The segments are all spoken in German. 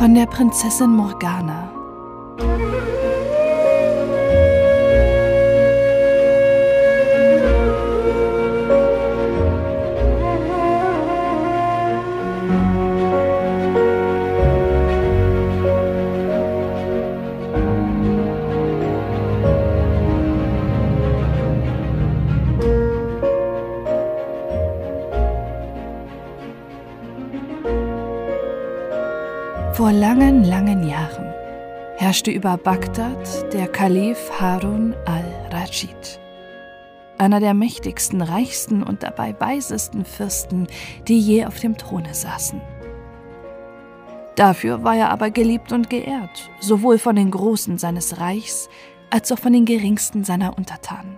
von der Prinzessin Morgana. Herrschte über Bagdad der Kalif Harun al-Rashid, einer der mächtigsten, reichsten und dabei weisesten Fürsten, die je auf dem Throne saßen. Dafür war er aber geliebt und geehrt, sowohl von den Großen seines Reichs als auch von den geringsten seiner Untertanen.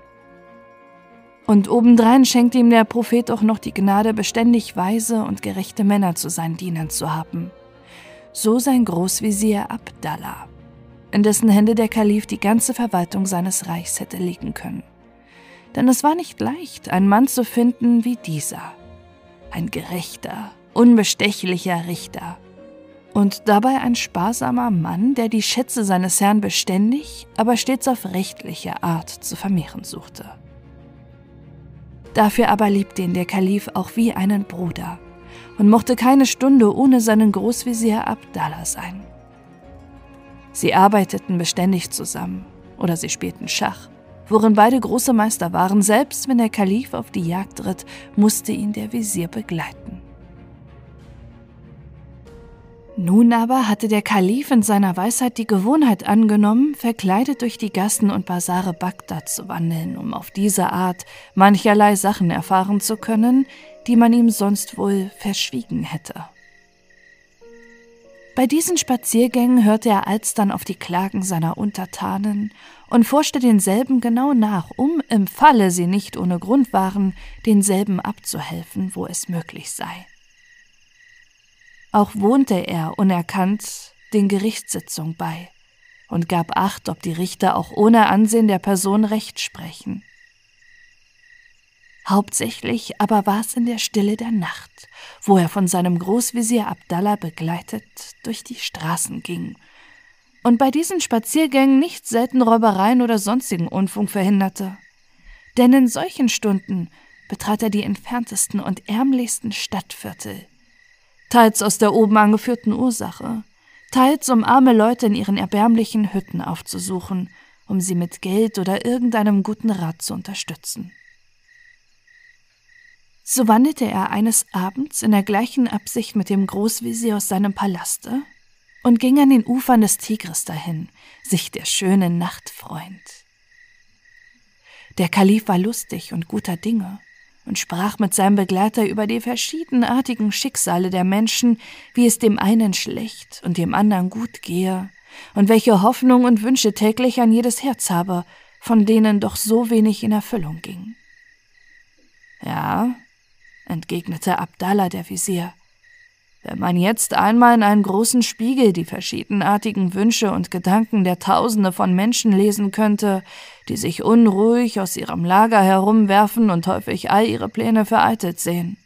Und obendrein schenkte ihm der Prophet auch noch die Gnade, beständig weise und gerechte Männer zu seinen Dienern zu haben – so sein Großvezier Abdallah, in dessen Hände der Kalif die ganze Verwaltung seines Reichs hätte legen können. Denn es war nicht leicht, einen Mann zu finden wie dieser. Ein gerechter, unbestechlicher Richter. Und dabei ein sparsamer Mann, der die Schätze seines Herrn beständig, aber stets auf rechtliche Art zu vermehren suchte. Dafür aber liebte ihn der Kalif auch wie einen Bruder und mochte keine Stunde ohne seinen Großvezier Abdallah sein. Sie arbeiteten beständig zusammen oder sie spielten Schach, worin beide große Meister waren. Selbst wenn der Kalif auf die Jagd ritt, musste ihn der Visier begleiten. Nun aber hatte der Kalif in seiner Weisheit die Gewohnheit angenommen, verkleidet durch die Gassen und Basare Bagdad zu wandeln, um auf diese Art mancherlei Sachen erfahren zu können, die man ihm sonst wohl verschwiegen hätte. Bei diesen Spaziergängen hörte er alsdann auf die Klagen seiner Untertanen und forschte denselben genau nach, um, im Falle sie nicht ohne Grund waren, denselben abzuhelfen, wo es möglich sei. Auch wohnte er unerkannt den Gerichtssitzungen bei und gab Acht, ob die Richter auch ohne Ansehen der Person Recht sprechen. Hauptsächlich aber war es in der Stille der Nacht, wo er von seinem Großvezier Abdallah begleitet durch die Straßen ging und bei diesen Spaziergängen nicht selten Räubereien oder sonstigen Unfug verhinderte. Denn in solchen Stunden betrat er die entferntesten und ärmlichsten Stadtviertel, teils aus der oben angeführten Ursache, teils um arme Leute in ihren erbärmlichen Hütten aufzusuchen, um sie mit Geld oder irgendeinem guten Rat zu unterstützen. So wandelte er eines Abends in der gleichen Absicht mit dem Großvezier aus seinem Palaste und ging an den Ufern des Tigris dahin, sich der schönen Nacht freuend. Der Kalif war lustig und guter Dinge und sprach mit seinem Begleiter über die verschiedenartigen Schicksale der Menschen, wie es dem einen schlecht und dem anderen gut gehe, und welche Hoffnung und Wünsche täglich an jedes Herz habe, von denen doch so wenig in Erfüllung ging. Ja, entgegnete Abdallah der Visier. Wenn man jetzt einmal in einen großen Spiegel die verschiedenartigen Wünsche und Gedanken der Tausende von Menschen lesen könnte, die sich unruhig aus ihrem Lager herumwerfen und häufig all ihre Pläne vereitelt sehen.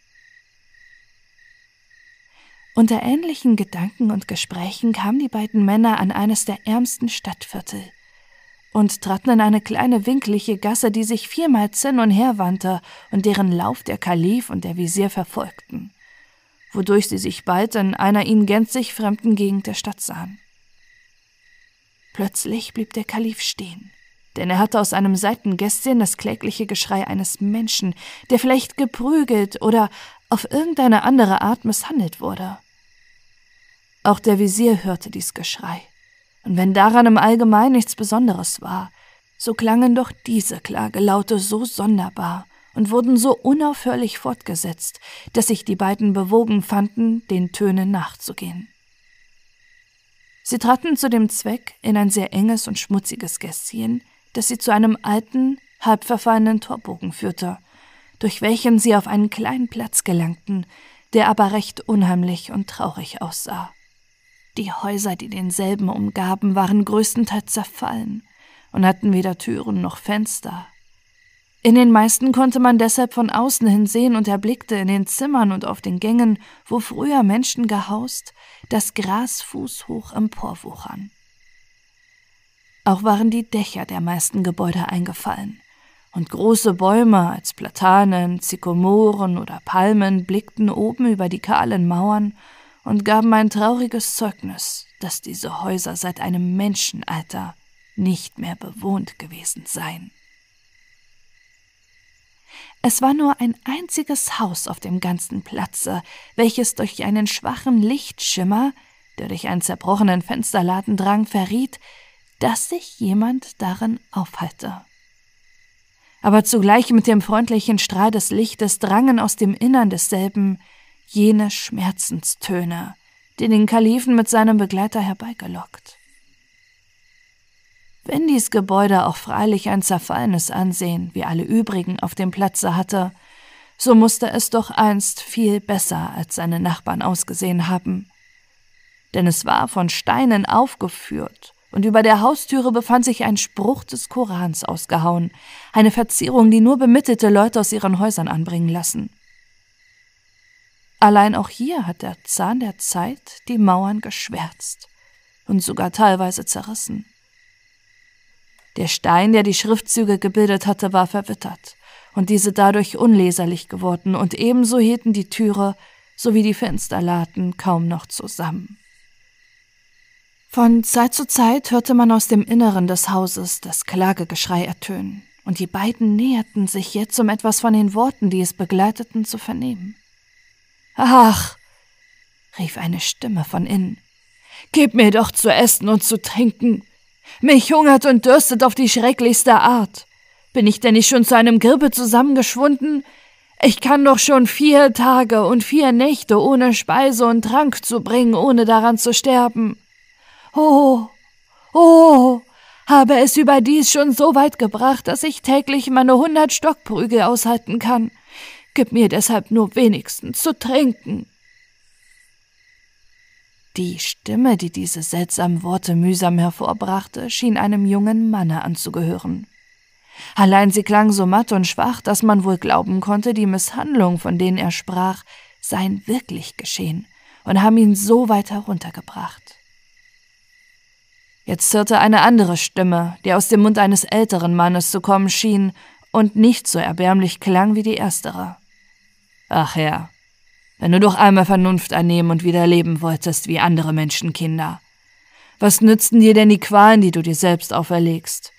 Unter ähnlichen Gedanken und Gesprächen kamen die beiden Männer an eines der ärmsten Stadtviertel und traten in eine kleine winklige Gasse, die sich viermals hin und her wandte und deren Lauf der Kalif und der Visier verfolgten, wodurch sie sich bald in einer ihnen gänzlich fremden Gegend der Stadt sahen. Plötzlich blieb der Kalif stehen, denn er hatte aus einem Seitengässchen das klägliche Geschrei eines Menschen, der vielleicht geprügelt oder auf irgendeine andere Art misshandelt wurde. Auch der Visier hörte dies Geschrei und wenn daran im Allgemeinen nichts Besonderes war, so klangen doch diese Klagelaute so sonderbar und wurden so unaufhörlich fortgesetzt, dass sich die beiden bewogen fanden, den Tönen nachzugehen. Sie traten zu dem Zweck in ein sehr enges und schmutziges Gässchen, das sie zu einem alten, halb verfallenen Torbogen führte, durch welchen sie auf einen kleinen Platz gelangten, der aber recht unheimlich und traurig aussah. Die Häuser, die denselben umgaben, waren größtenteils zerfallen und hatten weder Türen noch Fenster. In den meisten konnte man deshalb von außen hin sehen und erblickte in den Zimmern und auf den Gängen, wo früher Menschen gehaust, das Gras fußhoch emporwuchern. Auch waren die Dächer der meisten Gebäude eingefallen, und große Bäume als Platanen, Sykomoren oder Palmen blickten oben über die kahlen Mauern und gaben ein trauriges Zeugnis, dass diese Häuser seit einem Menschenalter nicht mehr bewohnt gewesen seien. Es war nur ein einziges Haus auf dem ganzen Platze, welches durch einen schwachen Lichtschimmer, der durch einen zerbrochenen Fensterladen drang, verriet, dass sich jemand darin aufhalte. Aber zugleich mit dem freundlichen Strahl des Lichtes drangen aus dem Innern desselben jene Schmerzenstöne, die den Kalifen mit seinem Begleiter herbeigelockt. Wenn dies Gebäude auch freilich ein zerfallenes Ansehen wie alle übrigen auf dem Platze hatte, so musste es doch einst viel besser als seine Nachbarn ausgesehen haben. Denn es war von Steinen aufgeführt, und über der Haustüre befand sich ein Spruch des Korans ausgehauen, eine Verzierung, die nur bemittelte Leute aus ihren Häusern anbringen lassen. Allein auch hier hat der Zahn der Zeit die Mauern geschwärzt und sogar teilweise zerrissen. Der Stein, der die Schriftzüge gebildet hatte, war verwittert und diese dadurch unleserlich geworden, und ebenso hielten die Türe sowie die Fensterladen kaum noch zusammen. Von Zeit zu Zeit hörte man aus dem Inneren des Hauses das Klagegeschrei ertönen, und die beiden näherten sich jetzt, um etwas von den Worten, die es begleiteten, zu vernehmen. Ach, rief eine Stimme von innen, gib mir doch zu essen und zu trinken. Mich hungert und dürstet auf die schrecklichste Art. Bin ich denn nicht schon zu einem Girbe zusammengeschwunden? Ich kann doch schon vier Tage und vier Nächte ohne Speise und Trank zubringen, ohne daran zu sterben. Oh, oh, habe es überdies schon so weit gebracht, dass ich täglich meine hundert Stockprügel aushalten kann. Gib mir deshalb nur wenigstens zu trinken. Die Stimme, die diese seltsamen Worte mühsam hervorbrachte, schien einem jungen Manne anzugehören. Allein sie klang so matt und schwach, dass man wohl glauben konnte, die Misshandlung, von denen er sprach, seien wirklich geschehen und haben ihn so weit heruntergebracht. Jetzt hörte eine andere Stimme, die aus dem Mund eines älteren Mannes zu kommen schien und nicht so erbärmlich klang wie die erstere. Ach Herr, wenn du doch einmal Vernunft annehmen und wieder leben wolltest wie andere Menschenkinder. Was nützten dir denn die Qualen, die du dir selbst auferlegst?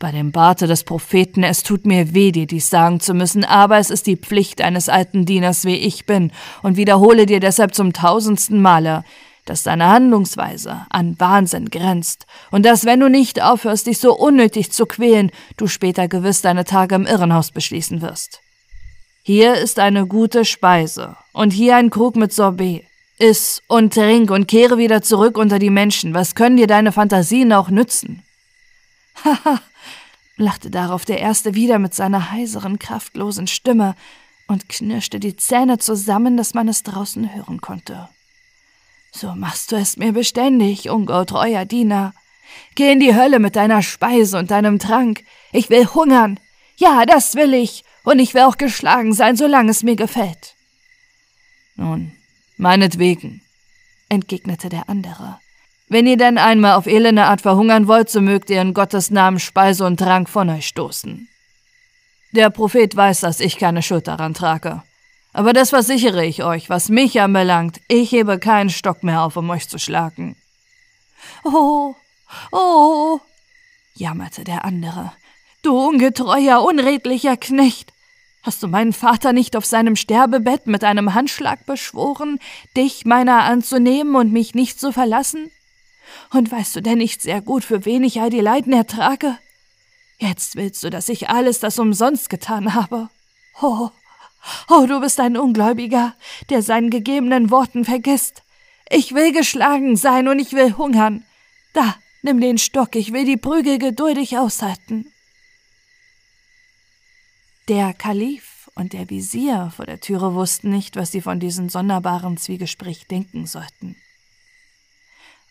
Bei dem Barte des Propheten, es tut mir weh, dir dies sagen zu müssen, aber es ist die Pflicht eines alten Dieners, wie ich bin, und wiederhole dir deshalb zum tausendsten Male, dass deine Handlungsweise an Wahnsinn grenzt und dass, wenn du nicht aufhörst, dich so unnötig zu quälen, du später gewiss deine Tage im Irrenhaus beschließen wirst. Hier ist eine gute Speise und hier ein Krug mit Sorbet. Iss und trink und kehre wieder zurück unter die Menschen. Was können dir deine Fantasien auch nützen? Haha, lachte darauf der Erste wieder mit seiner heiseren, kraftlosen Stimme und knirschte die Zähne zusammen, dass man es draußen hören konnte. So machst du es mir beständig, ungetreuer Diener. Geh in die Hölle mit deiner Speise und deinem Trank. Ich will hungern. Ja, das will ich und ich will auch geschlagen sein, solange es mir gefällt. Nun, meinetwegen, entgegnete der andere. Wenn ihr denn einmal auf elende Art verhungern wollt, so mögt ihr in Gottes Namen Speise und Trank von euch stoßen. Der Prophet weiß, dass ich keine Schuld daran trage. Aber das versichere ich euch, was mich anbelangt, ich hebe keinen Stock mehr auf, um euch zu schlagen. Oh, oh, jammerte der andere. Du ungetreuer, unredlicher Knecht. Hast du meinen Vater nicht auf seinem Sterbebett mit einem Handschlag beschworen, dich meiner anzunehmen und mich nicht zu verlassen? Und weißt du denn nicht sehr gut, für wen ich all die Leiden ertrage? Jetzt willst du, dass ich alles das umsonst getan habe. Oh, oh, du bist ein Ungläubiger, der seinen gegebenen Worten vergisst. Ich will geschlagen sein und ich will hungern. Da, nimm den Stock, ich will die Prügel geduldig aushalten. Der Kalif und der Visier vor der Türe wussten nicht, was sie von diesem sonderbaren Zwiegespräch denken sollten.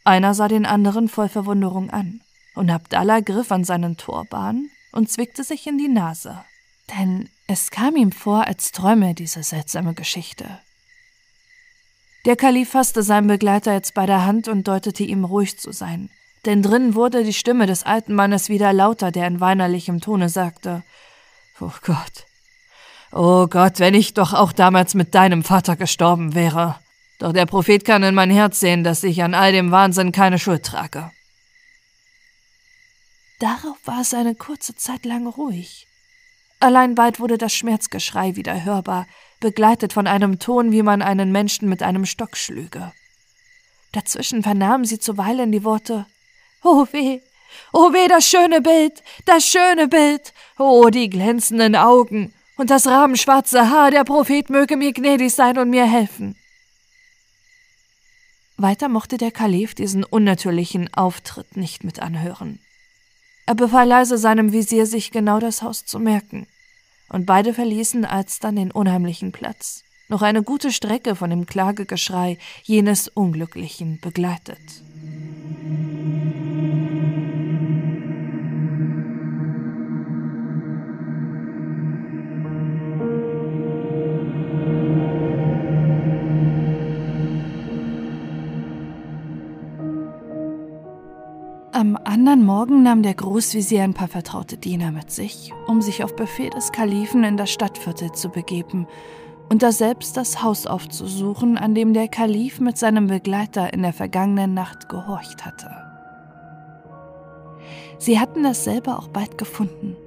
Einer sah den anderen voll Verwunderung an, und Abdallah griff an seinen Turban und zwickte sich in die Nase, Denn es kam ihm vor, als träume diese seltsame Geschichte. Der Kalif fasste seinen Begleiter jetzt bei der Hand und deutete ihm ruhig zu sein, denn drinnen wurde die Stimme des alten Mannes wieder lauter, der in weinerlichem Tone sagte Oh Gott, oh Gott, wenn ich doch auch damals mit deinem Vater gestorben wäre. Doch der Prophet kann in mein Herz sehen, dass ich an all dem Wahnsinn keine Schuld trage. Darauf war es eine kurze Zeit lang ruhig. Allein bald wurde das Schmerzgeschrei wieder hörbar, begleitet von einem Ton, wie man einen Menschen mit einem Stock schlüge. Dazwischen vernahmen sie zuweilen die Worte Oh weh, oh weh, das schöne Bild, das schöne Bild, oh die glänzenden Augen und das rabenschwarze Haar, der Prophet möge mir gnädig sein und mir helfen. Weiter mochte der Kalif diesen unnatürlichen Auftritt nicht mit anhören. Er befahl leise seinem Visier, sich genau das Haus zu merken, und beide verließen alsdann den unheimlichen Platz, noch eine gute Strecke von dem Klagegeschrei jenes Unglücklichen begleitet. Anderen Morgen nahm der Großvisier ein paar vertraute Diener mit sich, um sich auf Befehl des Kalifen in das Stadtviertel zu begeben und daselbst das Haus aufzusuchen, an dem der Kalif mit seinem Begleiter in der vergangenen Nacht gehorcht hatte. Sie hatten dasselbe auch bald gefunden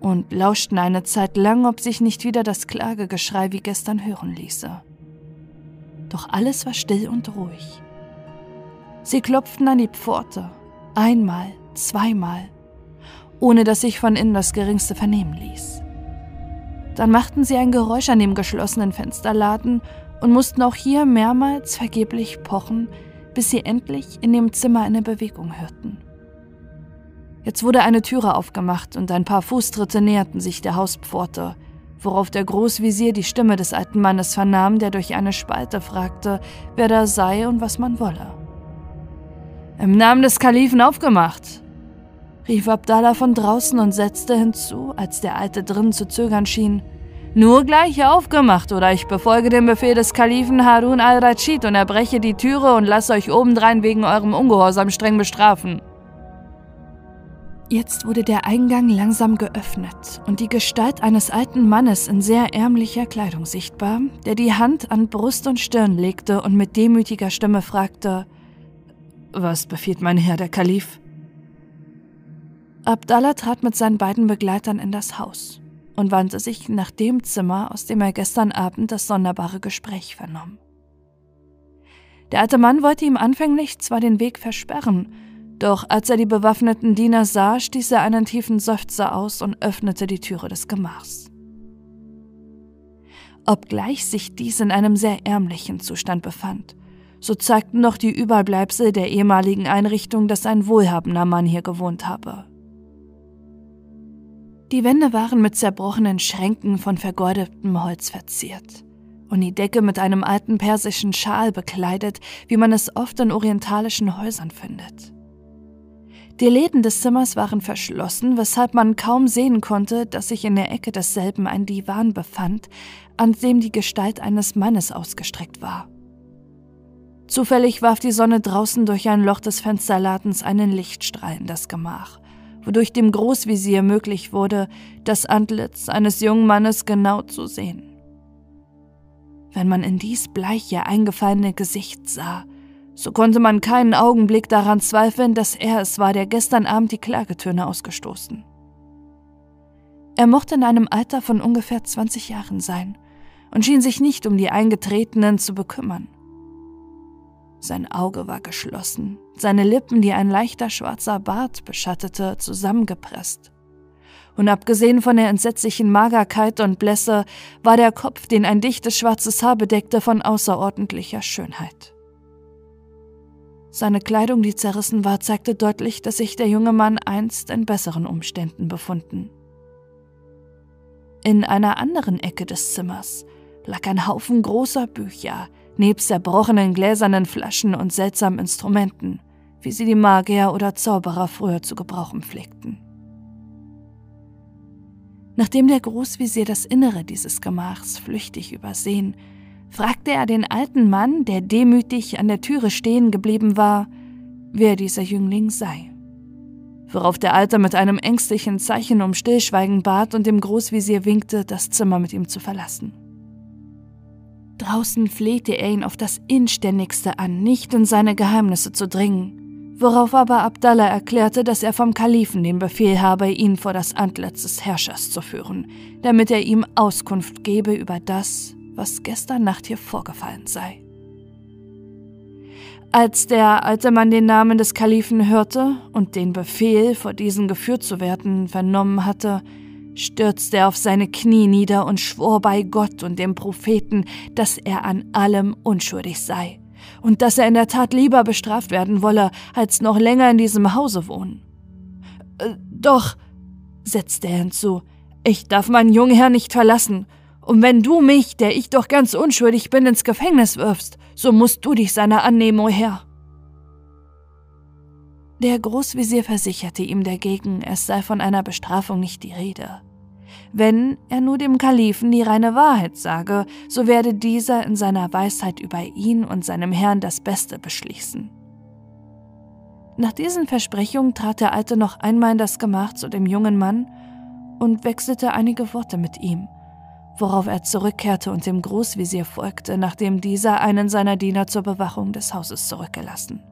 und lauschten eine Zeit lang, ob sich nicht wieder das Klagegeschrei wie gestern hören ließe. Doch alles war still und ruhig. Sie klopften an die Pforte Einmal, zweimal, ohne dass sich von innen das geringste vernehmen ließ. Dann machten sie ein Geräusch an dem geschlossenen Fensterladen und mussten auch hier mehrmals vergeblich pochen, bis sie endlich in dem Zimmer eine Bewegung hörten. Jetzt wurde eine Türe aufgemacht und ein paar Fußtritte näherten sich der Hauspforte, worauf der Großvisier die Stimme des alten Mannes vernahm, der durch eine Spalte fragte, wer da sei und was man wolle. Im Namen des Kalifen aufgemacht, rief Abdallah von draußen und setzte hinzu, als der Alte drinnen zu zögern schien. Nur gleich aufgemacht, oder ich befolge den Befehl des Kalifen Harun al-Rashid und erbreche die Türe und lasse euch obendrein wegen eurem Ungehorsam streng bestrafen. Jetzt wurde der Eingang langsam geöffnet und die Gestalt eines alten Mannes in sehr ärmlicher Kleidung sichtbar, der die Hand an Brust und Stirn legte und mit demütiger Stimme fragte, was befiehlt mein Herr, der Kalif? Abdallah trat mit seinen beiden Begleitern in das Haus und wandte sich nach dem Zimmer, aus dem er gestern Abend das sonderbare Gespräch vernommen. Der alte Mann wollte ihm anfänglich zwar den Weg versperren, doch als er die bewaffneten Diener sah, stieß er einen tiefen Seufzer aus und öffnete die Türe des Gemachs. Obgleich sich dies in einem sehr ärmlichen Zustand befand, so zeigten noch die Überbleibsel der ehemaligen Einrichtung, dass ein wohlhabender Mann hier gewohnt habe. Die Wände waren mit zerbrochenen Schränken von vergoldetem Holz verziert und die Decke mit einem alten persischen Schal bekleidet, wie man es oft in orientalischen Häusern findet. Die Läden des Zimmers waren verschlossen, weshalb man kaum sehen konnte, dass sich in der Ecke desselben ein Divan befand, an dem die Gestalt eines Mannes ausgestreckt war. Zufällig warf die Sonne draußen durch ein Loch des Fensterladens einen Lichtstrahl in das Gemach, wodurch dem Großvisier möglich wurde, das Antlitz eines jungen Mannes genau zu sehen. Wenn man in dies bleiche, eingefallene Gesicht sah, so konnte man keinen Augenblick daran zweifeln, dass er es war, der gestern Abend die Klagetöne ausgestoßen. Er mochte in einem Alter von ungefähr 20 Jahren sein und schien sich nicht um die Eingetretenen zu bekümmern. Sein Auge war geschlossen, seine Lippen, die ein leichter schwarzer Bart beschattete, zusammengepresst. Und abgesehen von der entsetzlichen Magerkeit und Blässe war der Kopf, den ein dichtes schwarzes Haar bedeckte, von außerordentlicher Schönheit. Seine Kleidung, die zerrissen war, zeigte deutlich, dass sich der junge Mann einst in besseren Umständen befunden. In einer anderen Ecke des Zimmers lag ein Haufen großer Bücher, nebst zerbrochenen gläsernen Flaschen und seltsamen Instrumenten, wie sie die Magier oder Zauberer früher zu gebrauchen pflegten. Nachdem der Großvisier das Innere dieses Gemachs flüchtig übersehen, fragte er den alten Mann, der demütig an der Türe stehen geblieben war, wer dieser Jüngling sei. Worauf der Alte mit einem ängstlichen Zeichen um Stillschweigen bat und dem Großvisier winkte, das Zimmer mit ihm zu verlassen. Draußen flehte er ihn auf das Inständigste an, nicht in seine Geheimnisse zu dringen, worauf aber Abdallah erklärte, dass er vom Kalifen den Befehl habe, ihn vor das Antlitz des Herrschers zu führen, damit er ihm Auskunft gebe über das, was gestern Nacht hier vorgefallen sei. Als der alte Mann den Namen des Kalifen hörte und den Befehl, vor diesen geführt zu werden, vernommen hatte, stürzte er auf seine Knie nieder und schwor bei Gott und dem Propheten, dass er an allem unschuldig sei und dass er in der Tat lieber bestraft werden wolle, als noch länger in diesem Hause wohnen. Äh, doch, setzte er hinzu, ich darf meinen jungen nicht verlassen, und wenn du mich, der ich doch ganz unschuldig bin, ins Gefängnis wirfst, so musst du dich seiner annehmen, o Herr. Der Großvezier versicherte ihm dagegen, es sei von einer Bestrafung nicht die Rede. Wenn er nur dem Kalifen die reine Wahrheit sage, so werde dieser in seiner Weisheit über ihn und seinem Herrn das Beste beschließen. Nach diesen Versprechungen trat der Alte noch einmal in das Gemach zu dem jungen Mann und wechselte einige Worte mit ihm, worauf er zurückkehrte und dem Großvezier folgte, nachdem dieser einen seiner Diener zur Bewachung des Hauses zurückgelassen.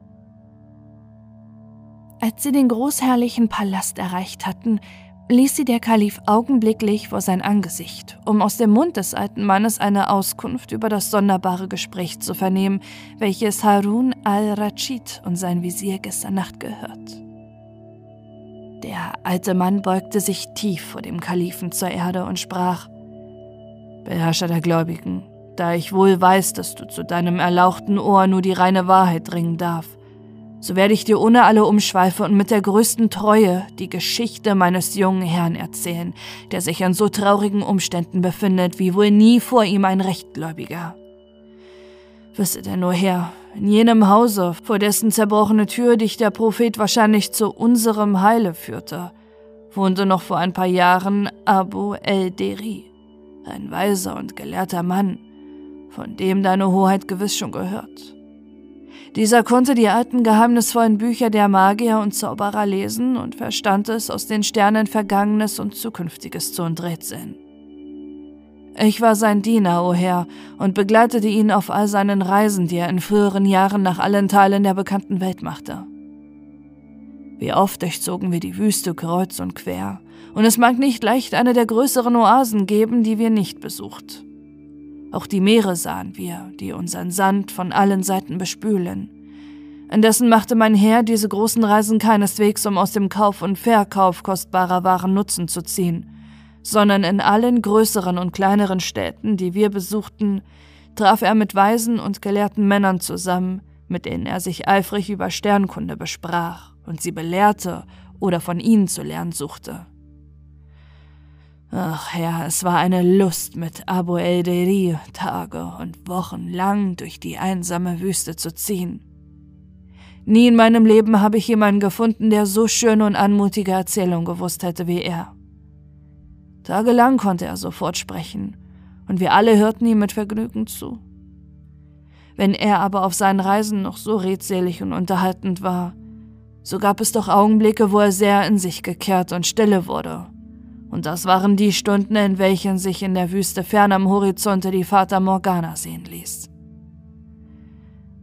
Als sie den großherrlichen Palast erreicht hatten, ließ sie der Kalif augenblicklich vor sein Angesicht, um aus dem Mund des alten Mannes eine Auskunft über das sonderbare Gespräch zu vernehmen, welches Harun al-Rashid und sein Visier gestern Nacht gehört. Der alte Mann beugte sich tief vor dem Kalifen zur Erde und sprach: Beherrscher der Gläubigen, da ich wohl weiß, dass du zu deinem erlauchten Ohr nur die reine Wahrheit dringen darf, so werde ich dir ohne alle Umschweife und mit der größten Treue die Geschichte meines jungen Herrn erzählen, der sich in so traurigen Umständen befindet, wie wohl nie vor ihm ein Rechtgläubiger. Wisse denn nur her, in jenem Hause, vor dessen zerbrochene Tür dich der Prophet wahrscheinlich zu unserem Heile führte, wohnte noch vor ein paar Jahren Abu el-Deri, ein weiser und gelehrter Mann, von dem deine Hoheit gewiss schon gehört. Dieser konnte die alten geheimnisvollen Bücher der Magier und Zauberer lesen und verstand es, aus den Sternen Vergangenes und Zukünftiges zu enträtseln. Ich war sein Diener, o oh Herr, und begleitete ihn auf all seinen Reisen, die er in früheren Jahren nach allen Teilen der bekannten Welt machte. Wie oft durchzogen wir die Wüste kreuz und quer, und es mag nicht leicht eine der größeren Oasen geben, die wir nicht besucht. Auch die Meere sahen wir, die unseren Sand von allen Seiten bespülen. Indessen machte mein Herr diese großen Reisen keineswegs, um aus dem Kauf und Verkauf kostbarer Waren Nutzen zu ziehen, sondern in allen größeren und kleineren Städten, die wir besuchten, traf er mit weisen und gelehrten Männern zusammen, mit denen er sich eifrig über Sternkunde besprach und sie belehrte oder von ihnen zu lernen suchte. Ach ja, es war eine Lust, mit Abu el-Deri Tage und Wochen lang durch die einsame Wüste zu ziehen. Nie in meinem Leben habe ich jemanden gefunden, der so schöne und anmutige Erzählungen gewusst hätte wie er. Tagelang konnte er sofort sprechen, und wir alle hörten ihm mit Vergnügen zu. Wenn er aber auf seinen Reisen noch so redselig und unterhaltend war, so gab es doch Augenblicke, wo er sehr in sich gekehrt und stille wurde und das waren die Stunden, in welchen sich in der Wüste fern am Horizonte die Fata Morgana sehen ließ.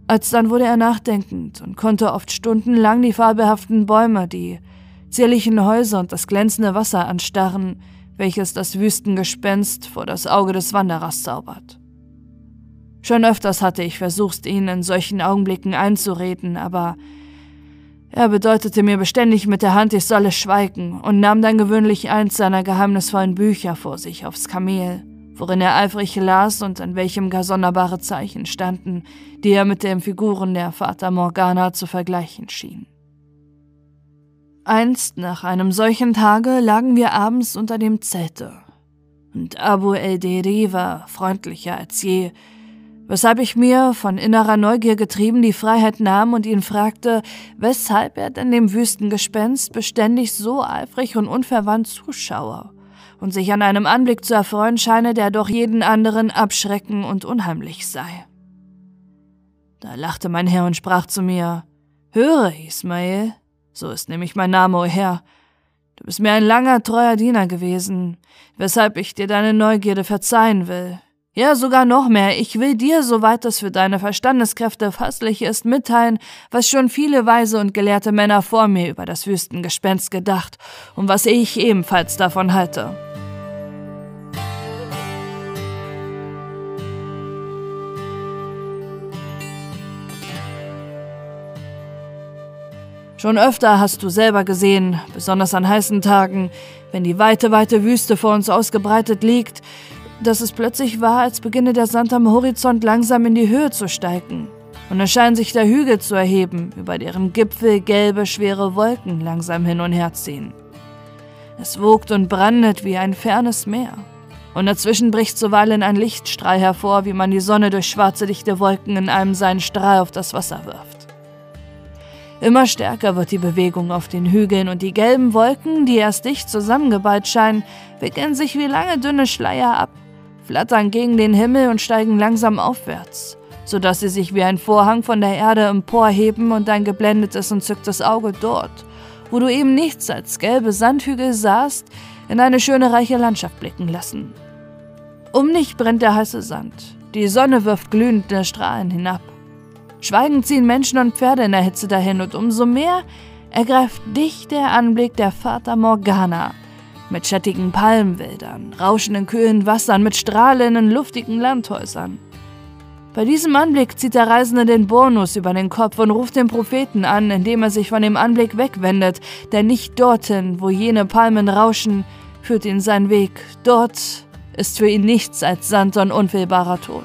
Alsdann wurde er nachdenkend und konnte oft stundenlang die fabelhaften Bäume, die zierlichen Häuser und das glänzende Wasser anstarren, welches das Wüstengespenst vor das Auge des Wanderers zaubert. Schon öfters hatte ich versucht, ihn in solchen Augenblicken einzureden, aber er bedeutete mir beständig mit der Hand, ich solle schweigen und nahm dann gewöhnlich eins seiner geheimnisvollen Bücher vor sich aufs Kamel, worin er eifrig las und an welchem gar sonderbare Zeichen standen, die er mit den Figuren der Fata Morgana zu vergleichen schien. Einst nach einem solchen Tage lagen wir abends unter dem Zelte, und Abu el-Deri war freundlicher als je, weshalb ich mir, von innerer Neugier getrieben, die Freiheit nahm und ihn fragte, weshalb er denn dem Wüstengespenst beständig so eifrig und unverwandt zuschaue und sich an einem Anblick zu erfreuen scheine, der doch jeden anderen abschrecken und unheimlich sei. Da lachte mein Herr und sprach zu mir, Höre, Ismael, so ist nämlich mein Name, o Herr, du bist mir ein langer, treuer Diener gewesen, weshalb ich dir deine Neugierde verzeihen will. Ja, sogar noch mehr. Ich will dir, soweit es für deine Verstandeskräfte fasslich ist, mitteilen, was schon viele weise und gelehrte Männer vor mir über das Wüstengespenst gedacht und was ich ebenfalls davon halte. Schon öfter hast du selber gesehen, besonders an heißen Tagen, wenn die weite, weite Wüste vor uns ausgebreitet liegt, dass es plötzlich war, als beginne der Sand am Horizont langsam in die Höhe zu steigen. Und es scheinen sich da Hügel zu erheben, über deren Gipfel gelbe, schwere Wolken langsam hin und her ziehen. Es wogt und brandet wie ein fernes Meer. Und dazwischen bricht zuweilen ein Lichtstrahl hervor, wie man die Sonne durch schwarze, dichte Wolken in einem seinen Strahl auf das Wasser wirft. Immer stärker wird die Bewegung auf den Hügeln und die gelben Wolken, die erst dicht zusammengeballt scheinen, wickeln sich wie lange dünne Schleier ab flattern gegen den Himmel und steigen langsam aufwärts, sodass sie sich wie ein Vorhang von der Erde emporheben und dein geblendetes, entzücktes Auge dort, wo du eben nichts als gelbe Sandhügel sahst, in eine schöne reiche Landschaft blicken lassen. Um dich brennt der heiße Sand, die Sonne wirft glühende Strahlen hinab. Schweigend ziehen Menschen und Pferde in der Hitze dahin und umso mehr ergreift dich der Anblick der Vater Morgana, mit schattigen Palmwäldern, rauschenden kühlen Wassern, mit strahlenden, luftigen Landhäusern. Bei diesem Anblick zieht der Reisende den Bonus über den Kopf und ruft den Propheten an, indem er sich von dem Anblick wegwendet, denn nicht dorthin, wo jene Palmen rauschen, führt ihn sein Weg. Dort ist für ihn nichts als Sand und unfehlbarer Tod.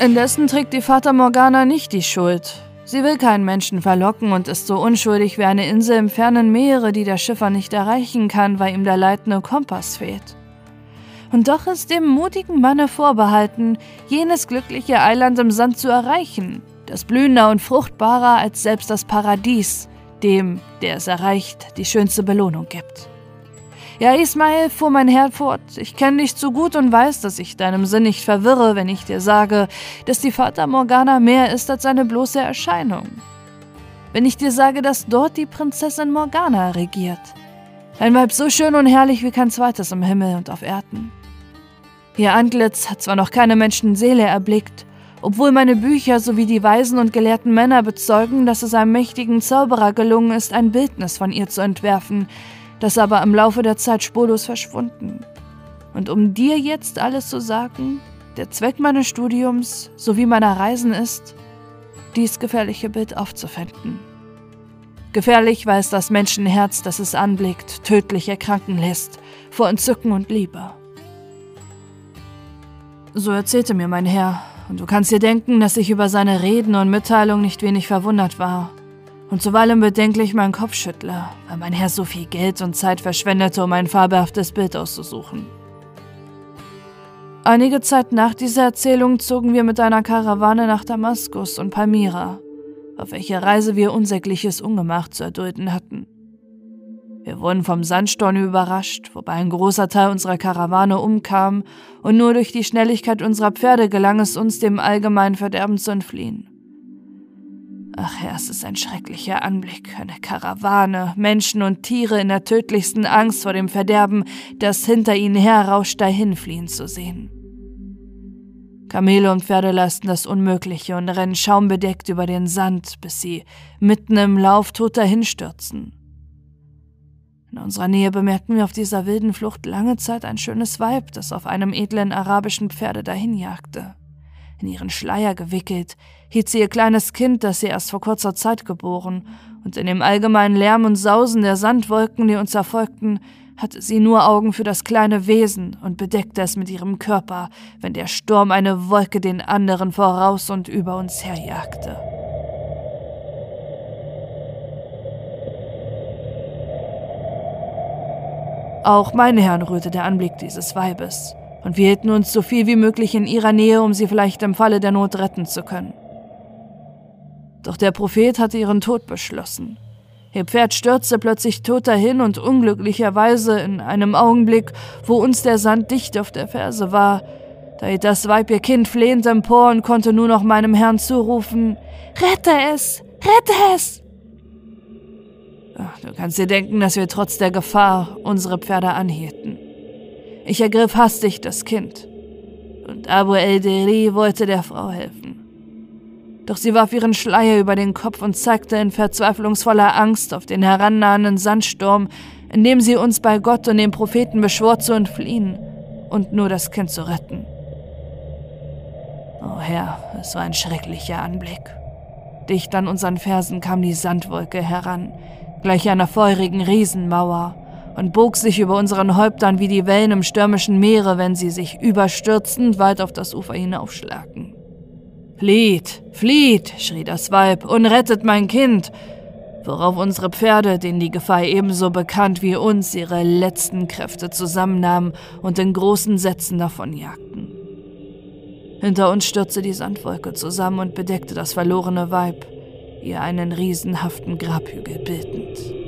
Indessen trägt die Fata Morgana nicht die Schuld. Sie will keinen Menschen verlocken und ist so unschuldig wie eine Insel im fernen Meere, die der Schiffer nicht erreichen kann, weil ihm der leitende Kompass fehlt. Und doch ist dem mutigen Manne vorbehalten, jenes glückliche Eiland im Sand zu erreichen, das blühender und fruchtbarer als selbst das Paradies, dem, der es erreicht, die schönste Belohnung gibt. Ja, Ismail, fuhr mein Herr fort, ich kenne dich zu gut und weiß, dass ich deinem Sinn nicht verwirre, wenn ich dir sage, dass die Fata Morgana mehr ist als eine bloße Erscheinung. Wenn ich dir sage, dass dort die Prinzessin Morgana regiert. Ein Weib so schön und herrlich wie kein zweites im Himmel und auf Erden. Ihr Antlitz hat zwar noch keine Menschenseele erblickt, obwohl meine Bücher sowie die weisen und gelehrten Männer bezeugen, dass es einem mächtigen Zauberer gelungen ist, ein Bildnis von ihr zu entwerfen, das aber im Laufe der Zeit spurlos verschwunden. Und um dir jetzt alles zu sagen, der Zweck meines Studiums sowie meiner Reisen ist, dies gefährliche Bild aufzufinden. Gefährlich, weil es das Menschenherz, das es anblickt, tödlich erkranken lässt, vor Entzücken und Liebe. So erzählte mir mein Herr, und du kannst dir denken, dass ich über seine Reden und Mitteilungen nicht wenig verwundert war und zuweilen bedenklich meinen Kopf schüttle, weil mein Herr so viel Geld und Zeit verschwendete, um ein fabelhaftes Bild auszusuchen. Einige Zeit nach dieser Erzählung zogen wir mit einer Karawane nach Damaskus und Palmyra, auf welcher Reise wir unsägliches Ungemach zu erdulden hatten. Wir wurden vom Sandsturm überrascht, wobei ein großer Teil unserer Karawane umkam, und nur durch die Schnelligkeit unserer Pferde gelang es uns, dem allgemeinen Verderben zu entfliehen. Ach Herr, es ist ein schrecklicher Anblick, eine Karawane, Menschen und Tiere in der tödlichsten Angst vor dem Verderben, das hinter ihnen herrauscht, dahinfliehen zu sehen. Kamele und Pferde leisten das Unmögliche und rennen schaumbedeckt über den Sand, bis sie mitten im Lauf tot dahinstürzen. In unserer Nähe bemerkten wir auf dieser wilden Flucht lange Zeit ein schönes Weib, das auf einem edlen arabischen Pferde dahinjagte. In ihren Schleier gewickelt, hielt sie ihr kleines Kind, das sie erst vor kurzer Zeit geboren, und in dem allgemeinen Lärm und Sausen der Sandwolken, die uns erfolgten, hatte sie nur Augen für das kleine Wesen und bedeckte es mit ihrem Körper, wenn der Sturm eine Wolke den anderen voraus und über uns herjagte. Auch meine Herren rührte der Anblick dieses Weibes, und wir hielten uns so viel wie möglich in ihrer Nähe, um sie vielleicht im Falle der Not retten zu können. Doch der Prophet hatte ihren Tod beschlossen. Ihr Pferd stürzte plötzlich tot dahin und unglücklicherweise in einem Augenblick, wo uns der Sand dicht auf der Ferse war, da hielt das Weib ihr Kind flehend empor und konnte nur noch meinem Herrn zurufen, Rette es! Rette es! Du kannst dir denken, dass wir trotz der Gefahr unsere Pferde anhielten. Ich ergriff hastig das Kind, und Abu el-Deri wollte der Frau helfen. Doch sie warf ihren Schleier über den Kopf und zeigte in verzweiflungsvoller Angst auf den herannahenden Sandsturm, indem sie uns bei Gott und dem Propheten beschwor zu entfliehen und nur das Kind zu retten. Oh Herr, es war ein schrecklicher Anblick. Dicht an unseren Fersen kam die Sandwolke heran, gleich einer feurigen Riesenmauer, und bog sich über unseren Häuptern wie die Wellen im stürmischen Meere, wenn sie sich überstürzend weit auf das Ufer hinaufschlagen. Flieht, flieht, schrie das Weib, und rettet mein Kind, worauf unsere Pferde, denen die Gefahr ebenso bekannt wie uns, ihre letzten Kräfte zusammennahmen und in großen Sätzen davonjagten. Hinter uns stürzte die Sandwolke zusammen und bedeckte das verlorene Weib, ihr einen riesenhaften Grabhügel bildend.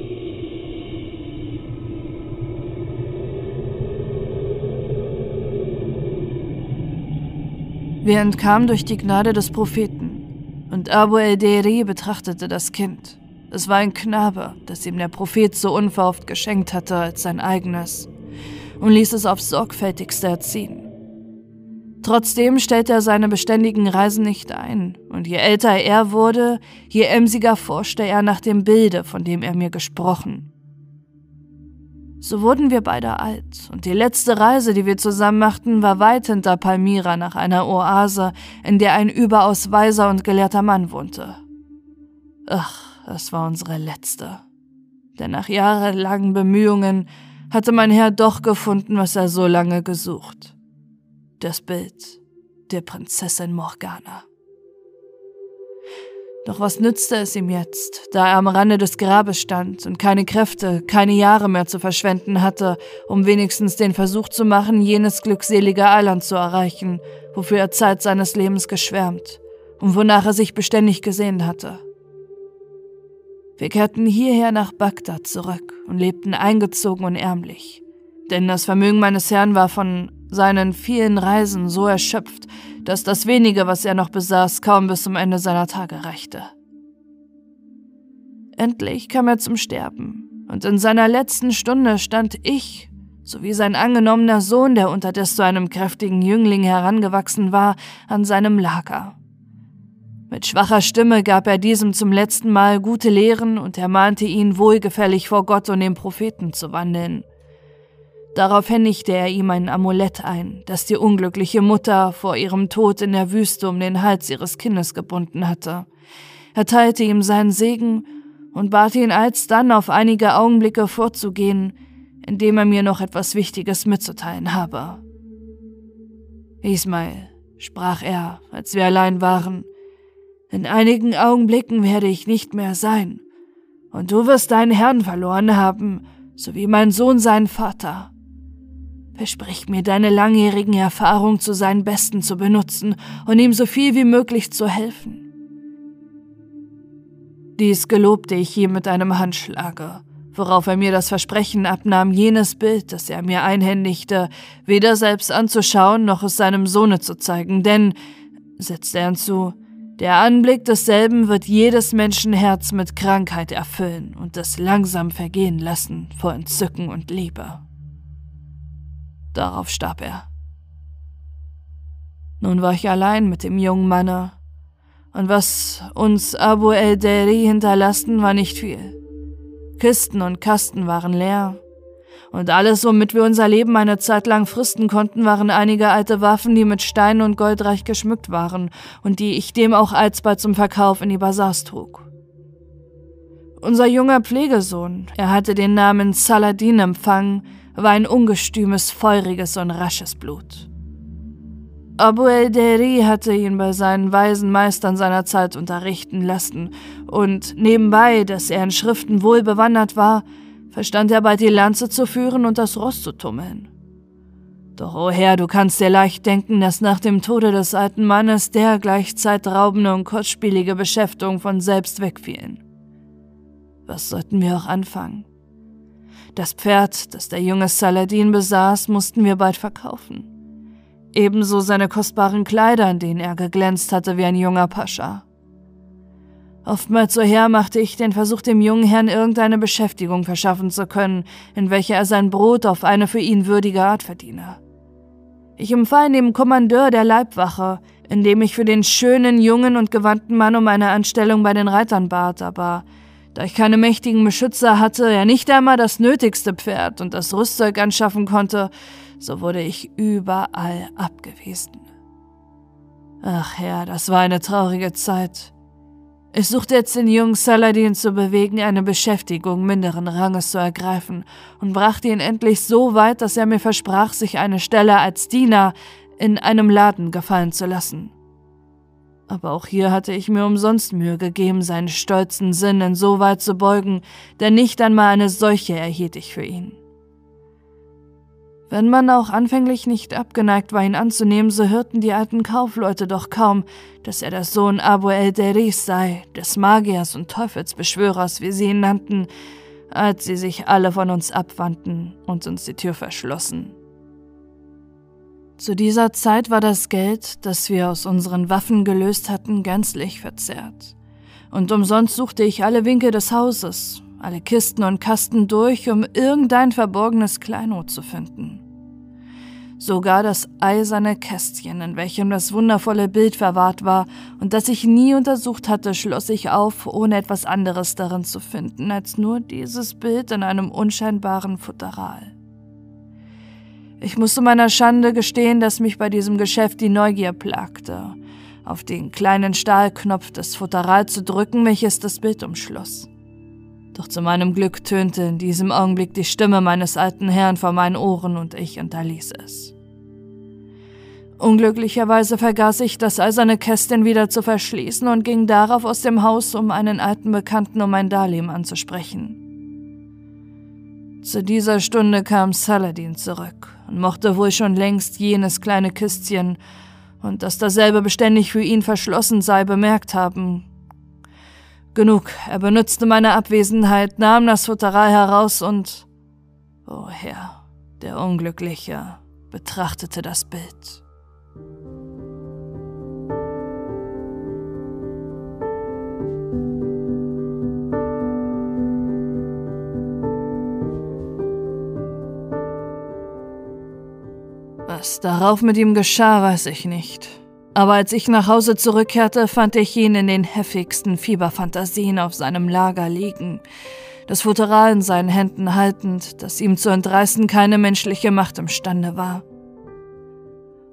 Wir entkamen durch die Gnade des Propheten, und Abu el-Deri betrachtete das Kind. Es war ein Knabe, das ihm der Prophet so unverhofft geschenkt hatte als sein eigenes, und ließ es aufs sorgfältigste erziehen. Trotzdem stellte er seine beständigen Reisen nicht ein, und je älter er wurde, je emsiger forschte er nach dem Bilde, von dem er mir gesprochen. So wurden wir beide alt, und die letzte Reise, die wir zusammen machten, war weit hinter Palmyra nach einer Oase, in der ein überaus weiser und gelehrter Mann wohnte. Ach, es war unsere letzte. Denn nach jahrelangen Bemühungen hatte mein Herr doch gefunden, was er so lange gesucht das Bild der Prinzessin Morgana. Doch was nützte es ihm jetzt, da er am Rande des Grabes stand und keine Kräfte, keine Jahre mehr zu verschwenden hatte, um wenigstens den Versuch zu machen, jenes glückselige Eiland zu erreichen, wofür er Zeit seines Lebens geschwärmt und wonach er sich beständig gesehnt hatte. Wir kehrten hierher nach Bagdad zurück und lebten eingezogen und ärmlich, denn das Vermögen meines Herrn war von seinen vielen Reisen so erschöpft, dass das wenige, was er noch besaß, kaum bis zum Ende seiner Tage reichte. Endlich kam er zum Sterben, und in seiner letzten Stunde stand ich, sowie sein angenommener Sohn, der unterdessen zu einem kräftigen Jüngling herangewachsen war, an seinem Lager. Mit schwacher Stimme gab er diesem zum letzten Mal gute Lehren und ermahnte ihn, wohlgefällig vor Gott und dem Propheten zu wandeln. Darauf händigte er ihm ein Amulett ein, das die unglückliche Mutter vor ihrem Tod in der Wüste um den Hals ihres Kindes gebunden hatte. Er teilte ihm seinen Segen und bat ihn alsdann auf einige Augenblicke vorzugehen, indem er mir noch etwas Wichtiges mitzuteilen habe. Ismail, sprach er, als wir allein waren, in einigen Augenblicken werde ich nicht mehr sein, und du wirst deinen Herrn verloren haben, so wie mein Sohn seinen Vater. Versprich mir deine langjährigen Erfahrungen zu seinen Besten zu benutzen und ihm so viel wie möglich zu helfen. Dies gelobte ich ihm mit einem Handschlage, worauf er mir das Versprechen abnahm, jenes Bild, das er mir einhändigte, weder selbst anzuschauen noch es seinem Sohne zu zeigen, denn, setzte er hinzu, der Anblick desselben wird jedes Menschenherz mit Krankheit erfüllen und es langsam vergehen lassen vor Entzücken und Liebe. Darauf starb er. Nun war ich allein mit dem jungen Manne, und was uns Abu el-Deri hinterlassen, war nicht viel. Kisten und Kasten waren leer, und alles, womit wir unser Leben eine Zeit lang fristen konnten, waren einige alte Waffen, die mit Steinen und Goldreich geschmückt waren und die ich dem auch alsbald zum Verkauf in die Bazars trug. Unser junger Pflegesohn, er hatte den Namen Saladin empfangen, war ein ungestümes, feuriges und rasches Blut. Abu el-Deri hatte ihn bei seinen weisen Meistern seiner Zeit unterrichten lassen, und nebenbei, dass er in Schriften wohl bewandert war, verstand er bald die Lanze zu führen und das Ross zu tummeln. Doch, o oh Herr, du kannst dir leicht denken, dass nach dem Tode des alten Mannes dergleich zeitraubende und kurzspielige Beschäftigungen von selbst wegfielen. Was sollten wir auch anfangen? Das Pferd, das der junge Saladin besaß, mussten wir bald verkaufen. Ebenso seine kostbaren Kleider, in denen er geglänzt hatte wie ein junger Pascha. Oftmals so her machte ich den Versuch, dem jungen Herrn irgendeine Beschäftigung verschaffen zu können, in welcher er sein Brot auf eine für ihn würdige Art verdiene. Ich empfahl dem Kommandeur der Leibwache, indem ich für den schönen, jungen und gewandten Mann um eine Anstellung bei den Reitern bat, aber da ich keine mächtigen Beschützer hatte, er nicht einmal das nötigste Pferd und das Rüstzeug anschaffen konnte, so wurde ich überall abgewiesen. Ach ja, das war eine traurige Zeit. Ich suchte jetzt den jungen Saladin zu bewegen, eine Beschäftigung minderen Ranges zu ergreifen und brachte ihn endlich so weit, dass er mir versprach, sich eine Stelle als Diener in einem Laden gefallen zu lassen. Aber auch hier hatte ich mir umsonst Mühe gegeben, seinen stolzen Sinn insoweit zu beugen, denn nicht einmal eine solche erhielt ich für ihn. Wenn man auch anfänglich nicht abgeneigt war, ihn anzunehmen, so hörten die alten Kaufleute doch kaum, dass er der Sohn Abu el-Deris sei, des Magiers und Teufelsbeschwörers, wie sie ihn nannten, als sie sich alle von uns abwandten und uns die Tür verschlossen. Zu dieser Zeit war das Geld, das wir aus unseren Waffen gelöst hatten, gänzlich verzehrt. Und umsonst suchte ich alle Winkel des Hauses, alle Kisten und Kasten durch, um irgendein verborgenes Kleinod zu finden. Sogar das eiserne Kästchen, in welchem das wundervolle Bild verwahrt war und das ich nie untersucht hatte, schloss ich auf, ohne etwas anderes darin zu finden, als nur dieses Bild in einem unscheinbaren Futteral. Ich musste meiner Schande gestehen, dass mich bei diesem Geschäft die Neugier plagte, auf den kleinen Stahlknopf des Futterals zu drücken, welches das Bild umschloss. Doch zu meinem Glück tönte in diesem Augenblick die Stimme meines alten Herrn vor meinen Ohren und ich unterließ es. Unglücklicherweise vergaß ich, das eiserne Kästchen wieder zu verschließen und ging darauf aus dem Haus, um einen alten Bekannten um ein Darlehen anzusprechen. Zu dieser Stunde kam Saladin zurück und mochte wohl schon längst jenes kleine Kistchen und dass dasselbe beständig für ihn verschlossen sei, bemerkt haben, Genug, er benutzte meine Abwesenheit, nahm das Futteral heraus und... Oh Herr, der Unglückliche betrachtete das Bild. Was darauf mit ihm geschah, weiß ich nicht. Aber als ich nach Hause zurückkehrte, fand ich ihn in den heftigsten Fieberfantasien auf seinem Lager liegen, das Futteral in seinen Händen haltend, das ihm zu entreißen keine menschliche Macht imstande war.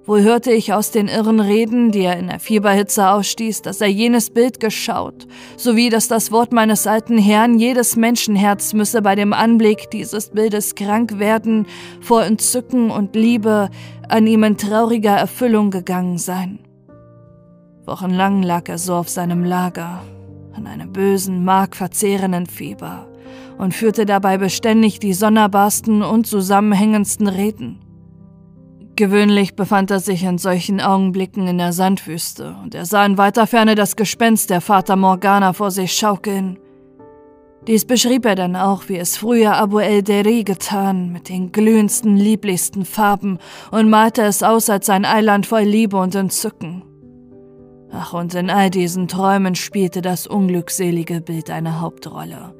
Wohl hörte ich aus den irren Reden, die er in der Fieberhitze ausstieß, dass er jenes Bild geschaut, sowie dass das Wort meines alten Herrn jedes Menschenherz müsse bei dem Anblick dieses Bildes krank werden, vor Entzücken und Liebe an ihm in trauriger Erfüllung gegangen sein. Wochenlang lag er so auf seinem Lager, an einem bösen, markverzehrenden Fieber und führte dabei beständig die sonderbarsten und zusammenhängendsten Reden. Gewöhnlich befand er sich in solchen Augenblicken in der Sandwüste, und er sah in weiter Ferne das Gespenst der Vater Morgana vor sich schaukeln. Dies beschrieb er dann auch, wie es früher Abu el-Deri getan, mit den glühendsten, lieblichsten Farben und malte es aus als ein Eiland voll Liebe und Entzücken. Ach, und in all diesen Träumen spielte das unglückselige Bild eine Hauptrolle.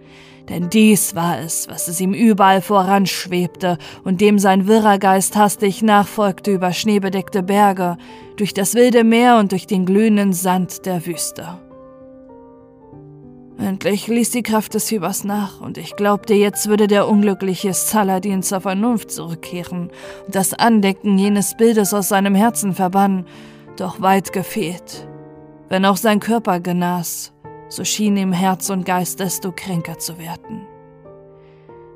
Denn dies war es, was es ihm überall voranschwebte und dem sein wirrer Geist hastig nachfolgte über schneebedeckte Berge, durch das wilde Meer und durch den glühenden Sand der Wüste. Endlich ließ die Kraft des Fiebers nach, und ich glaubte, jetzt würde der unglückliche Saladin zur Vernunft zurückkehren und das Andenken jenes Bildes aus seinem Herzen verbannen, doch weit gefehlt. Wenn auch sein Körper genas, so schien ihm Herz und Geist desto kränker zu werden.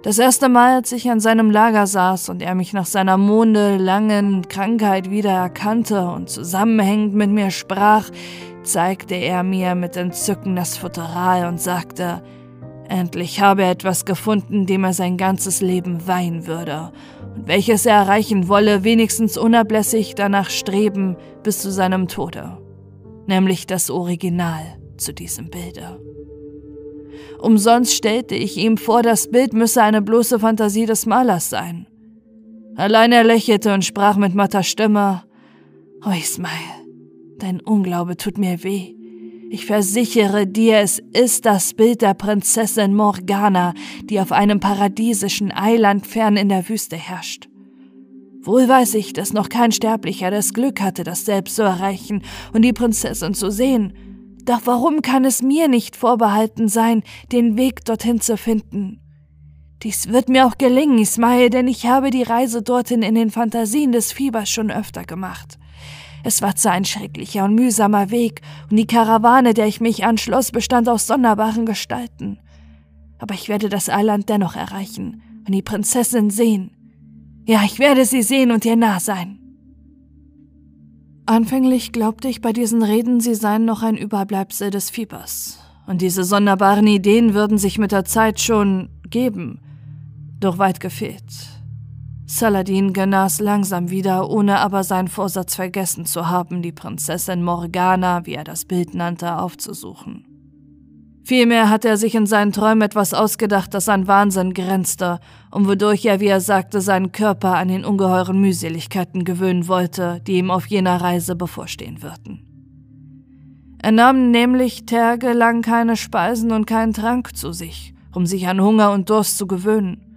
Das erste Mal, als ich an seinem Lager saß und er mich nach seiner mondelangen Krankheit wieder erkannte und zusammenhängend mit mir sprach, zeigte er mir mit Entzücken das Futteral und sagte, endlich habe er etwas gefunden, dem er sein ganzes Leben weihen würde. Und welches er erreichen wolle, wenigstens unablässig danach streben bis zu seinem Tode, nämlich das Original zu diesem Bilde. Umsonst stellte ich ihm vor, das Bild müsse eine bloße Fantasie des Malers sein. Allein er lächelte und sprach mit matter Stimme, Oh Ismail, dein Unglaube tut mir weh. Ich versichere dir, es ist das Bild der Prinzessin Morgana, die auf einem paradiesischen Eiland fern in der Wüste herrscht. Wohl weiß ich, dass noch kein Sterblicher das Glück hatte, das selbst zu erreichen und die Prinzessin zu sehen. Doch warum kann es mir nicht vorbehalten sein, den Weg dorthin zu finden? Dies wird mir auch gelingen, Ismail, denn ich habe die Reise dorthin in den Fantasien des Fiebers schon öfter gemacht. Es war zwar ein schrecklicher und mühsamer Weg, und die Karawane, der ich mich anschloss, bestand aus sonderbaren Gestalten. Aber ich werde das Eiland dennoch erreichen und die Prinzessin sehen. Ja, ich werde sie sehen und ihr nah sein. Anfänglich glaubte ich bei diesen Reden, sie seien noch ein Überbleibsel des Fiebers. Und diese sonderbaren Ideen würden sich mit der Zeit schon geben. Doch weit gefehlt. Saladin genas langsam wieder, ohne aber seinen Vorsatz vergessen zu haben, die Prinzessin Morgana, wie er das Bild nannte, aufzusuchen. Vielmehr hatte er sich in seinen Träumen etwas ausgedacht, das an Wahnsinn grenzte und wodurch er, wie er sagte, seinen Körper an den ungeheuren Mühseligkeiten gewöhnen wollte, die ihm auf jener Reise bevorstehen würden. Er nahm nämlich tagelang keine Speisen und keinen Trank zu sich, um sich an Hunger und Durst zu gewöhnen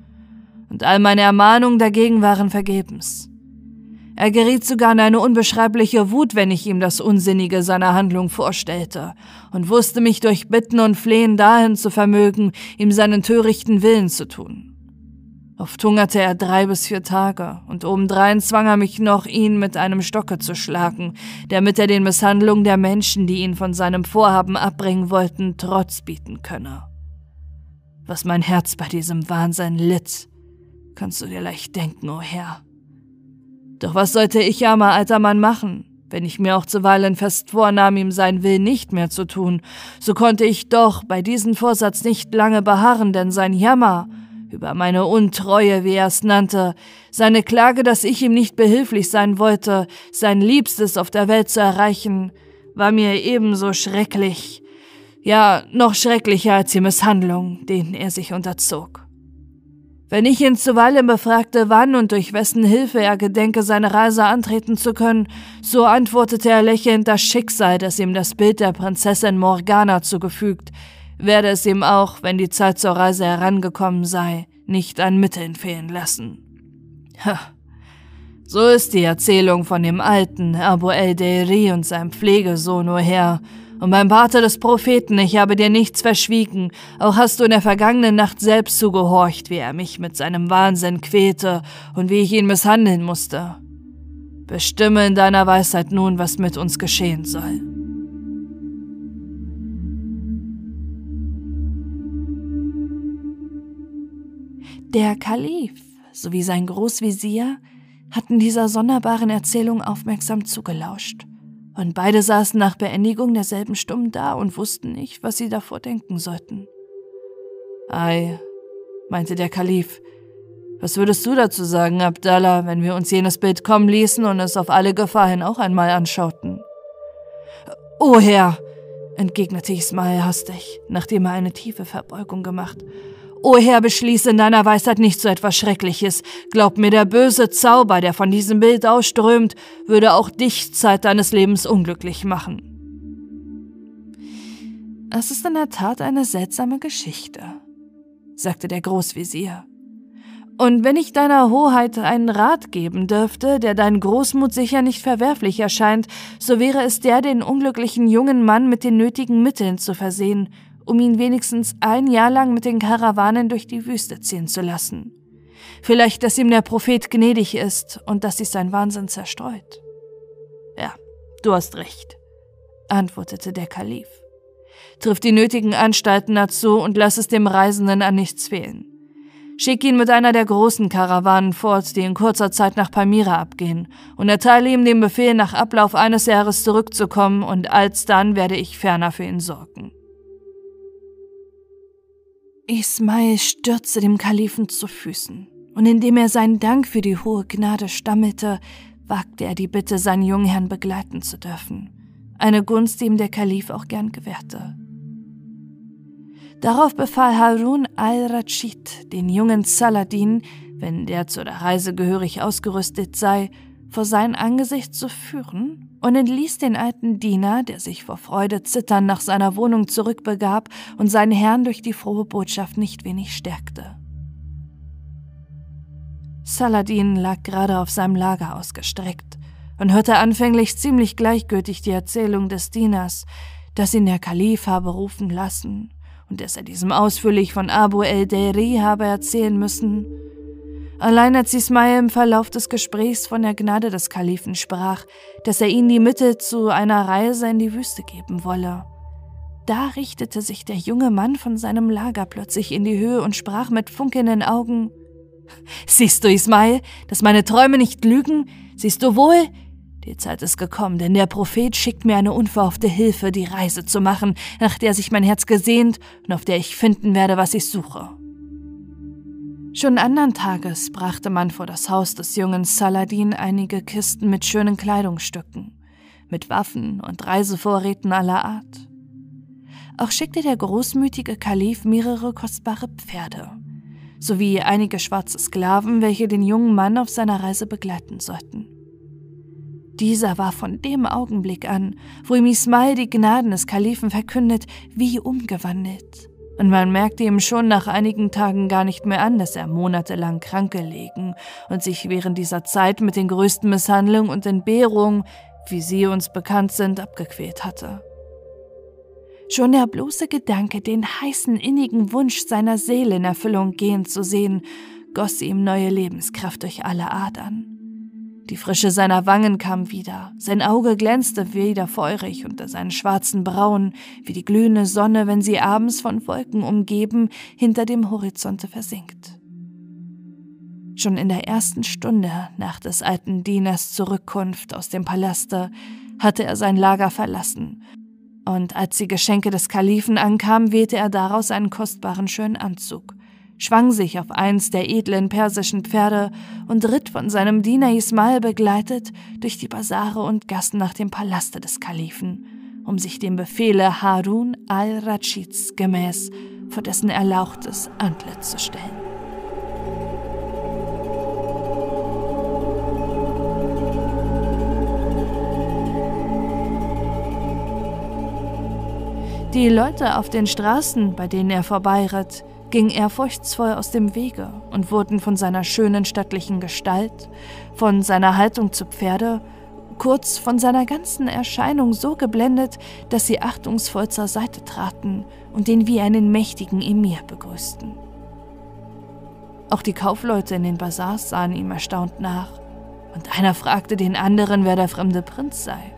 und all meine Ermahnungen dagegen waren vergebens. Er geriet sogar in eine unbeschreibliche Wut, wenn ich ihm das Unsinnige seiner Handlung vorstellte, und wusste mich durch Bitten und Flehen dahin zu vermögen, ihm seinen törichten Willen zu tun. Oft hungerte er drei bis vier Tage, und obendrein zwang er mich noch, ihn mit einem Stocke zu schlagen, damit er den Misshandlungen der Menschen, die ihn von seinem Vorhaben abbringen wollten, Trotz bieten könne. Was mein Herz bei diesem Wahnsinn litt, Kannst du dir leicht denken, o oh Herr. Doch was sollte ich, armer alter Mann, machen? Wenn ich mir auch zuweilen fest vornahm, ihm sein Will nicht mehr zu tun, so konnte ich doch bei diesem Vorsatz nicht lange beharren, denn sein Jammer über meine Untreue, wie er es nannte, seine Klage, dass ich ihm nicht behilflich sein wollte, sein Liebstes auf der Welt zu erreichen, war mir ebenso schrecklich, ja noch schrecklicher als die Misshandlung, denen er sich unterzog. Wenn ich ihn zuweilen befragte, wann und durch wessen Hilfe er gedenke, seine Reise antreten zu können, so antwortete er lächelnd das Schicksal, das ihm das Bild der Prinzessin Morgana zugefügt, werde es ihm auch, wenn die Zeit zur Reise herangekommen sei, nicht an Mitteln fehlen lassen. Ha. So ist die Erzählung von dem alten Abu el-Deiri und seinem Pflegesohn, o Herr, und beim Vater des Propheten, ich habe dir nichts verschwiegen, auch hast du in der vergangenen Nacht selbst zugehorcht, wie er mich mit seinem Wahnsinn quälte und wie ich ihn misshandeln musste. Bestimme in deiner Weisheit nun, was mit uns geschehen soll. Der Kalif sowie sein Großvisier hatten dieser sonderbaren Erzählung aufmerksam zugelauscht und beide saßen nach Beendigung derselben Stumm da und wussten nicht, was sie davor denken sollten. Ei, meinte der Kalif, was würdest du dazu sagen, Abdallah, wenn wir uns jenes Bild kommen ließen und es auf alle Gefahr hin auch einmal anschauten? O Herr, entgegnete Ismail hastig, nachdem er eine tiefe Verbeugung gemacht O Herr, beschließe in deiner Weisheit nicht so etwas Schreckliches. Glaub mir, der böse Zauber, der von diesem Bild ausströmt, würde auch dich Zeit deines Lebens unglücklich machen. Es ist in der Tat eine seltsame Geschichte, sagte der Großvezier. Und wenn ich deiner Hoheit einen Rat geben dürfte, der dein Großmut sicher nicht verwerflich erscheint, so wäre es der, den unglücklichen jungen Mann mit den nötigen Mitteln zu versehen um ihn wenigstens ein Jahr lang mit den Karawanen durch die Wüste ziehen zu lassen. Vielleicht, dass ihm der Prophet gnädig ist und dass sich sein Wahnsinn zerstreut. Ja, du hast recht, antwortete der Kalif. Triff die nötigen Anstalten dazu und lass es dem Reisenden an nichts fehlen. Schick ihn mit einer der großen Karawanen fort, die in kurzer Zeit nach Palmyra abgehen, und erteile ihm den Befehl, nach Ablauf eines Jahres zurückzukommen, und alsdann werde ich ferner für ihn sorgen. Ismail stürzte dem Kalifen zu Füßen Und indem er seinen Dank für die hohe Gnade stammelte, wagte er die Bitte, seinen Jungherrn begleiten zu dürfen, eine Gunst, die ihm der Kalif auch gern gewährte. Darauf befahl Harun al-Rashid den jungen Saladin, wenn der zu der Reise gehörig ausgerüstet sei, vor sein Angesicht zu führen und entließ den alten Diener, der sich vor Freude zitternd nach seiner Wohnung zurückbegab und seinen Herrn durch die frohe Botschaft nicht wenig stärkte. Saladin lag gerade auf seinem Lager ausgestreckt und hörte anfänglich ziemlich gleichgültig die Erzählung des Dieners, dass ihn der Kalif habe rufen lassen und dass er diesem ausführlich von Abu el-Deri habe erzählen müssen. Allein als Ismail im Verlauf des Gesprächs von der Gnade des Kalifen sprach, dass er ihnen die Mittel zu einer Reise in die Wüste geben wolle. Da richtete sich der junge Mann von seinem Lager plötzlich in die Höhe und sprach mit funkelnden Augen Siehst du, Ismail, dass meine Träume nicht lügen? Siehst du wohl? Die Zeit ist gekommen, denn der Prophet schickt mir eine unverhoffte Hilfe, die Reise zu machen, nach der sich mein Herz gesehnt und auf der ich finden werde, was ich suche. Schon andern Tages brachte man vor das Haus des jungen Saladin einige Kisten mit schönen Kleidungsstücken, mit Waffen und Reisevorräten aller Art. Auch schickte der großmütige Kalif mehrere kostbare Pferde, sowie einige schwarze Sklaven, welche den jungen Mann auf seiner Reise begleiten sollten. Dieser war von dem Augenblick an, wo ihm Ismail die Gnaden des Kalifen verkündet, wie umgewandelt. Und man merkte ihm schon nach einigen Tagen gar nicht mehr an, dass er monatelang krank gelegen und sich während dieser Zeit mit den größten Misshandlungen und Entbehrungen, wie sie uns bekannt sind, abgequält hatte. Schon der bloße Gedanke, den heißen, innigen Wunsch seiner Seele in Erfüllung gehen zu sehen, goss ihm neue Lebenskraft durch alle Adern. Die Frische seiner Wangen kam wieder, sein Auge glänzte wieder feurig unter seinen schwarzen Brauen, wie die glühende Sonne, wenn sie abends von Wolken umgeben hinter dem Horizonte versinkt. Schon in der ersten Stunde nach des alten Dieners Zurückkunft aus dem Palaste hatte er sein Lager verlassen, und als die Geschenke des Kalifen ankamen, wählte er daraus einen kostbaren schönen Anzug, schwang sich auf eins der edlen persischen Pferde und ritt von seinem Diener Ismail begleitet durch die Basare und Gassen nach dem Palaste des Kalifen, um sich dem Befehle Harun al-Rashids gemäß vor dessen erlauchtes Antlitz zu stellen. Die Leute auf den Straßen, bei denen er vorbeiritt, ging ehrfurchtsvoll aus dem Wege und wurden von seiner schönen stattlichen Gestalt, von seiner Haltung zu Pferde, kurz von seiner ganzen Erscheinung so geblendet, dass sie achtungsvoll zur Seite traten und ihn wie einen mächtigen Emir begrüßten. Auch die Kaufleute in den Bazars sahen ihm erstaunt nach, und einer fragte den anderen, wer der fremde Prinz sei.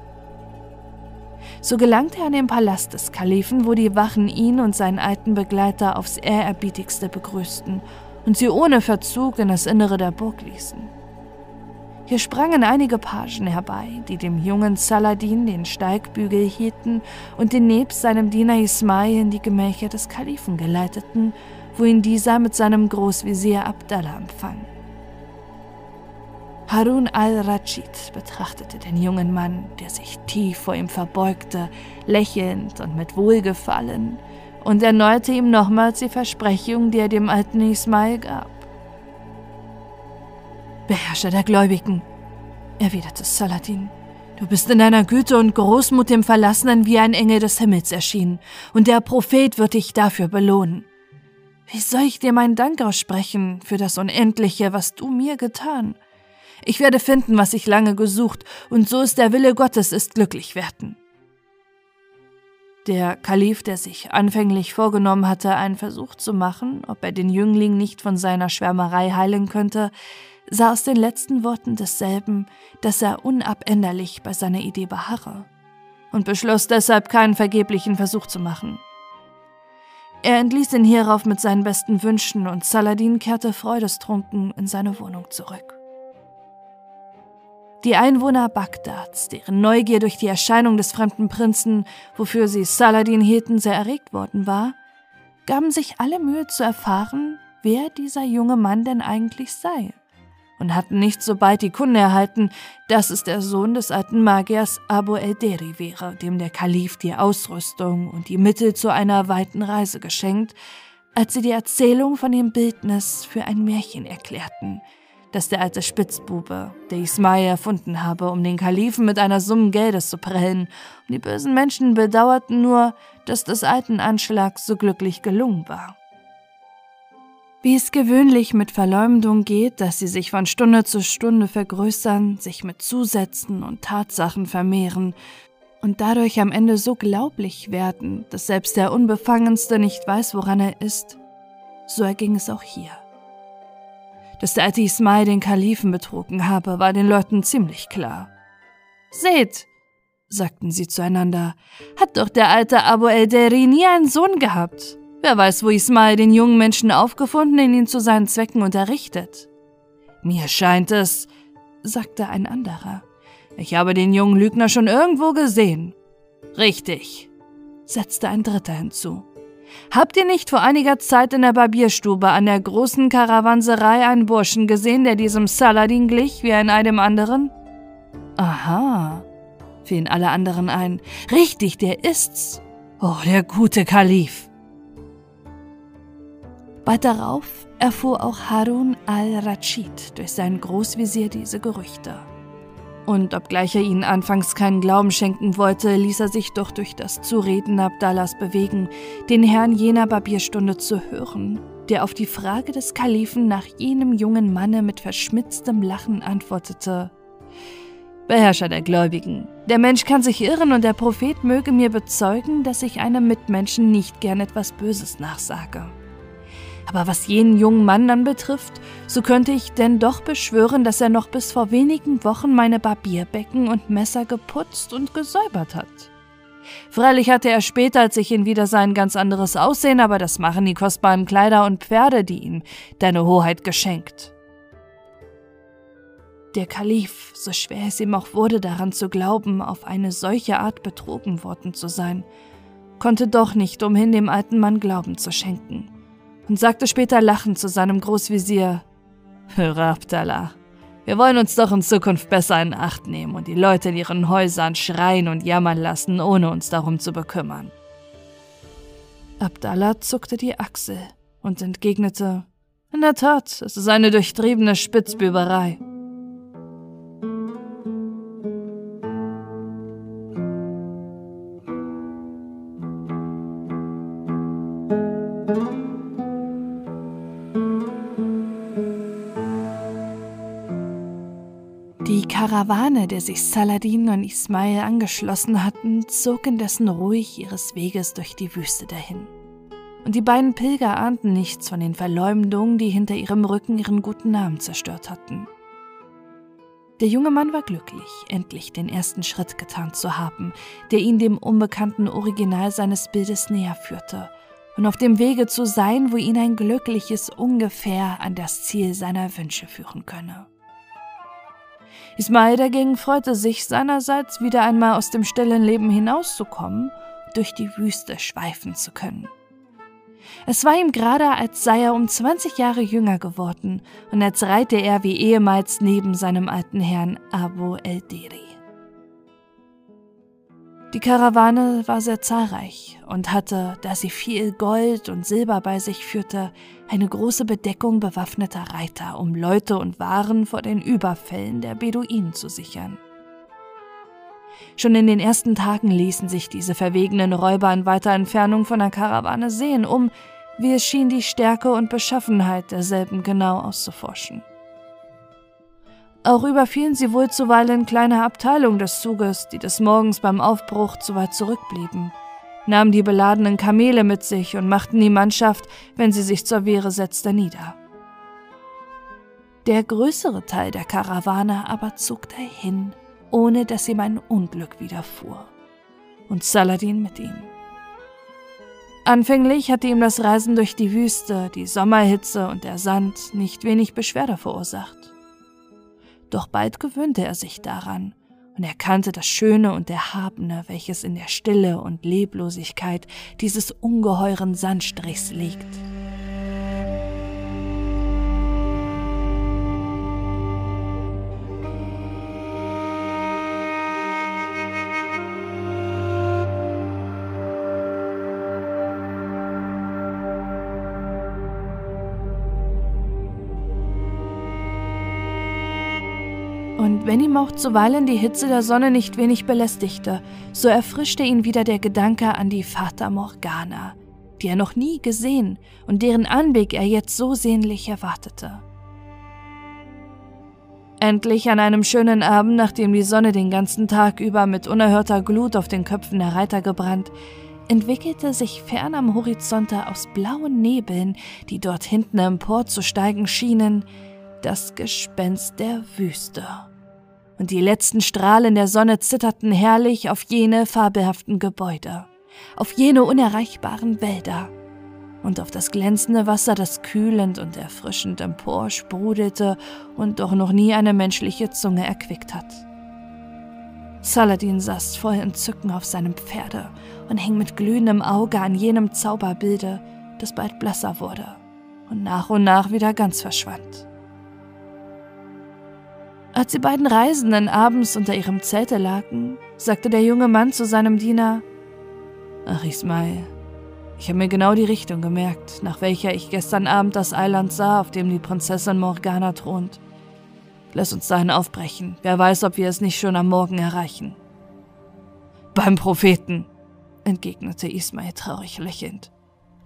So gelangte er an den Palast des Kalifen, wo die Wachen ihn und seinen alten Begleiter aufs ehrerbietigste begrüßten und sie ohne Verzug in das Innere der Burg ließen. Hier sprangen einige Pagen herbei, die dem jungen Saladin den Steigbügel hielten und den nebst seinem Diener Ismail in die Gemächer des Kalifen geleiteten, wo ihn dieser mit seinem Großvezier Abdallah empfang. Harun al-Rashid betrachtete den jungen Mann, der sich tief vor ihm verbeugte, lächelnd und mit Wohlgefallen, und erneuerte ihm nochmals die Versprechung, die er dem alten Ismail gab. Beherrscher der Gläubigen, erwiderte Saladin, du bist in deiner Güte und Großmut dem Verlassenen wie ein Engel des Himmels erschienen, und der Prophet wird dich dafür belohnen. Wie soll ich dir meinen Dank aussprechen für das Unendliche, was du mir getan? Ich werde finden, was ich lange gesucht, und so ist der Wille Gottes, ist glücklich werden. Der Kalif, der sich anfänglich vorgenommen hatte, einen Versuch zu machen, ob er den Jüngling nicht von seiner Schwärmerei heilen könnte, sah aus den letzten Worten desselben, dass er unabänderlich bei seiner Idee beharre und beschloss deshalb keinen vergeblichen Versuch zu machen. Er entließ ihn hierauf mit seinen besten Wünschen und Saladin kehrte freudestrunken in seine Wohnung zurück. Die Einwohner Bagdads, deren Neugier durch die Erscheinung des fremden Prinzen, wofür sie Saladin hielten, sehr erregt worden war, gaben sich alle Mühe zu erfahren, wer dieser junge Mann denn eigentlich sei. Und hatten nicht so bald die Kunde erhalten, dass es der Sohn des alten Magiers Abu el-Deri wäre, dem der Kalif die Ausrüstung und die Mittel zu einer weiten Reise geschenkt, als sie die Erzählung von dem Bildnis für ein Märchen erklärten, das der alte Spitzbube, der Ismail erfunden habe, um den Kalifen mit einer Summe Geldes zu prellen, und die bösen Menschen bedauerten nur, dass des alten Anschlag so glücklich gelungen war. Wie es gewöhnlich mit Verleumdung geht, dass sie sich von Stunde zu Stunde vergrößern, sich mit Zusätzen und Tatsachen vermehren und dadurch am Ende so glaublich werden, dass selbst der Unbefangenste nicht weiß, woran er ist, so erging es auch hier. Dass der alte Ismail den Kalifen betrogen habe, war den Leuten ziemlich klar. Seht, sagten sie zueinander, hat doch der alte Abu el-Deri nie einen Sohn gehabt. Wer weiß, wo Ismail den jungen Menschen aufgefunden und ihn zu seinen Zwecken unterrichtet. Mir scheint es, sagte ein anderer. Ich habe den jungen Lügner schon irgendwo gesehen. Richtig, setzte ein dritter hinzu. Habt ihr nicht vor einiger Zeit in der Barbierstube an der großen Karawanserei einen Burschen gesehen, der diesem Saladin glich wie ein einem anderen? Aha, fielen alle anderen ein. Richtig, der ist's. Oh, der gute Kalif. Bald darauf erfuhr auch Harun al-Rashid durch seinen Großvisier diese Gerüchte. Und obgleich er ihnen anfangs keinen Glauben schenken wollte, ließ er sich doch durch das Zureden Abdallahs bewegen, den Herrn jener Barbierstunde zu hören, der auf die Frage des Kalifen nach jenem jungen Manne mit verschmitztem Lachen antwortete Beherrscher der Gläubigen, der Mensch kann sich irren und der Prophet möge mir bezeugen, dass ich einem Mitmenschen nicht gern etwas Böses nachsage. Aber was jenen jungen Mann dann betrifft, so könnte ich denn doch beschwören, dass er noch bis vor wenigen Wochen meine Barbierbecken und Messer geputzt und gesäubert hat. Freilich hatte er später, als ich ihn wieder sah, ein ganz anderes Aussehen, aber das machen die kostbaren Kleider und Pferde, die ihm deine Hoheit geschenkt. Der Kalif, so schwer es ihm auch wurde, daran zu glauben, auf eine solche Art betrogen worden zu sein, konnte doch nicht umhin, dem alten Mann Glauben zu schenken und sagte später lachend zu seinem Großvisier, Höre Abdallah, wir wollen uns doch in Zukunft besser in Acht nehmen und die Leute in ihren Häusern schreien und jammern lassen, ohne uns darum zu bekümmern. Abdallah zuckte die Achsel und entgegnete, in der Tat, es ist eine durchtriebene Spitzbüberei. Karawane, der sich Saladin und Ismail angeschlossen hatten, zog indessen ruhig ihres Weges durch die Wüste dahin. Und die beiden Pilger ahnten nichts von den Verleumdungen, die hinter ihrem Rücken ihren guten Namen zerstört hatten. Der junge Mann war glücklich, endlich den ersten Schritt getan zu haben, der ihn dem unbekannten Original seines Bildes näher führte, und auf dem Wege zu sein, wo ihn ein glückliches ungefähr an das Ziel seiner Wünsche führen könne. Ismail dagegen freute sich seinerseits wieder einmal aus dem stillen Leben hinauszukommen, durch die Wüste schweifen zu können. Es war ihm gerade, als sei er um 20 Jahre jünger geworden und als reite er wie ehemals neben seinem alten Herrn Abu el-Deri. Die Karawane war sehr zahlreich und hatte, da sie viel Gold und Silber bei sich führte, eine große Bedeckung bewaffneter Reiter, um Leute und Waren vor den Überfällen der Beduinen zu sichern. Schon in den ersten Tagen ließen sich diese verwegenen Räuber in weiter Entfernung von der Karawane sehen, um, wie es schien, die Stärke und Beschaffenheit derselben genau auszuforschen. Auch überfielen sie wohl zuweilen kleine Abteilungen des Zuges, die des Morgens beim Aufbruch zu weit zurückblieben, nahmen die beladenen Kamele mit sich und machten die Mannschaft, wenn sie sich zur Wehre setzte, nieder. Der größere Teil der Karawane aber zog dahin, ohne dass ihm ein Unglück widerfuhr. Und Saladin mit ihm. Anfänglich hatte ihm das Reisen durch die Wüste, die Sommerhitze und der Sand nicht wenig Beschwerde verursacht. Doch bald gewöhnte er sich daran und erkannte das Schöne und Erhabene, welches in der Stille und Leblosigkeit dieses ungeheuren Sandstrichs liegt. Wenn ihm auch zuweilen die Hitze der Sonne nicht wenig belästigte, so erfrischte ihn wieder der Gedanke an die Fata Morgana, die er noch nie gesehen und deren Anblick er jetzt so sehnlich erwartete. Endlich an einem schönen Abend, nachdem die Sonne den ganzen Tag über mit unerhörter Glut auf den Köpfen der Reiter gebrannt, entwickelte sich fern am Horizonte aus blauen Nebeln, die dort hinten emporzusteigen schienen, das Gespenst der Wüste. Und die letzten Strahlen der Sonne zitterten herrlich auf jene fabelhaften Gebäude, auf jene unerreichbaren Wälder und auf das glänzende Wasser, das kühlend und erfrischend emporsprudelte und doch noch nie eine menschliche Zunge erquickt hat. Saladin saß voll Entzücken auf seinem Pferde und hing mit glühendem Auge an jenem Zauberbilde, das bald blasser wurde und nach und nach wieder ganz verschwand. Als die beiden Reisenden abends unter ihrem Zelte lagen, sagte der junge Mann zu seinem Diener, Ach Ismail, ich habe mir genau die Richtung gemerkt, nach welcher ich gestern Abend das Eiland sah, auf dem die Prinzessin Morgana thront. Lass uns dahin aufbrechen. Wer weiß, ob wir es nicht schon am Morgen erreichen. Beim Propheten, entgegnete Ismail traurig lächelnd.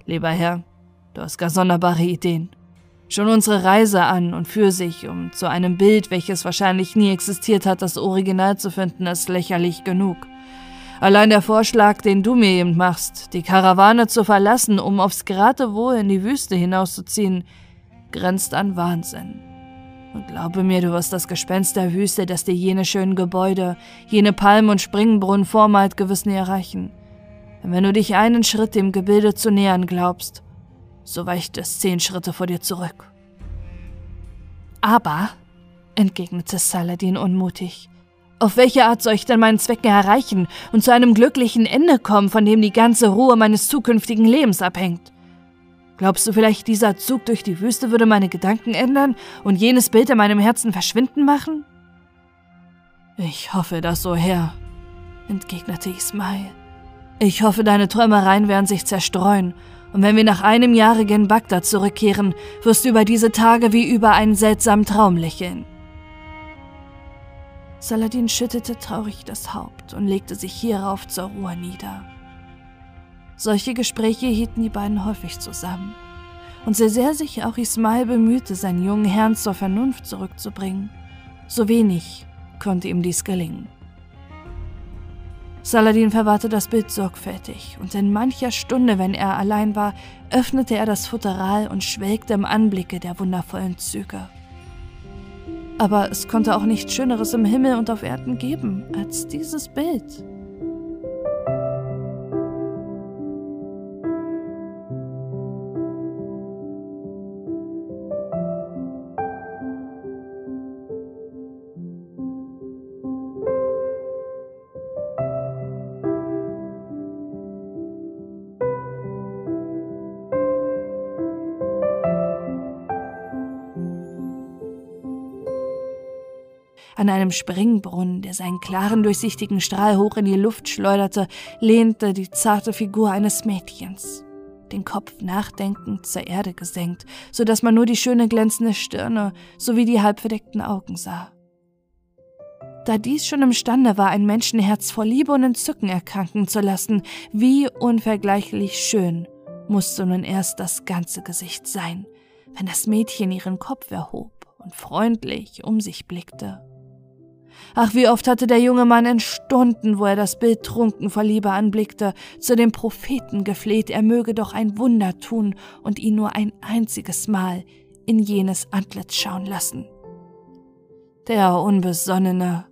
Lieber Herr, du hast gar sonderbare Ideen. Schon unsere Reise an und für sich, um zu einem Bild, welches wahrscheinlich nie existiert hat, das Original zu finden, ist lächerlich genug. Allein der Vorschlag, den du mir eben machst, die Karawane zu verlassen, um aufs Geratewohl in die Wüste hinauszuziehen, grenzt an Wahnsinn. Und glaube mir, du wirst das Gespenst der Wüste, das dir jene schönen Gebäude, jene Palmen und Springbrunnen vormalt, gewiss nie erreichen. Denn wenn du dich einen Schritt dem Gebilde zu nähern glaubst, so weicht es zehn Schritte vor dir zurück. Aber, entgegnete Saladin unmutig, auf welche Art soll ich denn meinen Zwecken erreichen und zu einem glücklichen Ende kommen, von dem die ganze Ruhe meines zukünftigen Lebens abhängt? Glaubst du vielleicht, dieser Zug durch die Wüste würde meine Gedanken ändern und jenes Bild in meinem Herzen verschwinden machen? Ich hoffe das so, Herr, entgegnete Ismail. Ich hoffe, deine Träumereien werden sich zerstreuen, und wenn wir nach einem Jahre Bagdad zurückkehren, wirst du über diese Tage wie über einen seltsamen Traum lächeln. Saladin schüttelte traurig das Haupt und legte sich hierauf zur Ruhe nieder. Solche Gespräche hielten die beiden häufig zusammen. Und sehr, sehr sich auch Ismail bemühte, seinen jungen Herrn zur Vernunft zurückzubringen, so wenig konnte ihm dies gelingen. Saladin verwahrte das Bild sorgfältig, und in mancher Stunde, wenn er allein war, öffnete er das Futteral und schwelgte im Anblicke der wundervollen Züge. Aber es konnte auch nichts Schöneres im Himmel und auf Erden geben als dieses Bild. An einem Springbrunnen, der seinen klaren, durchsichtigen Strahl hoch in die Luft schleuderte, lehnte die zarte Figur eines Mädchens, den Kopf nachdenkend zur Erde gesenkt, so dass man nur die schöne glänzende Stirne sowie die halbverdeckten Augen sah. Da dies schon imstande war, ein Menschenherz vor Liebe und Entzücken erkranken zu lassen, wie unvergleichlich schön musste nun erst das ganze Gesicht sein, wenn das Mädchen ihren Kopf erhob und freundlich um sich blickte. Ach, wie oft hatte der junge Mann in Stunden, wo er das Bild trunken vor Liebe anblickte, zu dem Propheten gefleht, er möge doch ein Wunder tun und ihn nur ein einziges Mal in jenes Antlitz schauen lassen. Der Unbesonnene.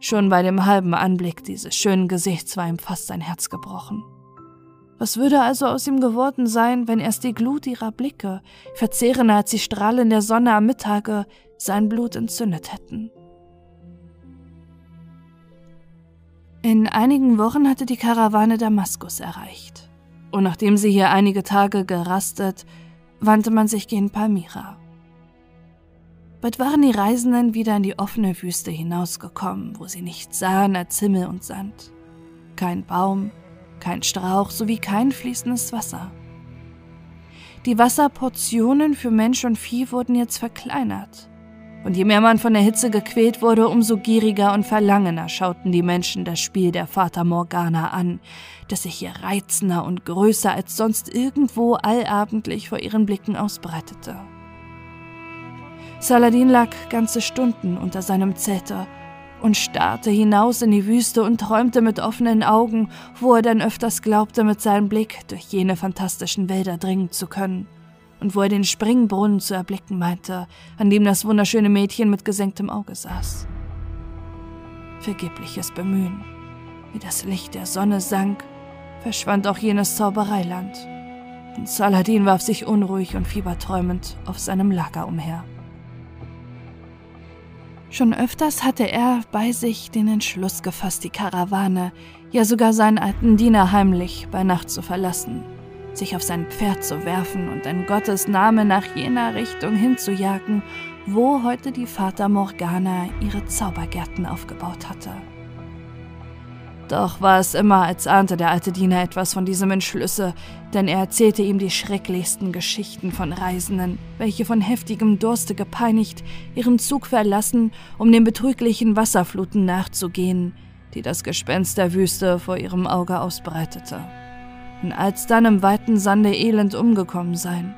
Schon bei dem halben Anblick dieses schönen Gesichts war ihm fast sein Herz gebrochen. Was würde also aus ihm geworden sein, wenn erst die Glut ihrer Blicke, verzehrender als die Strahlen der Sonne am Mittage, sein Blut entzündet hätten? In einigen Wochen hatte die Karawane Damaskus erreicht. Und nachdem sie hier einige Tage gerastet, wandte man sich gegen Palmyra. Bald waren die Reisenden wieder in die offene Wüste hinausgekommen, wo sie nichts sahen als Himmel und Sand. Kein Baum, kein Strauch sowie kein fließendes Wasser. Die Wasserportionen für Mensch und Vieh wurden jetzt verkleinert. Und je mehr man von der Hitze gequält wurde, umso gieriger und verlangener schauten die Menschen das Spiel der Fata Morgana an, das sich hier reizender und größer als sonst irgendwo allabendlich vor ihren Blicken ausbreitete. Saladin lag ganze Stunden unter seinem Zelte und starrte hinaus in die Wüste und träumte mit offenen Augen, wo er dann öfters glaubte, mit seinem Blick durch jene fantastischen Wälder dringen zu können und wo er den Springbrunnen zu erblicken meinte, an dem das wunderschöne Mädchen mit gesenktem Auge saß. Vergebliches Bemühen. Wie das Licht der Sonne sank, verschwand auch jenes Zaubereiland, und Saladin warf sich unruhig und fieberträumend auf seinem Lager umher. Schon öfters hatte er bei sich den Entschluss gefasst, die Karawane, ja sogar seinen alten Diener heimlich bei Nacht zu verlassen sich auf sein Pferd zu werfen und in Gottes Name nach jener Richtung hinzujagen, wo heute die Vater Morgana ihre Zaubergärten aufgebaut hatte. Doch war es immer, als ahnte der alte Diener etwas von diesem Entschlüsse, denn er erzählte ihm die schrecklichsten Geschichten von Reisenden, welche von heftigem Durste gepeinigt ihren Zug verlassen, um den betrüglichen Wasserfluten nachzugehen, die das Gespenst der Wüste vor ihrem Auge ausbreitete und alsdann im weiten Sande elend umgekommen sein.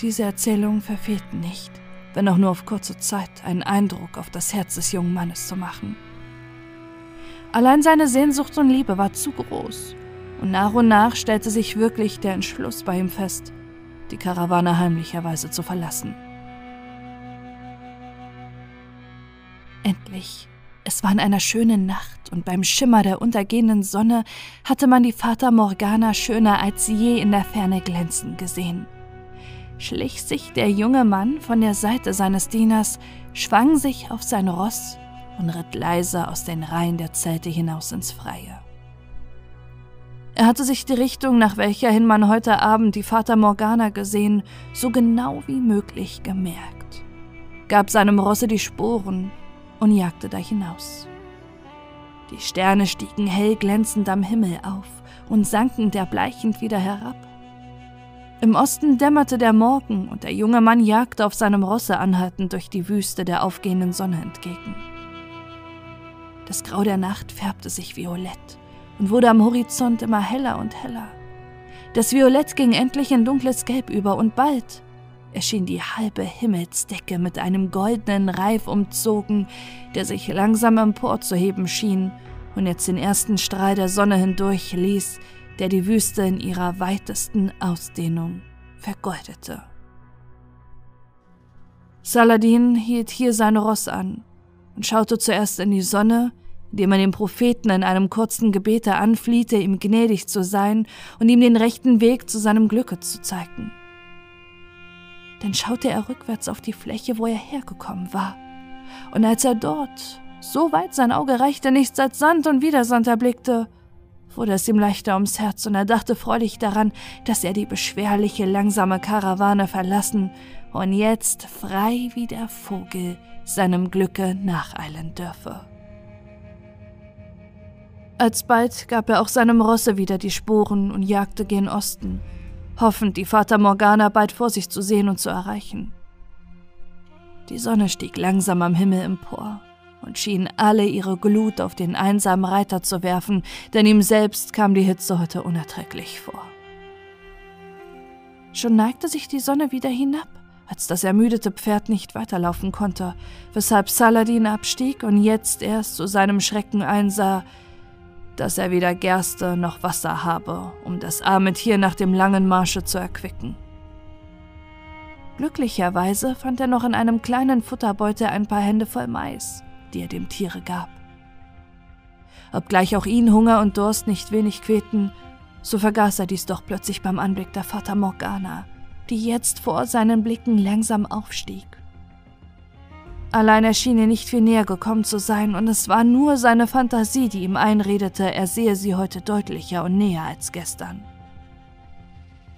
Diese Erzählungen verfehlten nicht, wenn auch nur auf kurze Zeit, einen Eindruck auf das Herz des jungen Mannes zu machen. Allein seine Sehnsucht und Liebe war zu groß, und nach und nach stellte sich wirklich der Entschluss bei ihm fest, die Karawane heimlicherweise zu verlassen. Endlich es war in einer schönen Nacht und beim Schimmer der untergehenden Sonne hatte man die Fata Morgana schöner als je in der Ferne glänzen gesehen. Schlich sich der junge Mann von der Seite seines Dieners, schwang sich auf sein Ross und ritt leise aus den Reihen der Zelte hinaus ins Freie. Er hatte sich die Richtung, nach welcher hin man heute Abend die Fata Morgana gesehen, so genau wie möglich gemerkt, gab seinem Rosse die Sporen und jagte da hinaus. Die Sterne stiegen hell glänzend am Himmel auf und sanken derbleichend wieder herab. Im Osten dämmerte der Morgen und der junge Mann jagte auf seinem Rosse anhaltend durch die Wüste der aufgehenden Sonne entgegen. Das Grau der Nacht färbte sich violett und wurde am Horizont immer heller und heller. Das Violett ging endlich in dunkles Gelb über und bald erschien die halbe Himmelsdecke mit einem goldenen Reif umzogen, der sich langsam emporzuheben schien und jetzt den ersten Strahl der Sonne hindurch ließ, der die Wüste in ihrer weitesten Ausdehnung vergoldete. Saladin hielt hier sein Ross an und schaute zuerst in die Sonne, indem er den Propheten in einem kurzen Gebete anflehte, ihm gnädig zu sein und ihm den rechten Weg zu seinem Glücke zu zeigen. Dann schaute er rückwärts auf die Fläche, wo er hergekommen war. Und als er dort, so weit sein Auge reichte, nichts als Sand und wieder Sand erblickte, wurde es ihm leichter ums Herz und er dachte freudig daran, dass er die beschwerliche, langsame Karawane verlassen und jetzt frei wie der Vogel seinem Glücke nacheilen dürfe. Alsbald gab er auch seinem Rosse wieder die Sporen und jagte gen Osten, hoffend die Fata Morgana bald vor sich zu sehen und zu erreichen. Die Sonne stieg langsam am Himmel empor und schien alle ihre Glut auf den einsamen Reiter zu werfen, denn ihm selbst kam die Hitze heute unerträglich vor. Schon neigte sich die Sonne wieder hinab, als das ermüdete Pferd nicht weiterlaufen konnte, weshalb Saladin abstieg und jetzt erst zu seinem Schrecken einsah, dass er weder Gerste noch Wasser habe, um das arme Tier nach dem langen Marsche zu erquicken. Glücklicherweise fand er noch in einem kleinen Futterbeutel ein paar Hände voll Mais, die er dem Tiere gab. Obgleich auch ihn Hunger und Durst nicht wenig quälten, so vergaß er dies doch plötzlich beim Anblick der Fata Morgana, die jetzt vor seinen Blicken langsam aufstieg. Allein er schien ihr nicht viel näher gekommen zu sein, und es war nur seine Fantasie, die ihm einredete, er sehe sie heute deutlicher und näher als gestern.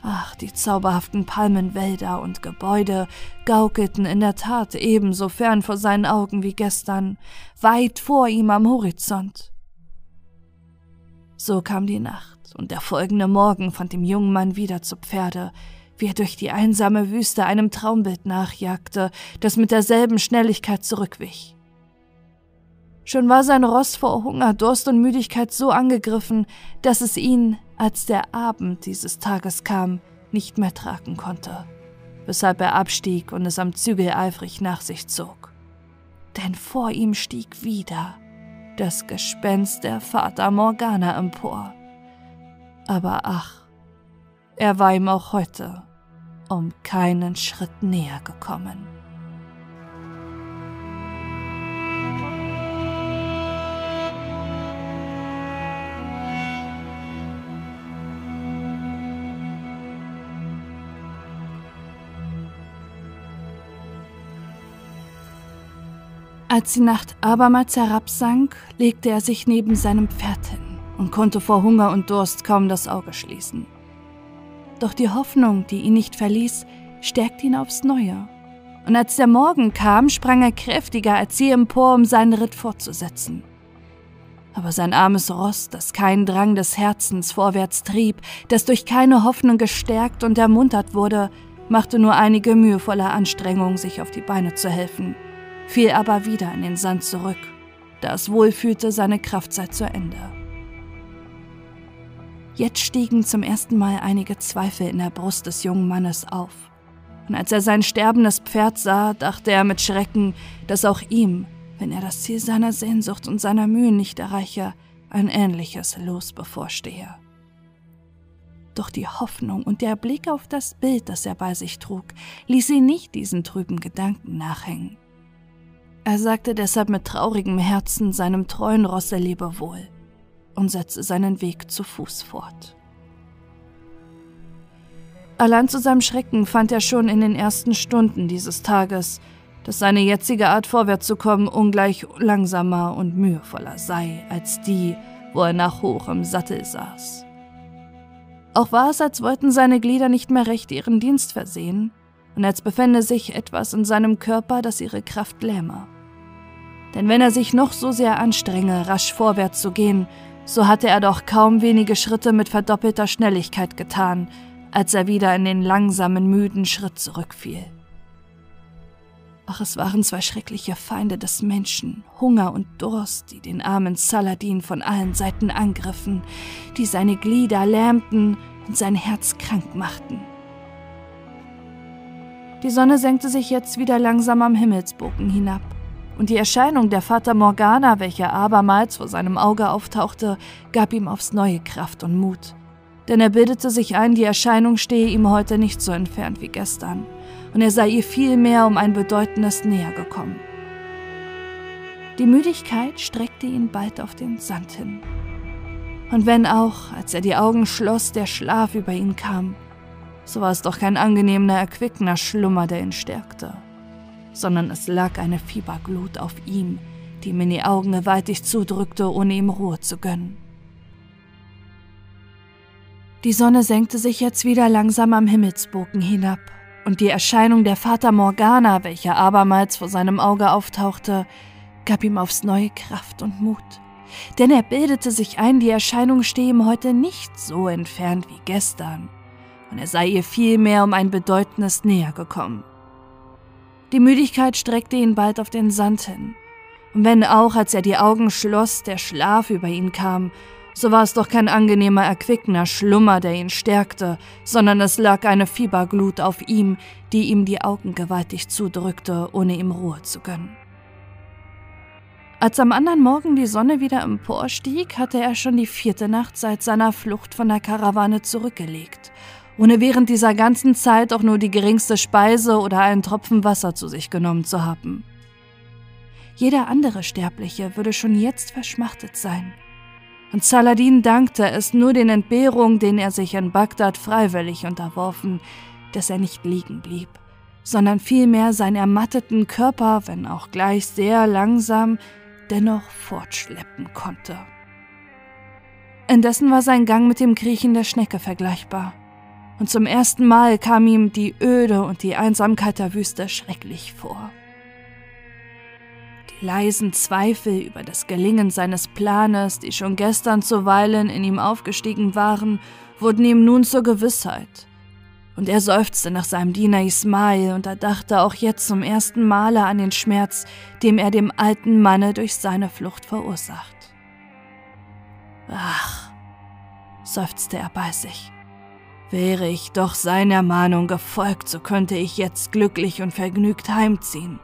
Ach, die zauberhaften Palmenwälder und Gebäude gaukelten in der Tat ebenso fern vor seinen Augen wie gestern, weit vor ihm am Horizont. So kam die Nacht, und der folgende Morgen fand dem jungen Mann wieder zu Pferde, wie er durch die einsame Wüste einem Traumbild nachjagte, das mit derselben Schnelligkeit zurückwich. Schon war sein Ross vor Hunger, Durst und Müdigkeit so angegriffen, dass es ihn, als der Abend dieses Tages kam, nicht mehr tragen konnte, weshalb er abstieg und es am Zügel eifrig nach sich zog. Denn vor ihm stieg wieder das Gespenst der Vater Morgana empor. Aber ach, er war ihm auch heute um keinen Schritt näher gekommen. Als die Nacht abermals herabsank, legte er sich neben seinem Pferd hin und konnte vor Hunger und Durst kaum das Auge schließen. Doch die Hoffnung, die ihn nicht verließ, stärkte ihn aufs Neue. Und als der Morgen kam, sprang er kräftiger als je empor, um seinen Ritt fortzusetzen. Aber sein armes Ross, das keinen Drang des Herzens vorwärts trieb, das durch keine Hoffnung gestärkt und ermuntert wurde, machte nur einige mühevolle Anstrengungen, sich auf die Beine zu helfen fiel aber wieder in den Sand zurück, da es wohl fühlte, seine Kraft sei zu Ende. Jetzt stiegen zum ersten Mal einige Zweifel in der Brust des jungen Mannes auf. Und als er sein sterbendes Pferd sah, dachte er mit Schrecken, dass auch ihm, wenn er das Ziel seiner Sehnsucht und seiner Mühen nicht erreiche, ein ähnliches Los bevorstehe. Doch die Hoffnung und der Blick auf das Bild, das er bei sich trug, ließ ihn nicht diesen trüben Gedanken nachhängen. Er sagte deshalb mit traurigem Herzen seinem treuen Rosse Lebewohl und setzte seinen Weg zu Fuß fort. Allein zu seinem Schrecken fand er schon in den ersten Stunden dieses Tages, dass seine jetzige Art vorwärts zu kommen ungleich langsamer und mühevoller sei als die, wo er nach hoch im Sattel saß. Auch war es, als wollten seine Glieder nicht mehr recht ihren Dienst versehen und als befände sich etwas in seinem Körper, das ihre Kraft lähme denn wenn er sich noch so sehr anstrenge, rasch vorwärts zu gehen, so hatte er doch kaum wenige Schritte mit verdoppelter Schnelligkeit getan, als er wieder in den langsamen, müden Schritt zurückfiel. Ach, es waren zwei schreckliche Feinde des Menschen, Hunger und Durst, die den armen Saladin von allen Seiten angriffen, die seine Glieder lähmten und sein Herz krank machten. Die Sonne senkte sich jetzt wieder langsam am Himmelsbogen hinab und die Erscheinung der Fata Morgana, welche abermals vor seinem Auge auftauchte, gab ihm aufs neue Kraft und Mut. Denn er bildete sich ein, die Erscheinung stehe ihm heute nicht so entfernt wie gestern, und er sei ihr vielmehr um ein bedeutendes näher gekommen. Die Müdigkeit streckte ihn bald auf den Sand hin. Und wenn auch, als er die Augen schloss, der Schlaf über ihn kam, so war es doch kein angenehmer, erquickender Schlummer, der ihn stärkte sondern es lag eine Fieberglut auf ihm, die mir die Augen gewaltig zudrückte, ohne ihm Ruhe zu gönnen. Die Sonne senkte sich jetzt wieder langsam am Himmelsbogen hinab, und die Erscheinung der Vater Morgana, welche abermals vor seinem Auge auftauchte, gab ihm aufs neue Kraft und Mut. Denn er bildete sich ein, die Erscheinung stehe ihm heute nicht so entfernt wie gestern, und er sei ihr vielmehr um ein bedeutendes näher gekommen. Die Müdigkeit streckte ihn bald auf den Sand hin. Und wenn auch, als er die Augen schloss, der Schlaf über ihn kam, so war es doch kein angenehmer, erquickender Schlummer, der ihn stärkte, sondern es lag eine Fieberglut auf ihm, die ihm die Augen gewaltig zudrückte, ohne ihm Ruhe zu gönnen. Als am anderen Morgen die Sonne wieder emporstieg, hatte er schon die vierte Nacht seit seiner Flucht von der Karawane zurückgelegt ohne während dieser ganzen Zeit auch nur die geringste Speise oder einen Tropfen Wasser zu sich genommen zu haben. Jeder andere Sterbliche würde schon jetzt verschmachtet sein. Und Saladin dankte es nur den Entbehrungen, denen er sich in Bagdad freiwillig unterworfen, dass er nicht liegen blieb, sondern vielmehr seinen ermatteten Körper, wenn auch gleich sehr langsam, dennoch fortschleppen konnte. Indessen war sein Gang mit dem Kriechen der Schnecke vergleichbar und zum ersten Mal kam ihm die Öde und die Einsamkeit der Wüste schrecklich vor. Die leisen Zweifel über das Gelingen seines Planes, die schon gestern zuweilen in ihm aufgestiegen waren, wurden ihm nun zur Gewissheit. Und er seufzte nach seinem Diener Ismail und er dachte auch jetzt zum ersten Male an den Schmerz, dem er dem alten Manne durch seine Flucht verursacht. Ach, seufzte er bei sich. Wäre ich doch seiner Ermahnung gefolgt, so könnte ich jetzt glücklich und vergnügt heimziehen.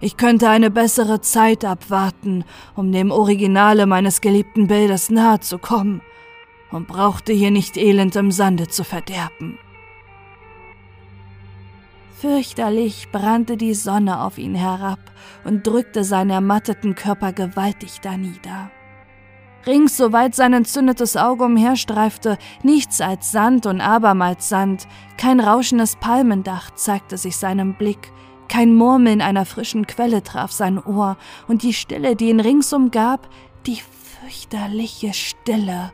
Ich könnte eine bessere Zeit abwarten, um dem Originale meines geliebten Bildes nahe zu kommen, und brauchte hier nicht elend im Sande zu verderben. Fürchterlich brannte die Sonne auf ihn herab und drückte seinen ermatteten Körper gewaltig danieder. Rings, soweit sein entzündetes Auge umherstreifte, nichts als Sand und abermals Sand, kein rauschendes Palmendach zeigte sich seinem Blick, kein Murmeln einer frischen Quelle traf sein Ohr, und die Stille, die ihn rings umgab, die fürchterliche Stille.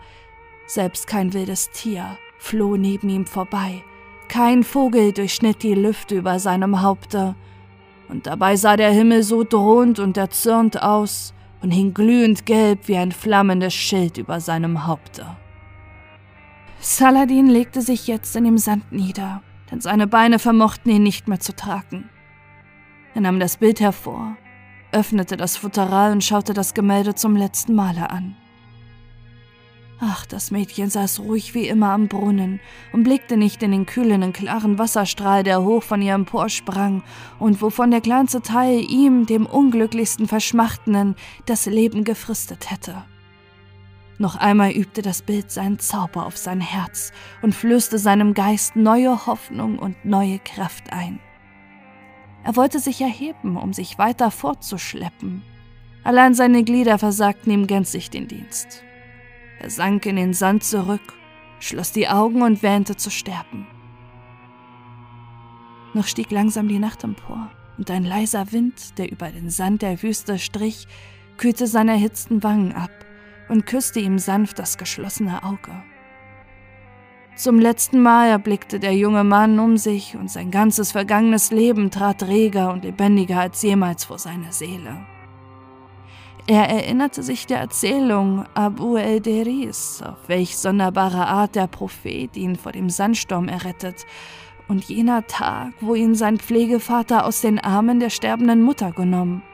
Selbst kein wildes Tier floh neben ihm vorbei, kein Vogel durchschnitt die Lüfte über seinem Haupte, und dabei sah der Himmel so drohend und erzürnt aus und hing glühend gelb wie ein flammendes Schild über seinem Haupte. Saladin legte sich jetzt in dem Sand nieder, denn seine Beine vermochten ihn nicht mehr zu tragen. Er nahm das Bild hervor, öffnete das Futteral und schaute das Gemälde zum letzten Male an. Ach, das Mädchen saß ruhig wie immer am Brunnen und blickte nicht in den kühlenden, klaren Wasserstrahl, der hoch von ihr emporsprang und wovon der kleinste Teil ihm, dem unglücklichsten Verschmachtenden, das Leben gefristet hätte. Noch einmal übte das Bild seinen Zauber auf sein Herz und flößte seinem Geist neue Hoffnung und neue Kraft ein. Er wollte sich erheben, um sich weiter fortzuschleppen. Allein seine Glieder versagten ihm gänzlich den Dienst. Er sank in den Sand zurück, schloss die Augen und wähnte zu sterben. Noch stieg langsam die Nacht empor, und ein leiser Wind, der über den Sand der Wüste strich, kühlte seine erhitzten Wangen ab und küsste ihm sanft das geschlossene Auge. Zum letzten Mal erblickte der junge Mann um sich und sein ganzes vergangenes Leben trat reger und lebendiger als jemals vor seine Seele. Er erinnerte sich der Erzählung Abu el-Deris, auf welch sonderbare Art der Prophet ihn vor dem Sandsturm errettet, und jener Tag, wo ihn sein Pflegevater aus den Armen der sterbenden Mutter genommen,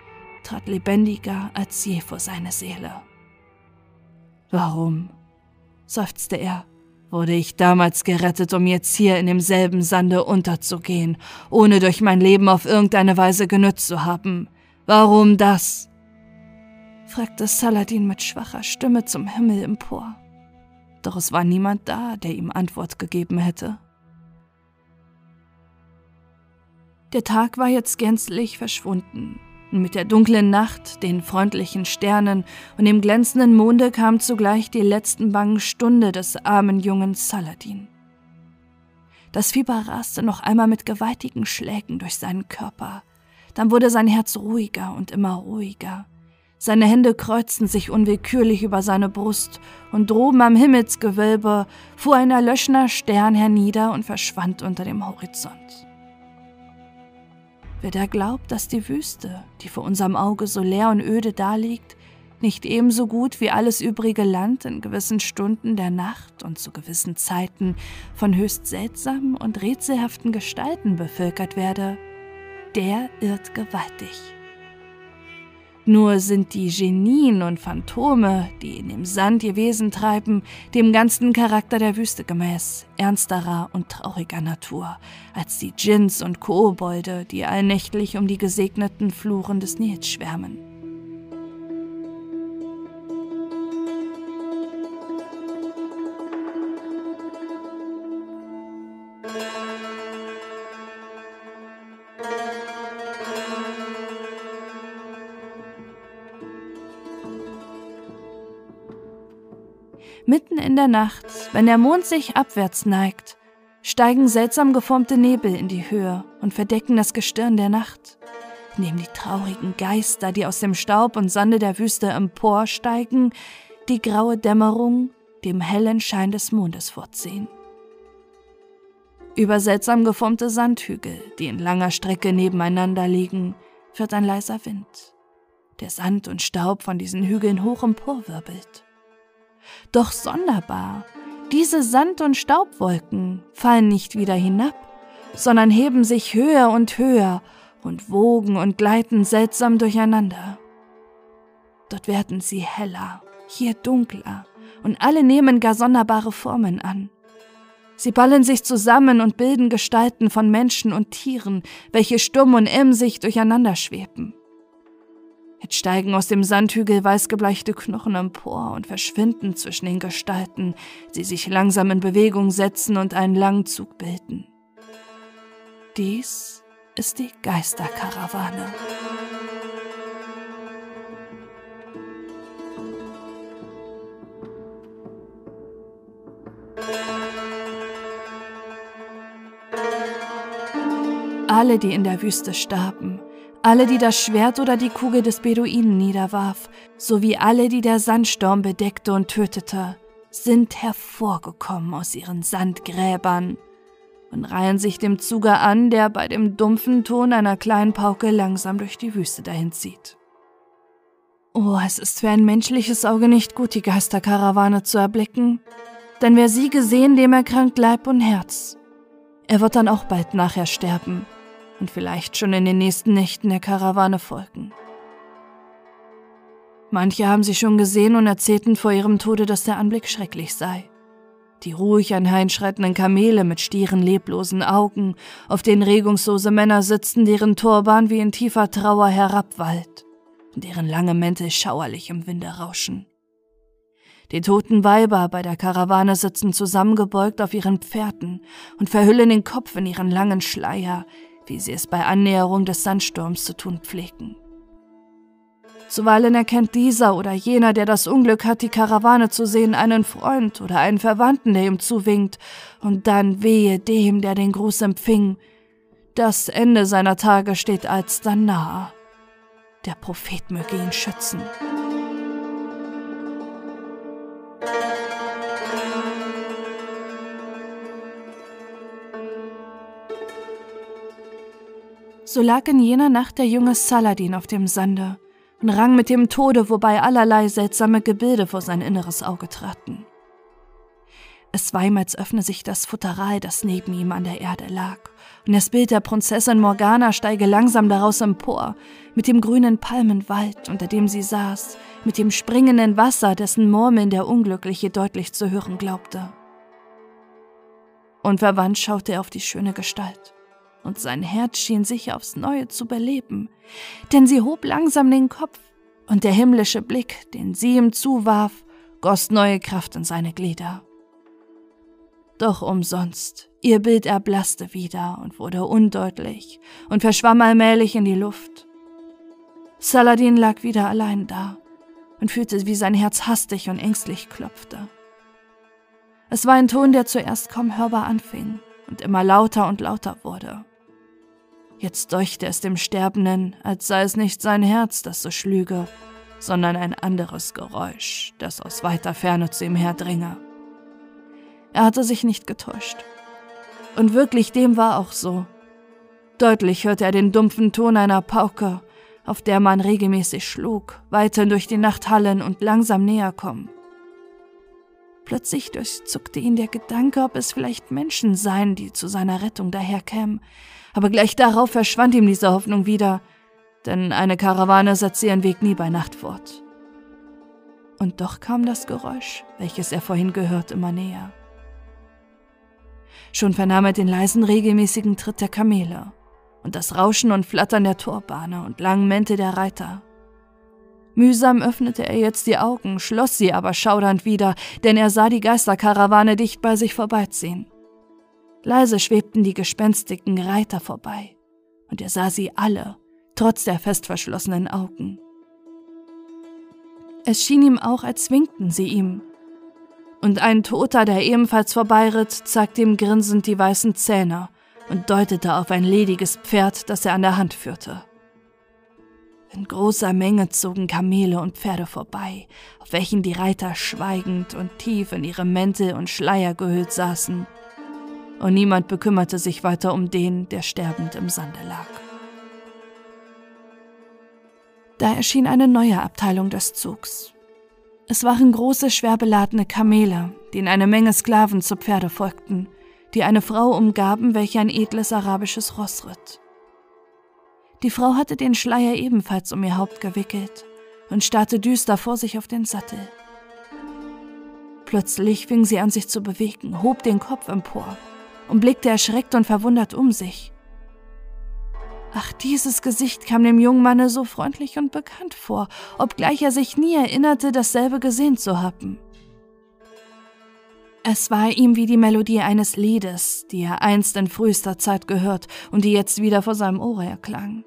trat lebendiger als je vor seine Seele. Warum, seufzte er, wurde ich damals gerettet, um jetzt hier in demselben Sande unterzugehen, ohne durch mein Leben auf irgendeine Weise genützt zu haben? Warum das? Fragte Saladin mit schwacher Stimme zum Himmel empor. Doch es war niemand da, der ihm Antwort gegeben hätte. Der Tag war jetzt gänzlich verschwunden, und mit der dunklen Nacht, den freundlichen Sternen und dem glänzenden Monde kam zugleich die letzten bangen Stunde des armen jungen Saladin. Das Fieber raste noch einmal mit gewaltigen Schlägen durch seinen Körper, dann wurde sein Herz ruhiger und immer ruhiger, seine Hände kreuzten sich unwillkürlich über seine Brust, und droben am Himmelsgewölbe fuhr ein erlöschener Stern hernieder und verschwand unter dem Horizont. Wer da glaubt, dass die Wüste, die vor unserem Auge so leer und öde daliegt, nicht ebenso gut wie alles übrige Land in gewissen Stunden der Nacht und zu gewissen Zeiten von höchst seltsamen und rätselhaften Gestalten bevölkert werde, der irrt gewaltig. Nur sind die Genien und Phantome, die in dem Sand ihr Wesen treiben, dem ganzen Charakter der Wüste gemäß, ernsterer und trauriger Natur, als die Djinns und Kobolde, die allnächtlich um die gesegneten Fluren des Nils schwärmen. Mitten in der Nacht, wenn der Mond sich abwärts neigt, steigen seltsam geformte Nebel in die Höhe und verdecken das Gestirn der Nacht, indem die traurigen Geister, die aus dem Staub und Sande der Wüste emporsteigen, die graue Dämmerung dem hellen Schein des Mondes vorziehen. Über seltsam geformte Sandhügel, die in langer Strecke nebeneinander liegen, fährt ein leiser Wind, der Sand und Staub von diesen Hügeln hoch emporwirbelt. Doch sonderbar, Diese Sand- und Staubwolken fallen nicht wieder hinab, sondern heben sich höher und höher und wogen und gleiten seltsam durcheinander. Dort werden sie heller, hier dunkler, und alle nehmen gar sonderbare Formen an. Sie ballen sich zusammen und bilden Gestalten von Menschen und Tieren, welche stumm und emsig durcheinander schweben. Jetzt steigen aus dem Sandhügel weißgebleichte Knochen empor und verschwinden zwischen den Gestalten, die sich langsam in Bewegung setzen und einen langen Zug bilden. Dies ist die Geisterkarawane. Alle, die in der Wüste starben, alle, die das Schwert oder die Kugel des Beduinen niederwarf, sowie alle, die der Sandsturm bedeckte und tötete, sind hervorgekommen aus ihren Sandgräbern und reihen sich dem Zuge an, der bei dem dumpfen Ton einer kleinen Pauke langsam durch die Wüste dahin zieht. Oh, es ist für ein menschliches Auge nicht gut, die Geisterkarawane zu erblicken, denn wer sie gesehen, dem erkrankt Leib und Herz. Er wird dann auch bald nachher sterben und vielleicht schon in den nächsten Nächten der Karawane folgen. Manche haben sie schon gesehen und erzählten vor ihrem Tode, dass der Anblick schrecklich sei die ruhig einherschreitenden Kamele mit stieren, leblosen Augen, auf denen regungslose Männer sitzen, deren Turban wie in tiefer Trauer herabwallt und deren lange Mäntel schauerlich im Winde rauschen. Die toten Weiber bei der Karawane sitzen zusammengebeugt auf ihren Pferden und verhüllen den Kopf in ihren langen Schleier, wie sie es bei Annäherung des Sandsturms zu tun pflegen. Zuweilen erkennt dieser oder jener, der das Unglück hat, die Karawane zu sehen, einen Freund oder einen Verwandten, der ihm zuwinkt, und dann wehe dem, der den Gruß empfing. Das Ende seiner Tage steht alsdann nahe. Der Prophet möge ihn schützen. So lag in jener Nacht der junge Saladin auf dem Sande und rang mit dem Tode, wobei allerlei seltsame Gebilde vor sein inneres Auge traten. Es war ihm, als öffne sich das Futteral, das neben ihm an der Erde lag, und das Bild der Prinzessin Morgana steige langsam daraus empor, mit dem grünen Palmenwald, unter dem sie saß, mit dem springenden Wasser, dessen Murmeln der Unglückliche deutlich zu hören glaubte. Unverwandt schaute er auf die schöne Gestalt und sein Herz schien sich aufs Neue zu beleben, denn sie hob langsam den Kopf, und der himmlische Blick, den sie ihm zuwarf, goss neue Kraft in seine Glieder. Doch umsonst, ihr Bild erblasste wieder und wurde undeutlich und verschwamm allmählich in die Luft. Saladin lag wieder allein da und fühlte, wie sein Herz hastig und ängstlich klopfte. Es war ein Ton, der zuerst kaum hörbar anfing und immer lauter und lauter wurde. Jetzt deuchte es dem Sterbenden, als sei es nicht sein Herz, das so schlüge, sondern ein anderes Geräusch, das aus weiter Ferne zu ihm herdringe. Er hatte sich nicht getäuscht. Und wirklich dem war auch so. Deutlich hörte er den dumpfen Ton einer Pauke, auf der man regelmäßig schlug, weiter durch die Nacht hallen und langsam näher kommen. Plötzlich durchzuckte ihn der Gedanke, ob es vielleicht Menschen seien, die zu seiner Rettung daherkämen, aber gleich darauf verschwand ihm diese Hoffnung wieder, denn eine Karawane setzte ihren Weg nie bei Nacht fort. Und doch kam das Geräusch, welches er vorhin gehört, immer näher. Schon vernahm er den leisen, regelmäßigen Tritt der Kamele und das Rauschen und Flattern der Torbahne und langen Mäntel der Reiter. Mühsam öffnete er jetzt die Augen, schloss sie aber schaudernd wieder, denn er sah die Geisterkarawane dicht bei sich vorbeiziehen. Leise schwebten die gespenstigen Reiter vorbei, und er sah sie alle, trotz der fest verschlossenen Augen. Es schien ihm auch, als winkten sie ihm. Und ein Toter, der ebenfalls vorbeiritt, zeigte ihm grinsend die weißen Zähne und deutete auf ein lediges Pferd, das er an der Hand führte. In großer Menge zogen Kamele und Pferde vorbei, auf welchen die Reiter schweigend und tief in ihre Mäntel und Schleier gehüllt saßen und niemand bekümmerte sich weiter um den, der sterbend im Sande lag. Da erschien eine neue Abteilung des Zugs. Es waren große, schwer beladene Kamele, denen eine Menge Sklaven zu Pferde folgten, die eine Frau umgaben, welche ein edles arabisches Ross ritt. Die Frau hatte den Schleier ebenfalls um ihr Haupt gewickelt und starrte düster vor sich auf den Sattel. Plötzlich fing sie an, sich zu bewegen, hob den Kopf empor und blickte erschreckt und verwundert um sich. Ach, dieses Gesicht kam dem jungen Manne so freundlich und bekannt vor, obgleich er sich nie erinnerte, dasselbe gesehen zu haben. Es war ihm wie die Melodie eines Liedes, die er einst in frühester Zeit gehört und die jetzt wieder vor seinem Ohre erklang.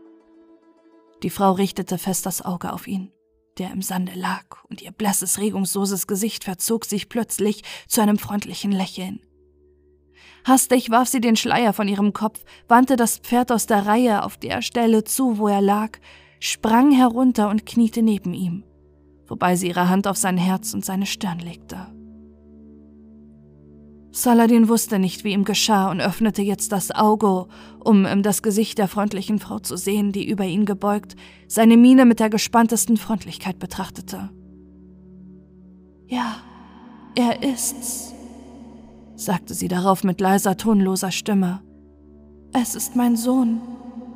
Die Frau richtete fest das Auge auf ihn, der im Sande lag, und ihr blasses, regungsloses Gesicht verzog sich plötzlich zu einem freundlichen Lächeln. Hastig warf sie den Schleier von ihrem Kopf, wandte das Pferd aus der Reihe auf der Stelle zu, wo er lag, sprang herunter und kniete neben ihm, wobei sie ihre Hand auf sein Herz und seine Stirn legte. Saladin wusste nicht, wie ihm geschah und öffnete jetzt das Auge, um in das Gesicht der freundlichen Frau zu sehen, die über ihn gebeugt seine Miene mit der gespanntesten Freundlichkeit betrachtete. Ja, er ist's, sagte sie darauf mit leiser, tonloser Stimme. Es ist mein Sohn.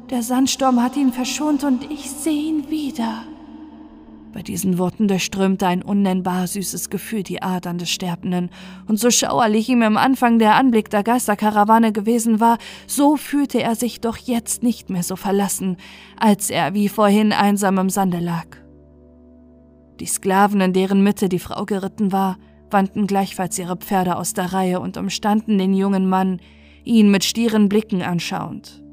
Der Sandsturm hat ihn verschont und ich sehe ihn wieder. Bei diesen Worten durchströmte ein unnennbar süßes Gefühl die Adern des Sterbenden, und so schauerlich ihm im Anfang der Anblick der Geisterkarawane gewesen war, so fühlte er sich doch jetzt nicht mehr so verlassen, als er wie vorhin einsam im Sande lag. Die Sklaven, in deren Mitte die Frau geritten war, wandten gleichfalls ihre Pferde aus der Reihe und umstanden den jungen Mann, ihn mit stieren Blicken anschauend.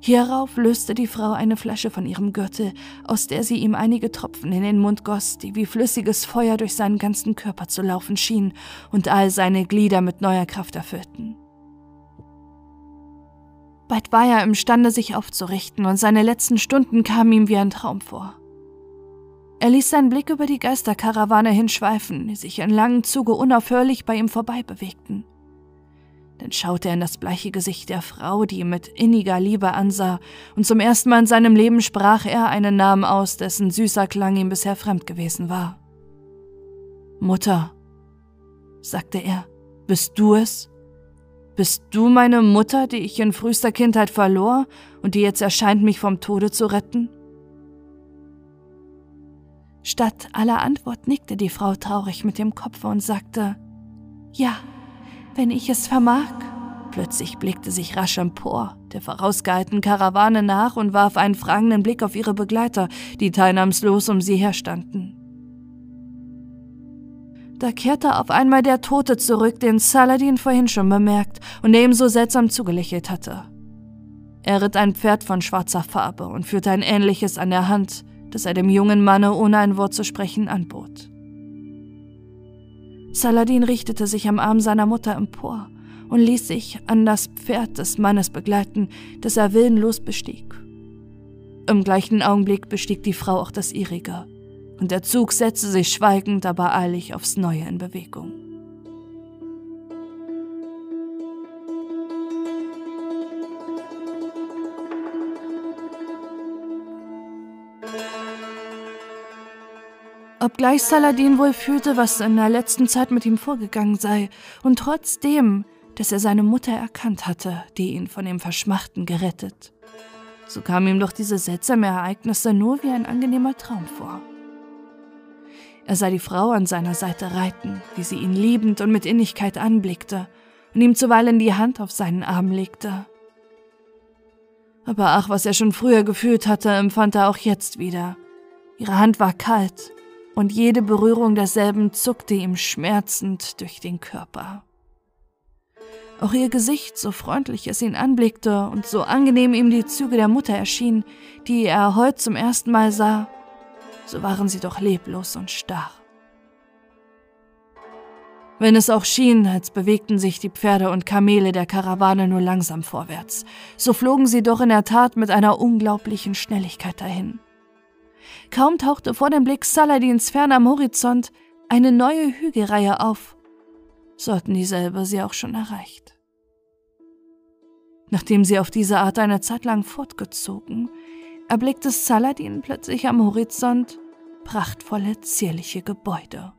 Hierauf löste die Frau eine Flasche von ihrem Gürtel, aus der sie ihm einige Tropfen in den Mund goss, die wie flüssiges Feuer durch seinen ganzen Körper zu laufen schienen und all seine Glieder mit neuer Kraft erfüllten. Bald war er imstande, sich aufzurichten, und seine letzten Stunden kamen ihm wie ein Traum vor. Er ließ seinen Blick über die Geisterkarawane hinschweifen, die sich in langen Zuge unaufhörlich bei ihm vorbei bewegten. Dann schaute er in das bleiche Gesicht der Frau, die ihn mit inniger Liebe ansah, und zum ersten Mal in seinem Leben sprach er einen Namen aus, dessen süßer Klang ihm bisher fremd gewesen war. Mutter, sagte er, bist du es? Bist du meine Mutter, die ich in frühester Kindheit verlor und die jetzt erscheint, mich vom Tode zu retten? Statt aller Antwort nickte die Frau traurig mit dem Kopfe und sagte, Ja, wenn ich es vermag. Plötzlich blickte sich rasch empor, der vorausgeeilten Karawane nach und warf einen fragenden Blick auf ihre Begleiter, die teilnahmslos um sie herstanden. Da kehrte auf einmal der Tote zurück, den Saladin vorhin schon bemerkt und der ihm so seltsam zugelächelt hatte. Er ritt ein Pferd von schwarzer Farbe und führte ein ähnliches an der Hand, das er dem jungen Manne ohne ein Wort zu sprechen anbot. Saladin richtete sich am Arm seiner Mutter empor und ließ sich an das Pferd des Mannes begleiten, das er willenlos bestieg. Im gleichen Augenblick bestieg die Frau auch das ihrige, und der Zug setzte sich schweigend, aber eilig aufs Neue in Bewegung. Obgleich Saladin wohl fühlte, was in der letzten Zeit mit ihm vorgegangen sei, und trotzdem, dass er seine Mutter erkannt hatte, die ihn von dem Verschmachten gerettet. So kamen ihm doch diese seltsamen Ereignisse nur wie ein angenehmer Traum vor. Er sah die Frau an seiner Seite reiten, wie sie ihn liebend und mit Innigkeit anblickte und ihm zuweilen die Hand auf seinen Arm legte. Aber ach, was er schon früher gefühlt hatte, empfand er auch jetzt wieder. Ihre Hand war kalt, und jede Berührung derselben zuckte ihm schmerzend durch den Körper. Auch ihr Gesicht, so freundlich es ihn anblickte und so angenehm ihm die Züge der Mutter erschienen, die er heute zum ersten Mal sah, so waren sie doch leblos und starr. Wenn es auch schien, als bewegten sich die Pferde und Kamele der Karawane nur langsam vorwärts, so flogen sie doch in der Tat mit einer unglaublichen Schnelligkeit dahin. Kaum tauchte vor dem Blick Saladins fern am Horizont eine neue Hügelreihe auf, so hatten dieselbe sie auch schon erreicht. Nachdem sie auf diese Art eine Zeit lang fortgezogen, erblickte Saladin plötzlich am Horizont prachtvolle, zierliche Gebäude.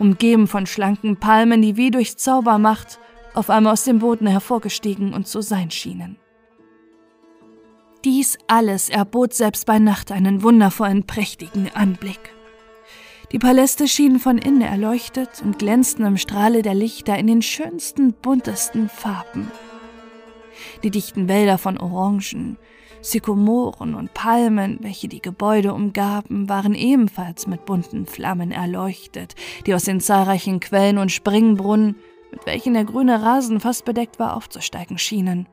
umgeben von schlanken Palmen, die wie durch Zaubermacht auf einmal aus dem Boden hervorgestiegen und zu sein schienen. Dies alles erbot selbst bei Nacht einen wundervollen, prächtigen Anblick. Die Paläste schienen von innen erleuchtet und glänzten im Strahle der Lichter in den schönsten, buntesten Farben. Die dichten Wälder von Orangen, Sykomoren und Palmen, welche die Gebäude umgaben, waren ebenfalls mit bunten Flammen erleuchtet, die aus den zahlreichen Quellen und Springbrunnen, mit welchen der grüne Rasen fast bedeckt war, aufzusteigen schienen.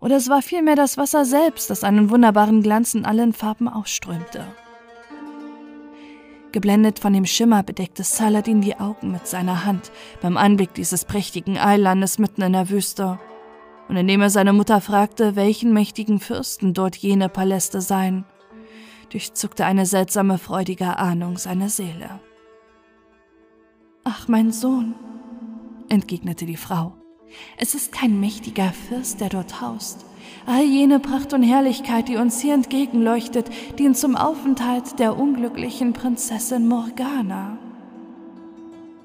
Oder es war vielmehr das Wasser selbst, das einen wunderbaren Glanz in allen Farben ausströmte. Geblendet von dem Schimmer bedeckte Saladin die Augen mit seiner Hand beim Anblick dieses prächtigen Eilandes mitten in der Wüste. Und indem er seine Mutter fragte, welchen mächtigen Fürsten dort jene Paläste seien, durchzuckte eine seltsame freudige Ahnung seine Seele. Ach, mein Sohn, entgegnete die Frau, es ist kein mächtiger Fürst, der dort haust, All jene Pracht und Herrlichkeit, die uns hier entgegenleuchtet, dient zum Aufenthalt der unglücklichen Prinzessin Morgana.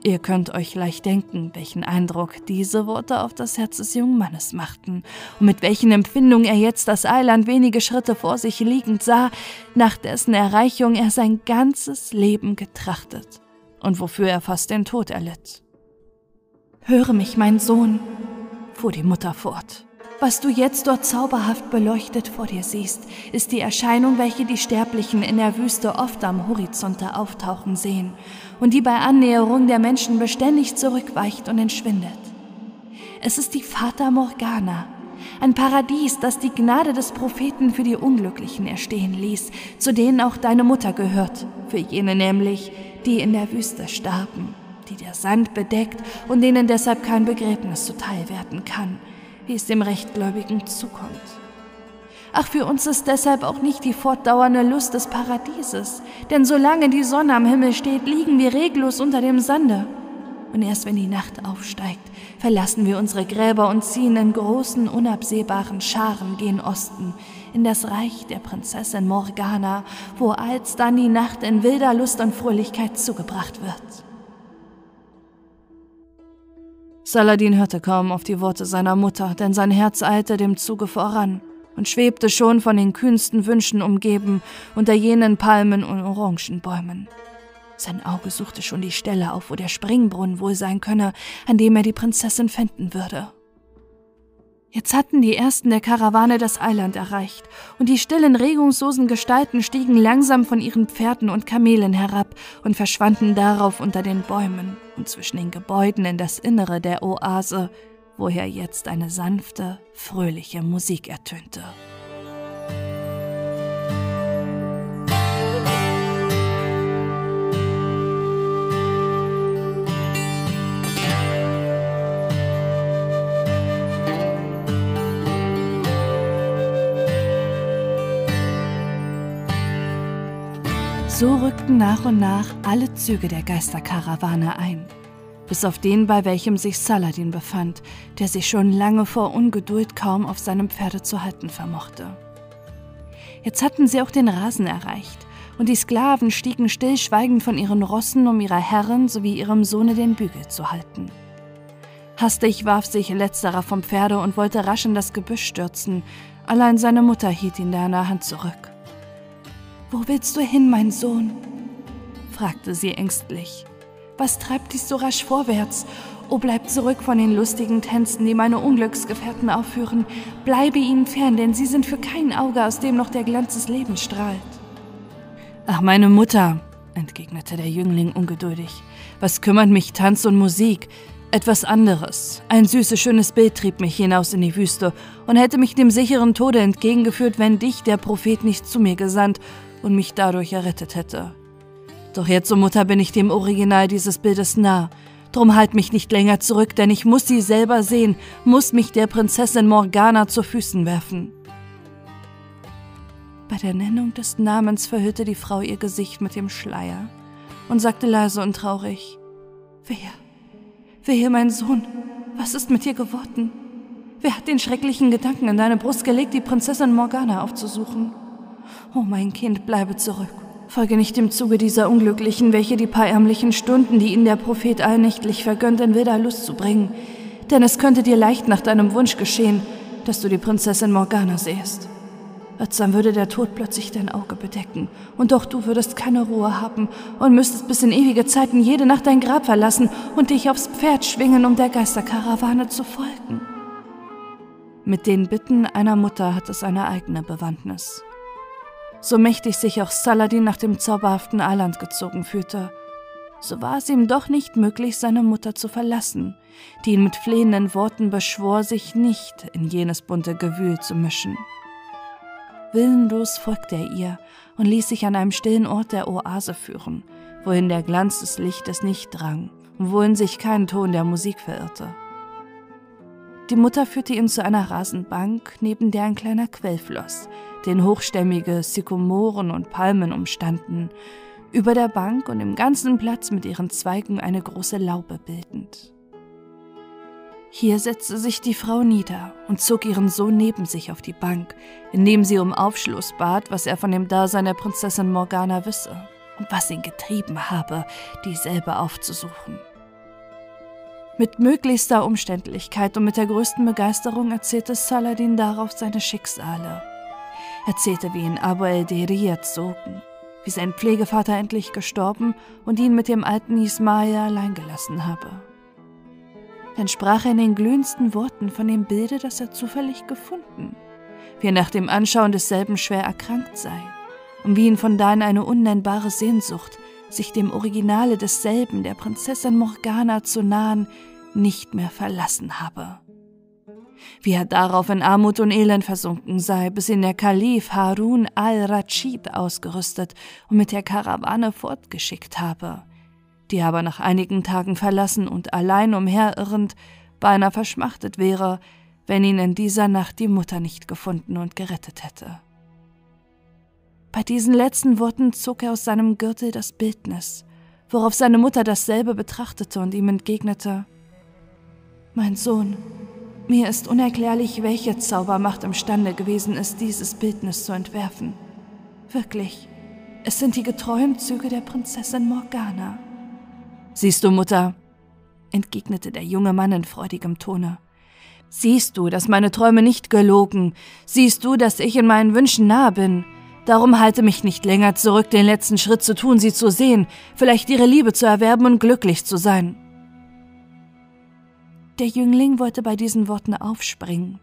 Ihr könnt euch leicht denken, welchen Eindruck diese Worte auf das Herz des jungen Mannes machten und mit welchen Empfindungen er jetzt das Eiland wenige Schritte vor sich liegend sah, nach dessen Erreichung er sein ganzes Leben getrachtet und wofür er fast den Tod erlitt. Höre mich, mein Sohn, fuhr die Mutter fort. Was du jetzt dort zauberhaft beleuchtet vor dir siehst, ist die Erscheinung, welche die Sterblichen in der Wüste oft am Horizonte auftauchen sehen und die bei Annäherung der Menschen beständig zurückweicht und entschwindet. Es ist die Fata Morgana, ein Paradies, das die Gnade des Propheten für die Unglücklichen erstehen ließ, zu denen auch deine Mutter gehört, für jene nämlich, die in der Wüste starben, die der Sand bedeckt und denen deshalb kein Begräbnis zuteil werden kann – wie es dem Rechtgläubigen zukommt. Ach, für uns ist deshalb auch nicht die fortdauernde Lust des Paradieses, denn solange die Sonne am Himmel steht, liegen wir reglos unter dem Sande. Und erst wenn die Nacht aufsteigt, verlassen wir unsere Gräber und ziehen in großen, unabsehbaren Scharen gen Osten, in das Reich der Prinzessin Morgana, wo alsdann die Nacht in wilder Lust und Fröhlichkeit zugebracht wird. Saladin hörte kaum auf die Worte seiner Mutter, denn sein Herz eilte dem Zuge voran und schwebte schon von den kühnsten Wünschen umgeben unter jenen Palmen und Orangenbäumen. Sein Auge suchte schon die Stelle auf, wo der Springbrunnen wohl sein könne, an dem er die Prinzessin finden würde. Jetzt hatten die ersten der Karawane das Eiland erreicht, und die stillen, regungslosen Gestalten stiegen langsam von ihren Pferden und Kamelen herab und verschwanden darauf unter den Bäumen und zwischen den Gebäuden in das Innere der Oase, woher jetzt eine sanfte, fröhliche Musik ertönte. So rückten nach und nach alle Züge der Geisterkarawane ein, bis auf den, bei welchem sich Saladin befand, der sich schon lange vor Ungeduld kaum auf seinem Pferde zu halten vermochte. Jetzt hatten sie auch den Rasen erreicht, und die Sklaven stiegen stillschweigend von ihren Rossen, um ihrer Herrin sowie ihrem Sohne den Bügel zu halten. Hastig warf sich letzterer vom Pferde und wollte rasch in das Gebüsch stürzen, allein seine Mutter hielt ihn da an der Hand zurück. Wo willst du hin, mein Sohn? fragte sie ängstlich. Was treibt dich so rasch vorwärts? Oh, bleib zurück von den lustigen Tänzen, die meine Unglücksgefährten aufführen. Bleibe ihnen fern, denn sie sind für kein Auge, aus dem noch der Glanz des Lebens strahlt. Ach, meine Mutter, entgegnete der Jüngling ungeduldig. Was kümmert mich Tanz und Musik? Etwas anderes. Ein süßes, schönes Bild trieb mich hinaus in die Wüste und hätte mich dem sicheren Tode entgegengeführt, wenn dich der Prophet nicht zu mir gesandt und mich dadurch errettet hätte. Doch jetzt, o oh Mutter, bin ich dem Original dieses Bildes nah. Drum halt mich nicht länger zurück, denn ich muss sie selber sehen, muss mich der Prinzessin Morgana zu Füßen werfen. Bei der Nennung des Namens verhüllte die Frau ihr Gesicht mit dem Schleier und sagte leise und traurig: Wehe, wehe, mein Sohn, was ist mit dir geworden? Wer hat den schrecklichen Gedanken in deine Brust gelegt, die Prinzessin Morgana aufzusuchen? Oh mein Kind, bleibe zurück. Folge nicht dem Zuge dieser Unglücklichen, welche die paar ärmlichen Stunden, die ihnen der Prophet allnächtlich vergönnt, in wilder Lust zu bringen. Denn es könnte dir leicht nach deinem Wunsch geschehen, dass du die Prinzessin Morgana. Als dann würde der Tod plötzlich dein Auge bedecken, und doch du würdest keine Ruhe haben und müsstest bis in ewige Zeiten jede Nacht dein Grab verlassen und dich aufs Pferd schwingen, um der Geisterkarawane zu folgen. Mit den Bitten einer Mutter hat es eine eigene Bewandtnis so mächtig sich auch Saladin nach dem zauberhaften Eiland gezogen fühlte, so war es ihm doch nicht möglich, seine Mutter zu verlassen, die ihn mit flehenden Worten beschwor, sich nicht in jenes bunte Gewühl zu mischen. Willenlos folgte er ihr und ließ sich an einem stillen Ort der Oase führen, wohin der Glanz des Lichtes nicht drang und wohin sich kein Ton der Musik verirrte. Die Mutter führte ihn zu einer Rasenbank, neben der ein kleiner Quell floss, den hochstämmige Sykomoren und Palmen umstanden, über der Bank und im ganzen Platz mit ihren Zweigen eine große Laube bildend. Hier setzte sich die Frau nieder und zog ihren Sohn neben sich auf die Bank, indem sie um Aufschluss bat, was er von dem Dasein der Prinzessin Morgana wisse und was ihn getrieben habe, dieselbe aufzusuchen. Mit möglichster Umständlichkeit und mit der größten Begeisterung erzählte Saladin darauf seine Schicksale. Erzählte, wie ihn Abu el-Deri erzogen, wie sein Pflegevater endlich gestorben und ihn mit dem alten Ismail allein gelassen habe. Dann sprach er in den glühendsten Worten von dem Bilde, das er zufällig gefunden, wie er nach dem Anschauen desselben schwer erkrankt sei und wie ihn von dahin eine unnennbare Sehnsucht sich dem Originale desselben, der Prinzessin Morgana zu nahen, nicht mehr verlassen habe. Wie er darauf in Armut und Elend versunken sei, bis ihn der Kalif Harun al-Rashid ausgerüstet und mit der Karawane fortgeschickt habe, die aber nach einigen Tagen verlassen und allein umherirrend beinahe verschmachtet wäre, wenn ihn in dieser Nacht die Mutter nicht gefunden und gerettet hätte. Bei diesen letzten Worten zog er aus seinem Gürtel das Bildnis, worauf seine Mutter dasselbe betrachtete und ihm entgegnete Mein Sohn, mir ist unerklärlich, welche Zaubermacht imstande gewesen ist, dieses Bildnis zu entwerfen. Wirklich, es sind die getreuen Züge der Prinzessin Morgana. Siehst du, Mutter, entgegnete der junge Mann in freudigem Tone. Siehst du, dass meine Träume nicht gelogen? Siehst du, dass ich in meinen Wünschen nahe bin? Darum halte mich nicht länger zurück, den letzten Schritt zu tun, sie zu sehen, vielleicht ihre Liebe zu erwerben und glücklich zu sein. Der Jüngling wollte bei diesen Worten aufspringen,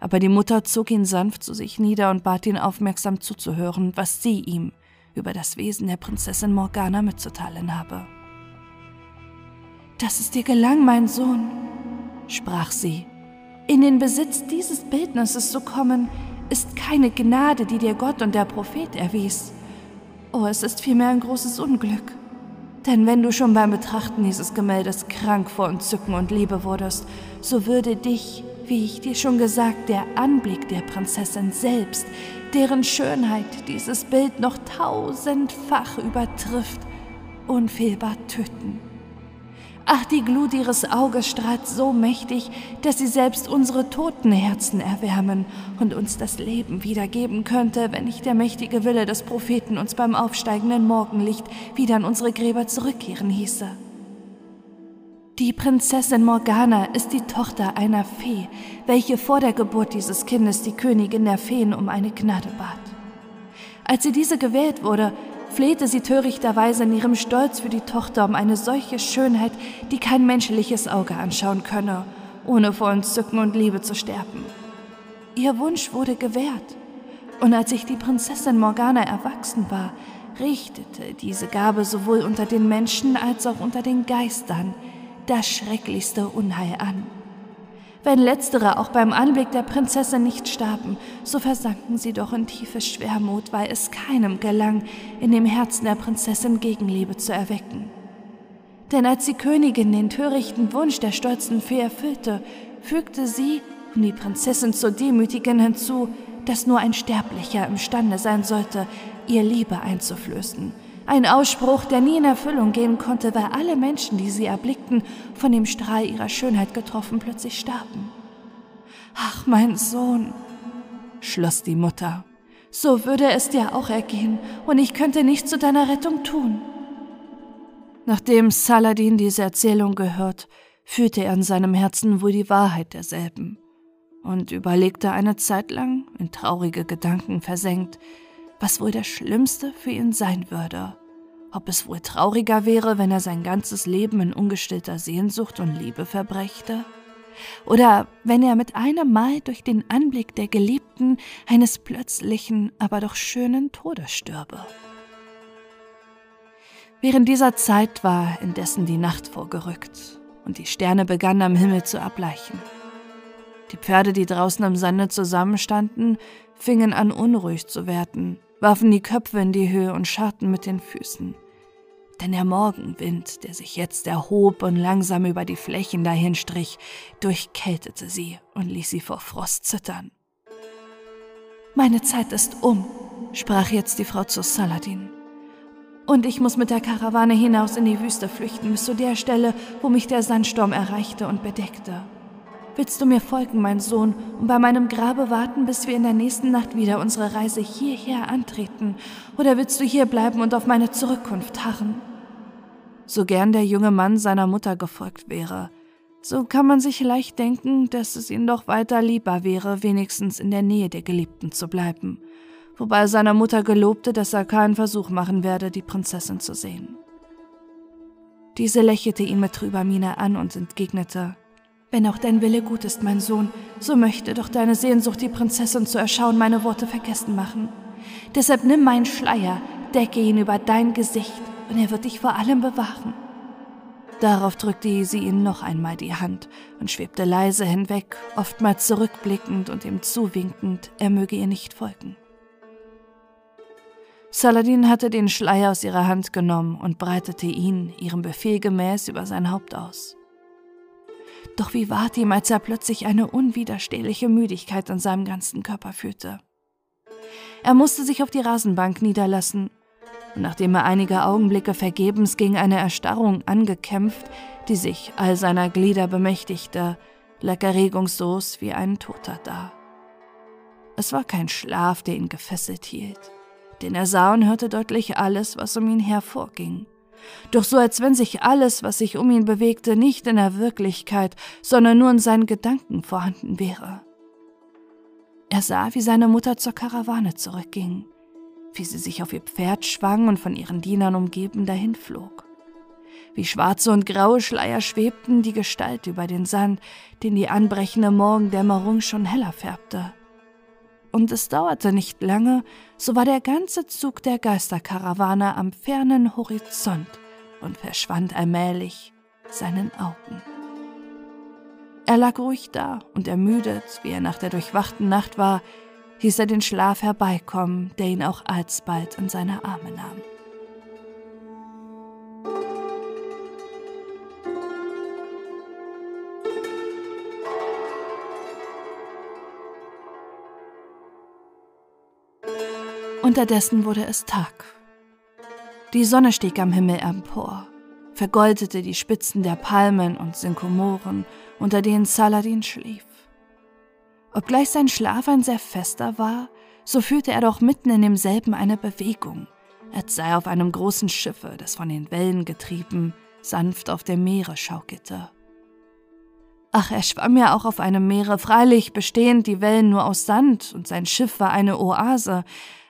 aber die Mutter zog ihn sanft zu sich nieder und bat ihn aufmerksam zuzuhören, was sie ihm über das Wesen der Prinzessin Morgana mitzuteilen habe. Dass es dir gelang, mein Sohn, sprach sie, in den Besitz dieses Bildnisses zu kommen, ist keine Gnade, die dir Gott und der Prophet erwies. Oh, es ist vielmehr ein großes Unglück. Denn wenn du schon beim Betrachten dieses Gemäldes krank vor Entzücken und Liebe wurdest, so würde dich, wie ich dir schon gesagt, der Anblick der Prinzessin selbst, deren Schönheit dieses Bild noch tausendfach übertrifft, unfehlbar töten. Ach, die Glut ihres Auges strahlt so mächtig, dass sie selbst unsere toten Herzen erwärmen und uns das Leben wiedergeben könnte, wenn nicht der mächtige Wille des Propheten uns beim aufsteigenden Morgenlicht wieder an unsere Gräber zurückkehren hieße. Die Prinzessin Morgana ist die Tochter einer Fee, welche vor der Geburt dieses Kindes die Königin der Feen um eine Gnade bat. Als sie diese gewählt wurde, flehte sie törichterweise in ihrem Stolz für die Tochter um eine solche Schönheit, die kein menschliches Auge anschauen könne, ohne vor Entzücken und Liebe zu sterben. Ihr Wunsch wurde gewährt, und als sich die Prinzessin Morgana erwachsen war, richtete diese Gabe sowohl unter den Menschen als auch unter den Geistern das schrecklichste Unheil an. Wenn letztere auch beim Anblick der Prinzessin nicht starben, so versanken sie doch in tiefe Schwermut, weil es keinem gelang, in dem Herzen der Prinzessin Gegenliebe zu erwecken. Denn als die Königin den törichten Wunsch der stolzen Fee erfüllte, fügte sie, um die Prinzessin zu demütigen, hinzu, dass nur ein Sterblicher imstande sein sollte, ihr Liebe einzuflößen – ein Ausspruch, der nie in Erfüllung gehen konnte, weil alle Menschen, die sie erblickten, von dem Strahl ihrer Schönheit getroffen, plötzlich starben. Ach, mein Sohn, schloss die Mutter, so würde es dir auch ergehen, und ich könnte nichts zu deiner Rettung tun. Nachdem Saladin diese Erzählung gehört, fühlte er in seinem Herzen wohl die Wahrheit derselben und überlegte eine Zeit lang, in traurige Gedanken versenkt, was wohl das Schlimmste für ihn sein würde. Ob es wohl trauriger wäre, wenn er sein ganzes Leben in ungestillter Sehnsucht und Liebe verbrächte? Oder wenn er mit einem Mal durch den Anblick der Geliebten eines plötzlichen, aber doch schönen Todes stürbe. Während dieser Zeit war indessen die Nacht vorgerückt und die Sterne begannen am Himmel zu erbleichen. Die Pferde, die draußen im Sande zusammenstanden, fingen an unruhig zu werden, warfen die Köpfe in die Höhe und scharrten mit den Füßen denn der Morgenwind, der sich jetzt erhob und langsam über die Flächen dahinstrich, durchkältete sie und ließ sie vor Frost zittern. Meine Zeit ist um, sprach jetzt die Frau zu Saladin. Und ich muss mit der Karawane hinaus in die Wüste flüchten, bis zu der Stelle, wo mich der Sandsturm erreichte und bedeckte. Willst du mir folgen, mein Sohn, und bei meinem Grabe warten, bis wir in der nächsten Nacht wieder unsere Reise hierher antreten? Oder willst du hier bleiben und auf meine Zurückkunft harren? so gern der junge Mann seiner Mutter gefolgt wäre. So kann man sich leicht denken, dass es ihm doch weiter lieber wäre, wenigstens in der Nähe der Geliebten zu bleiben, wobei er seiner Mutter gelobte, dass er keinen Versuch machen werde, die Prinzessin zu sehen. Diese lächelte ihn mit trüber Miene an und entgegnete, wenn auch dein Wille gut ist, mein Sohn, so möchte doch deine Sehnsucht, die Prinzessin zu erschauen, meine Worte vergessen machen. Deshalb nimm meinen Schleier, decke ihn über dein Gesicht und er wird dich vor allem bewahren. Darauf drückte sie ihm noch einmal die Hand und schwebte leise hinweg, oftmals zurückblickend und ihm zuwinkend, er möge ihr nicht folgen. Saladin hatte den Schleier aus ihrer Hand genommen und breitete ihn, ihrem Befehl gemäß, über sein Haupt aus. Doch wie ward ihm, als er plötzlich eine unwiderstehliche Müdigkeit in seinem ganzen Körper fühlte? Er musste sich auf die Rasenbank niederlassen und nachdem er einige Augenblicke vergebens gegen eine Erstarrung angekämpft, die sich all seiner Glieder bemächtigte, lag er regungslos wie ein Toter da. Es war kein Schlaf, der ihn gefesselt hielt, denn er sah und hörte deutlich alles, was um ihn her vorging. Doch so als wenn sich alles, was sich um ihn bewegte, nicht in der Wirklichkeit, sondern nur in seinen Gedanken vorhanden wäre. Er sah, wie seine Mutter zur Karawane zurückging, wie sie sich auf ihr Pferd schwang und von ihren Dienern umgeben dahinflog. Wie schwarze und graue Schleier schwebten die Gestalt über den Sand, den die anbrechende Morgendämmerung schon heller färbte. Und es dauerte nicht lange, so war der ganze Zug der Geisterkarawane am fernen Horizont und verschwand allmählich seinen Augen. Er lag ruhig da und ermüdet, wie er nach der durchwachten Nacht war, hieß er den Schlaf herbeikommen, der ihn auch alsbald in seine Arme nahm. Unterdessen wurde es Tag. Die Sonne stieg am Himmel empor, vergoldete die Spitzen der Palmen und Synkomoren, unter denen Saladin schlief. Obgleich sein Schlaf ein sehr fester war, so fühlte er doch mitten in demselben eine Bewegung, als sei auf einem großen Schiffe, das von den Wellen getrieben, sanft auf dem Meere schaukelte. Ach, er schwamm ja auch auf einem Meere, freilich bestehend die Wellen nur aus Sand, und sein Schiff war eine Oase,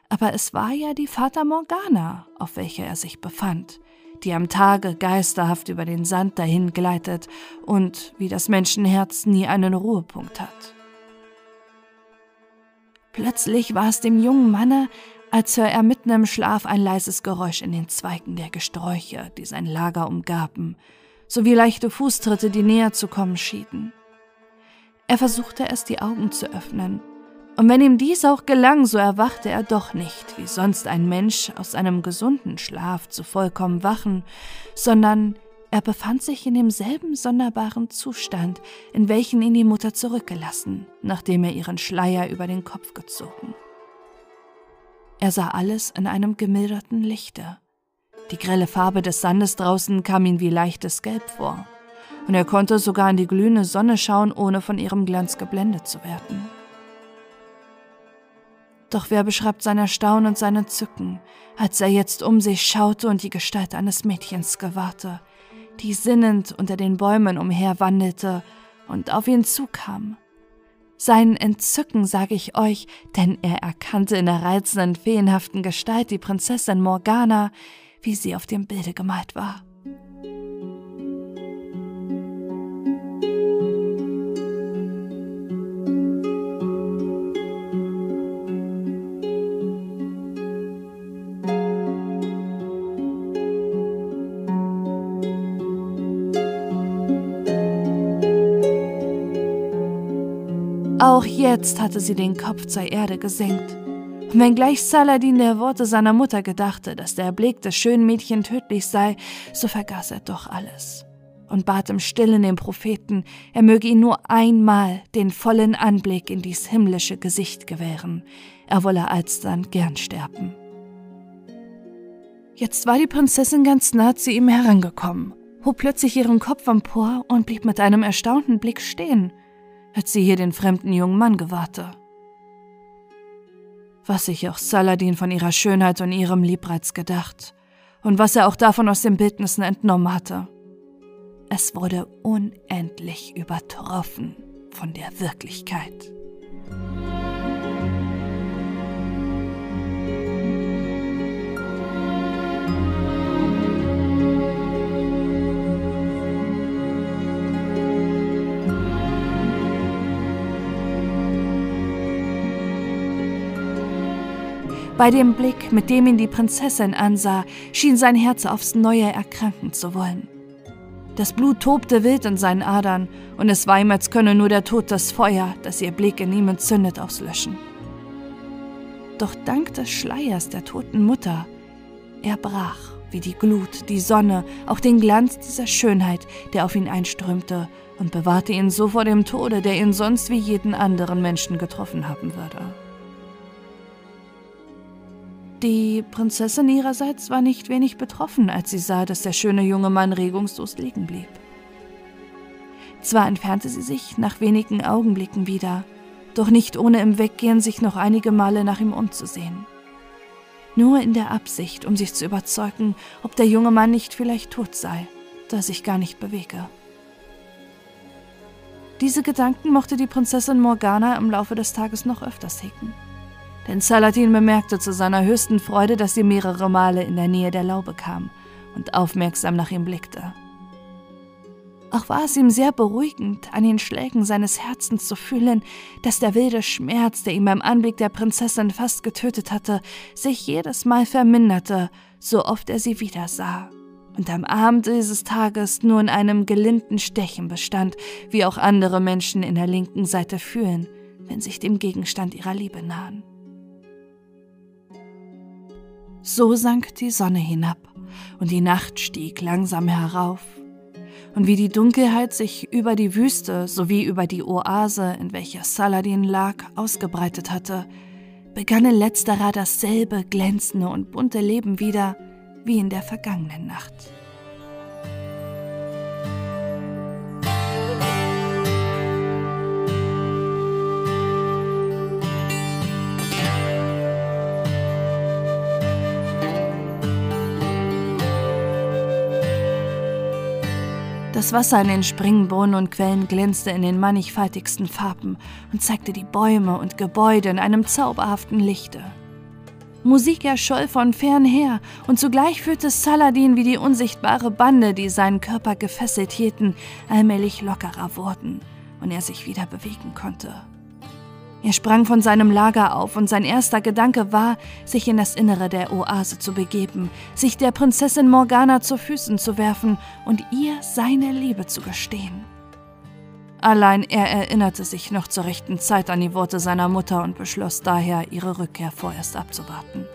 aber es war ja die Fata Morgana, auf welcher er sich befand, die am Tage geisterhaft über den Sand dahin gleitet und, wie das Menschenherz, nie einen Ruhepunkt hat. Plötzlich war es dem jungen Manne, als höre er mitten im Schlaf ein leises Geräusch in den Zweigen der Gesträuche, die sein Lager umgaben, sowie leichte Fußtritte, die näher zu kommen schieden. Er versuchte erst die Augen zu öffnen, und wenn ihm dies auch gelang, so erwachte er doch nicht, wie sonst ein Mensch aus einem gesunden Schlaf zu vollkommen wachen, sondern er befand sich in demselben sonderbaren Zustand, in welchen ihn die Mutter zurückgelassen, nachdem er ihren Schleier über den Kopf gezogen. Er sah alles in einem gemilderten Lichte. Die grelle Farbe des Sandes draußen kam ihm wie leichtes Gelb vor, und er konnte sogar in die glühende Sonne schauen, ohne von ihrem Glanz geblendet zu werden. Doch wer beschreibt sein Erstaunen und sein Entzücken, als er jetzt um sich schaute und die Gestalt eines Mädchens gewahrte, die sinnend unter den Bäumen umherwandelte und auf ihn zukam. Sein Entzücken, sage ich euch, denn er erkannte in der reizenden, feenhaften Gestalt die Prinzessin Morgana, wie sie auf dem Bilde gemalt war. Jetzt hatte sie den Kopf zur Erde gesenkt. Und wenngleich Saladin der Worte seiner Mutter gedachte, dass der Blick des schönen Mädchen tödlich sei, so vergaß er doch alles und bat im Stillen den Propheten, er möge ihn nur einmal den vollen Anblick in dies himmlische Gesicht gewähren. Er wolle alsdann gern sterben. Jetzt war die Prinzessin ganz nah zu ihm herangekommen, hob plötzlich ihren Kopf empor und blieb mit einem erstaunten Blick stehen als sie hier den fremden jungen Mann gewahrte. Was sich auch Saladin von ihrer Schönheit und ihrem Liebreiz gedacht und was er auch davon aus den Bildnissen entnommen hatte. Es wurde unendlich übertroffen von der Wirklichkeit. Bei dem Blick, mit dem ihn die Prinzessin ansah, schien sein Herz aufs Neue erkranken zu wollen. Das Blut tobte wild in seinen Adern, und es war ihm, als könne nur der Tod das Feuer, das ihr Blick in ihm entzündet, auslöschen. Doch dank des Schleiers der toten Mutter, er brach wie die Glut, die Sonne, auch den Glanz dieser Schönheit, der auf ihn einströmte, und bewahrte ihn so vor dem Tode, der ihn sonst wie jeden anderen Menschen getroffen haben würde. Die Prinzessin ihrerseits war nicht wenig betroffen, als sie sah, dass der schöne junge Mann regungslos liegen blieb. Zwar entfernte sie sich nach wenigen Augenblicken wieder, doch nicht ohne im Weggehen sich noch einige Male nach ihm umzusehen. Nur in der Absicht, um sich zu überzeugen, ob der junge Mann nicht vielleicht tot sei, da er sich gar nicht bewege. Diese Gedanken mochte die Prinzessin Morgana im Laufe des Tages noch öfters hegen denn Saladin bemerkte zu seiner höchsten Freude, dass sie mehrere Male in der Nähe der Laube kam und aufmerksam nach ihm blickte. Auch war es ihm sehr beruhigend, an den Schlägen seines Herzens zu fühlen, dass der wilde Schmerz, der ihn beim Anblick der Prinzessin fast getötet hatte, sich jedes Mal verminderte, so oft er sie wieder sah, und am Abend dieses Tages nur in einem gelinden Stechen bestand, wie auch andere Menschen in der linken Seite fühlen, wenn sich dem Gegenstand ihrer Liebe nahen. So sank die Sonne hinab und die Nacht stieg langsam herauf. Und wie die Dunkelheit sich über die Wüste sowie über die Oase, in welcher Saladin lag, ausgebreitet hatte, begann in letzterer dasselbe glänzende und bunte Leben wieder wie in der vergangenen Nacht. Das Wasser in den Springbrunnen und Quellen glänzte in den mannigfaltigsten Farben und zeigte die Bäume und Gebäude in einem zauberhaften Lichte. Musik erscholl von fern her, und zugleich führte Saladin wie die unsichtbare Bande, die seinen Körper gefesselt hielten, allmählich lockerer wurden und er sich wieder bewegen konnte. Er sprang von seinem Lager auf und sein erster Gedanke war, sich in das Innere der Oase zu begeben, sich der Prinzessin Morgana zu Füßen zu werfen und ihr seine Liebe zu gestehen. Allein er erinnerte sich noch zur rechten Zeit an die Worte seiner Mutter und beschloss daher, ihre Rückkehr vorerst abzuwarten.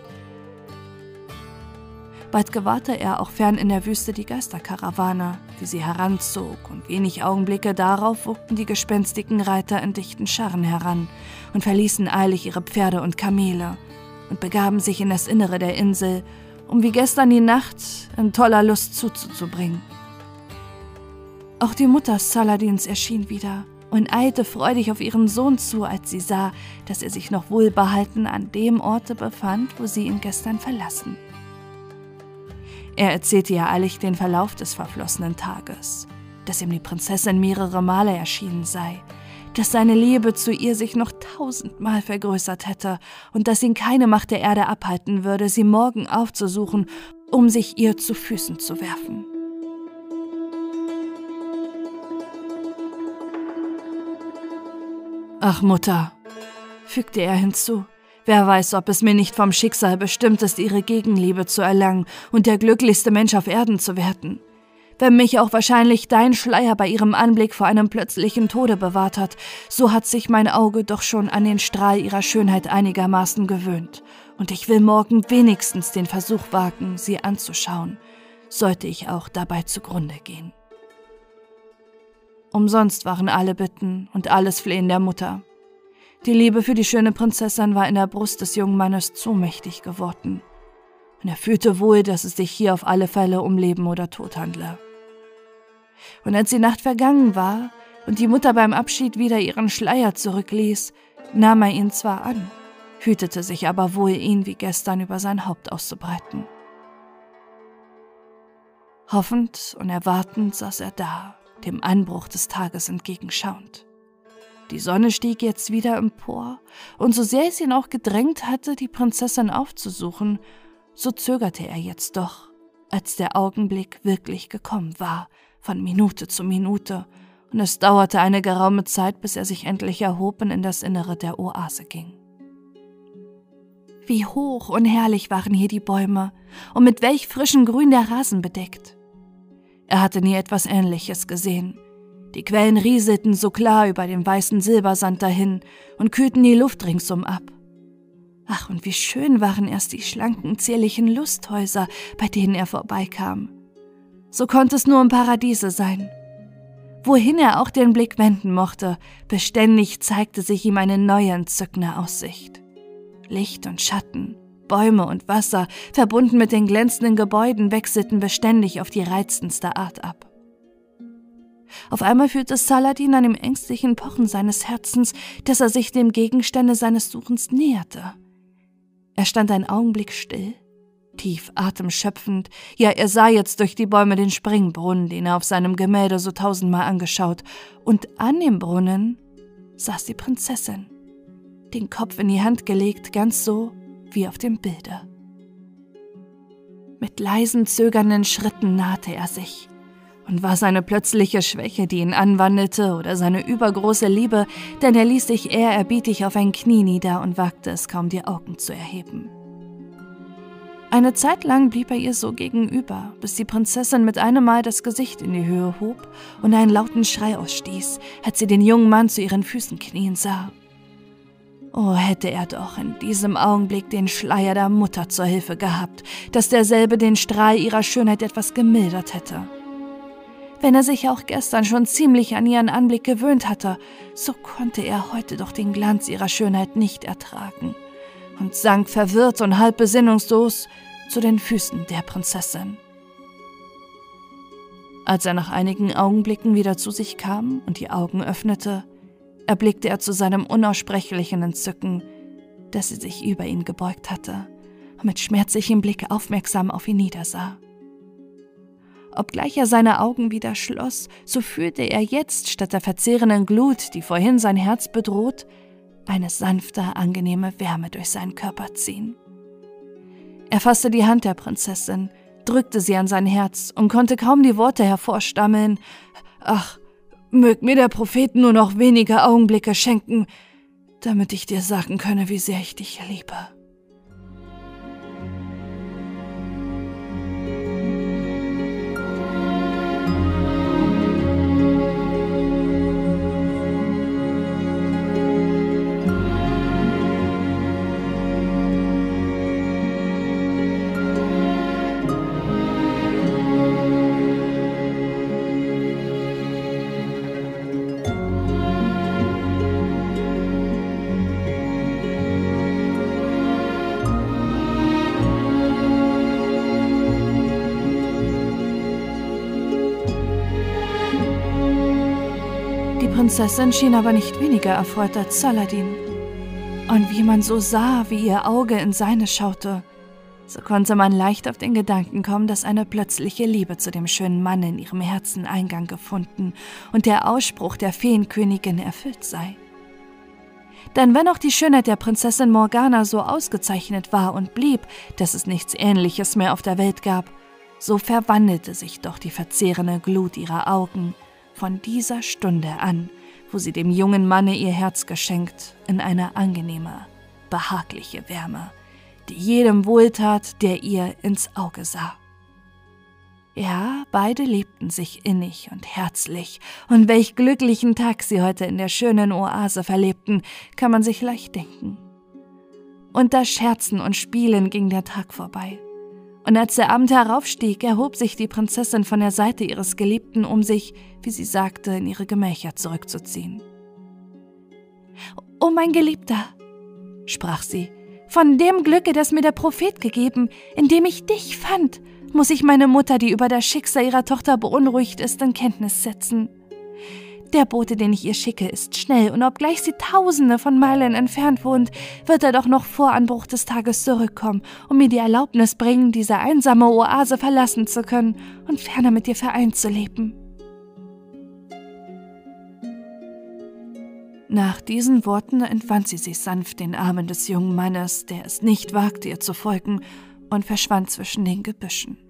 Bald gewahrte er auch fern in der Wüste die Geisterkarawane, wie sie heranzog, und wenig Augenblicke darauf wogten die gespenstigen Reiter in dichten Scharren heran und verließen eilig ihre Pferde und Kamele und begaben sich in das Innere der Insel, um wie gestern die Nacht in toller Lust zuzubringen. Auch die Mutter Saladins erschien wieder und eilte freudig auf ihren Sohn zu, als sie sah, dass er sich noch wohlbehalten an dem Orte befand, wo sie ihn gestern verlassen. Er erzählte ihr eilig den Verlauf des verflossenen Tages, dass ihm die Prinzessin mehrere Male erschienen sei, dass seine Liebe zu ihr sich noch tausendmal vergrößert hätte und dass ihn keine Macht der Erde abhalten würde, sie morgen aufzusuchen, um sich ihr zu Füßen zu werfen. Ach Mutter, fügte er hinzu, wer weiß, ob es mir nicht vom Schicksal bestimmt ist, ihre Gegenliebe zu erlangen und der glücklichste Mensch auf Erden zu werden. Wenn mich auch wahrscheinlich dein Schleier bei ihrem Anblick vor einem plötzlichen Tode bewahrt hat, so hat sich mein Auge doch schon an den Strahl ihrer Schönheit einigermaßen gewöhnt, und ich will morgen wenigstens den Versuch wagen, sie anzuschauen, sollte ich auch dabei zugrunde gehen. Umsonst waren alle Bitten und alles Flehen der Mutter. Die Liebe für die schöne Prinzessin war in der Brust des jungen Mannes zu mächtig geworden. Und er fühlte wohl, dass es sich hier auf alle Fälle um Leben oder Tod handle. Und als die Nacht vergangen war und die Mutter beim Abschied wieder ihren Schleier zurückließ, nahm er ihn zwar an, hütete sich aber wohl, ihn wie gestern über sein Haupt auszubreiten. Hoffend und erwartend saß er da, dem Anbruch des Tages entgegenschauend. Die Sonne stieg jetzt wieder empor, und so sehr es ihn auch gedrängt hatte, die Prinzessin aufzusuchen, so zögerte er jetzt doch, als der Augenblick wirklich gekommen war, von Minute zu Minute, und es dauerte eine geraume Zeit, bis er sich endlich erhob und in das Innere der Oase ging. Wie hoch und herrlich waren hier die Bäume, und mit welch frischem Grün der Rasen bedeckt. Er hatte nie etwas Ähnliches gesehen. Die Quellen rieselten so klar über den weißen Silbersand dahin und kühlten die Luft ringsum ab. Ach, und wie schön waren erst die schlanken, zierlichen Lusthäuser, bei denen er vorbeikam. So konnte es nur im Paradiese sein. Wohin er auch den Blick wenden mochte, beständig zeigte sich ihm eine neue entzückende Aussicht. Licht und Schatten, Bäume und Wasser, verbunden mit den glänzenden Gebäuden, wechselten beständig auf die reizendste Art ab. Auf einmal fühlte Saladin an dem ängstlichen Pochen seines Herzens, dass er sich dem Gegenstände seines Suchens näherte. Er stand einen Augenblick still, tief atemschöpfend, ja, er sah jetzt durch die Bäume den Springbrunnen, den er auf seinem Gemälde so tausendmal angeschaut, und an dem Brunnen saß die Prinzessin, den Kopf in die Hand gelegt, ganz so, wie auf dem Bilde. Mit leisen, zögernden Schritten nahte er sich. Und war seine plötzliche Schwäche, die ihn anwandelte, oder seine übergroße Liebe, denn er ließ sich ehrerbietig auf ein Knie nieder und wagte es kaum, die Augen zu erheben. Eine Zeit lang blieb er ihr so gegenüber, bis die Prinzessin mit einem Mal das Gesicht in die Höhe hob und einen lauten Schrei ausstieß, als sie den jungen Mann zu ihren Füßen knien sah. Oh, hätte er doch in diesem Augenblick den Schleier der Mutter zur Hilfe gehabt, dass derselbe den Strahl ihrer Schönheit etwas gemildert hätte. Wenn er sich auch gestern schon ziemlich an ihren Anblick gewöhnt hatte, so konnte er heute doch den Glanz ihrer Schönheit nicht ertragen und sank verwirrt und halb besinnungslos zu den Füßen der Prinzessin. Als er nach einigen Augenblicken wieder zu sich kam und die Augen öffnete, erblickte er zu seinem unaussprechlichen Entzücken, dass sie sich über ihn gebeugt hatte und mit schmerzlichem Blick aufmerksam auf ihn niedersah. Obgleich er seine Augen wieder schloss, so fühlte er jetzt statt der verzehrenden Glut, die vorhin sein Herz bedroht, eine sanfte, angenehme Wärme durch seinen Körper ziehen. Er fasste die Hand der Prinzessin, drückte sie an sein Herz und konnte kaum die Worte hervorstammeln. Ach, Mög mir der Prophet nur noch wenige Augenblicke schenken, damit ich dir sagen könne, wie sehr ich dich liebe. Prinzessin schien aber nicht weniger erfreut als Saladin. Und wie man so sah, wie ihr Auge in seine schaute, so konnte man leicht auf den Gedanken kommen, dass eine plötzliche Liebe zu dem schönen Mann in ihrem Herzen Eingang gefunden und der Ausspruch der Feenkönigin erfüllt sei. Denn wenn auch die Schönheit der Prinzessin Morgana so ausgezeichnet war und blieb, dass es nichts Ähnliches mehr auf der Welt gab, so verwandelte sich doch die verzehrende Glut ihrer Augen von dieser Stunde an, wo sie dem jungen Manne ihr Herz geschenkt, in eine angenehme, behagliche Wärme, die jedem wohltat, der ihr ins Auge sah. Ja, beide liebten sich innig und herzlich, und welch glücklichen Tag sie heute in der schönen Oase verlebten, kann man sich leicht denken. Unter Scherzen und Spielen ging der Tag vorbei. Und als der Abend heraufstieg, erhob sich die Prinzessin von der Seite ihres Geliebten, um sich, wie sie sagte, in ihre Gemächer zurückzuziehen. O mein Geliebter, sprach sie, von dem Glücke, das mir der Prophet gegeben, in dem ich dich fand, muss ich meine Mutter, die über das Schicksal ihrer Tochter beunruhigt ist, in Kenntnis setzen. Der Bote, den ich ihr schicke, ist schnell, und obgleich sie tausende von Meilen entfernt wohnt, wird er doch noch vor Anbruch des Tages zurückkommen und mir die Erlaubnis bringen, diese einsame Oase verlassen zu können und ferner mit dir vereint zu leben. Nach diesen Worten entwand sie sich sanft den Armen des jungen Mannes, der es nicht wagte, ihr zu folgen, und verschwand zwischen den Gebüschen.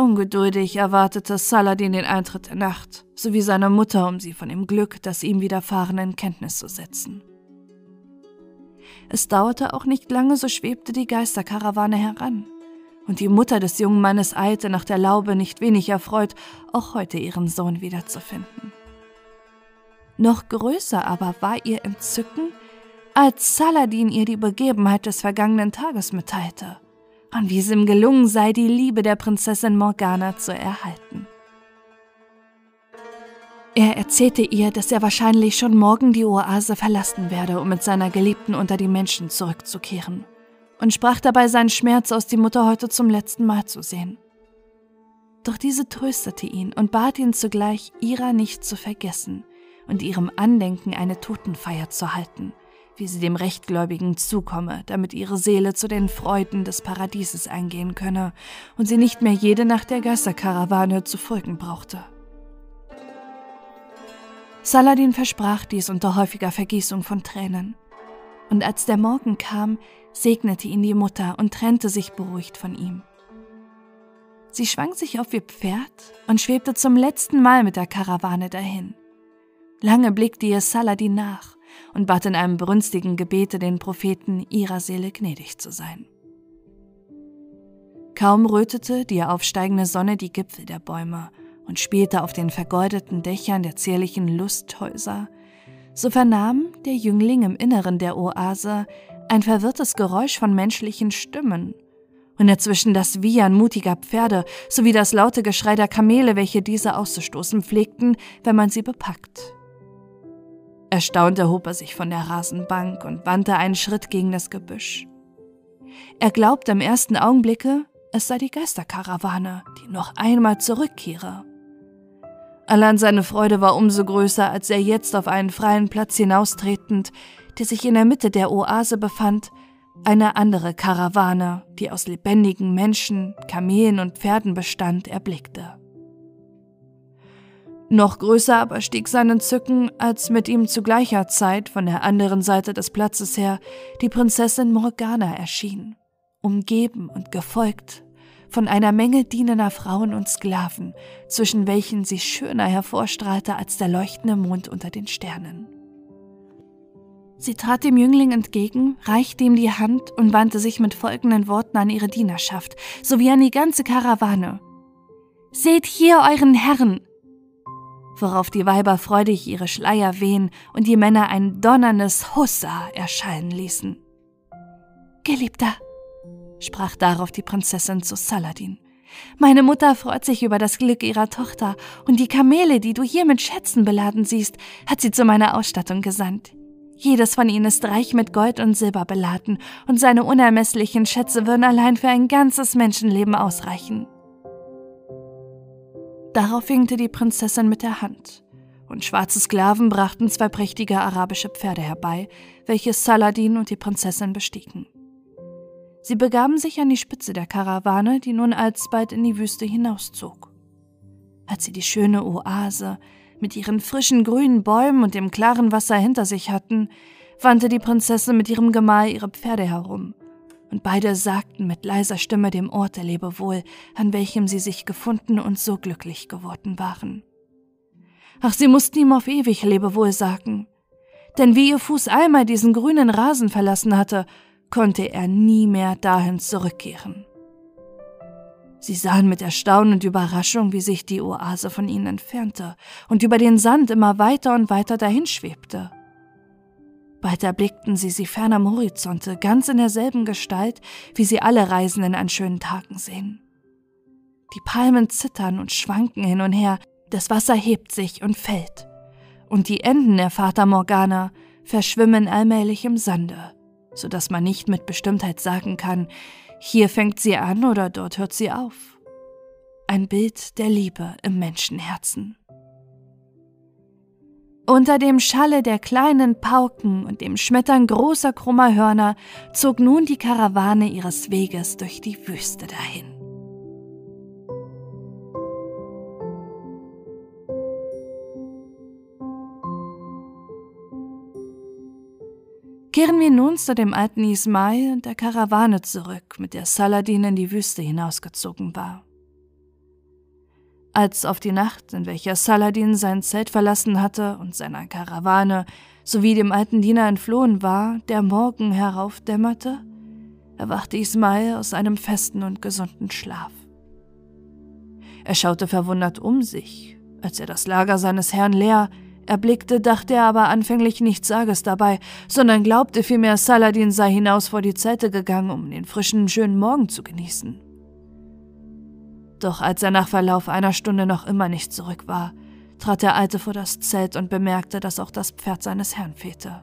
Ungeduldig erwartete Saladin den Eintritt der Nacht, sowie seine Mutter, um sie von dem Glück, das ihm widerfahren, in Kenntnis zu setzen. Es dauerte auch nicht lange, so schwebte die Geisterkarawane heran, und die Mutter des jungen Mannes eilte nach der Laube nicht wenig erfreut, auch heute ihren Sohn wiederzufinden. Noch größer aber war ihr Entzücken, als Saladin ihr die Begebenheit des vergangenen Tages mitteilte und wie es ihm gelungen sei, die Liebe der Prinzessin Morgana zu erhalten. Er erzählte ihr, dass er wahrscheinlich schon morgen die Oase verlassen werde, um mit seiner Geliebten unter die Menschen zurückzukehren, und sprach dabei seinen Schmerz aus, die Mutter heute zum letzten Mal zu sehen. Doch diese tröstete ihn und bat ihn zugleich, ihrer nicht zu vergessen und ihrem Andenken eine Totenfeier zu halten, wie sie dem Rechtgläubigen zukomme, damit ihre Seele zu den Freuden des Paradieses eingehen könne und sie nicht mehr jede Nacht der Geisterkarawane zu folgen brauchte. Saladin versprach dies unter häufiger Vergießung von Tränen. Und als der Morgen kam, segnete ihn die Mutter und trennte sich beruhigt von ihm. Sie schwang sich auf ihr Pferd und schwebte zum letzten Mal mit der Karawane dahin. Lange blickte ihr Saladin nach und bat in einem brünstigen Gebete den Propheten, ihrer Seele gnädig zu sein. Kaum rötete die aufsteigende Sonne die Gipfel der Bäume und spielte auf den vergoldeten Dächern der zierlichen Lusthäuser, so vernahm der Jüngling im Inneren der Oase ein verwirrtes Geräusch von menschlichen Stimmen und dazwischen das Wiehern mutiger Pferde sowie das laute Geschrei der Kamele, welche diese auszustoßen pflegten, wenn man sie bepackt. Erstaunt erhob er sich von der Rasenbank und wandte einen Schritt gegen das Gebüsch. Er glaubte im ersten Augenblicke, es sei die Geisterkarawane, die noch einmal zurückkehre. Allein seine Freude war umso größer, als er jetzt auf einen freien Platz hinaustretend, der sich in der Mitte der Oase befand, eine andere Karawane, die aus lebendigen Menschen, Kamelen und Pferden bestand, erblickte. Noch größer aber stieg sein Entzücken, als mit ihm zu gleicher Zeit von der anderen Seite des Platzes her die Prinzessin Morgana erschien, umgeben und gefolgt von einer Menge dienender Frauen und Sklaven, zwischen welchen sie schöner hervorstrahlte als der leuchtende Mond unter den Sternen. Sie trat dem Jüngling entgegen, reichte ihm die Hand und wandte sich mit folgenden Worten an ihre Dienerschaft sowie an die ganze Karawane. Seht hier euren Herrn, worauf die Weiber freudig ihre Schleier wehen und die Männer ein donnerndes Hussa erscheinen ließen. Geliebter, sprach darauf die Prinzessin zu Saladin, meine Mutter freut sich über das Glück ihrer Tochter, und die Kamele, die du hier mit Schätzen beladen siehst, hat sie zu meiner Ausstattung gesandt. Jedes von ihnen ist reich mit Gold und Silber beladen, und seine unermesslichen Schätze würden allein für ein ganzes Menschenleben ausreichen. Darauf winkte die Prinzessin mit der Hand, und schwarze Sklaven brachten zwei prächtige arabische Pferde herbei, welche Saladin und die Prinzessin bestiegen. Sie begaben sich an die Spitze der Karawane, die nun alsbald in die Wüste hinauszog. Als sie die schöne Oase mit ihren frischen grünen Bäumen und dem klaren Wasser hinter sich hatten, wandte die Prinzessin mit ihrem Gemahl ihre Pferde herum, und beide sagten mit leiser Stimme dem Ort der Lebewohl, an welchem sie sich gefunden und so glücklich geworden waren. Ach, sie mussten ihm auf ewig Lebewohl sagen. Denn wie ihr Fuß einmal diesen grünen Rasen verlassen hatte, konnte er nie mehr dahin zurückkehren. Sie sahen mit Erstaunen und Überraschung, wie sich die Oase von ihnen entfernte und über den Sand immer weiter und weiter dahinschwebte. Bald erblickten sie sie fern am Horizonte, ganz in derselben Gestalt, wie sie alle Reisenden an schönen Tagen sehen. Die Palmen zittern und schwanken hin und her, das Wasser hebt sich und fällt, und die Enden der Fata Morgana verschwimmen allmählich im Sande, so dass man nicht mit Bestimmtheit sagen kann, hier fängt sie an oder dort hört sie auf. Ein Bild der Liebe im Menschenherzen. Unter dem Schalle der kleinen Pauken und dem Schmettern großer krummer Hörner zog nun die Karawane ihres Weges durch die Wüste dahin. Kehren wir nun zu dem alten Ismail und der Karawane zurück, mit der Saladin in die Wüste hinausgezogen war. Als auf die Nacht, in welcher Saladin sein Zelt verlassen hatte und seiner Karawane sowie dem alten Diener entflohen war, der Morgen heraufdämmerte, erwachte Ismail aus einem festen und gesunden Schlaf. Er schaute verwundert um sich, als er das Lager seines Herrn leer, erblickte, dachte er aber anfänglich nichts Sages dabei, sondern glaubte vielmehr, Saladin sei hinaus vor die Zelte gegangen, um den frischen, schönen Morgen zu genießen. Doch als er nach Verlauf einer Stunde noch immer nicht zurück war, trat der Alte vor das Zelt und bemerkte, dass auch das Pferd seines Herrn fehlte.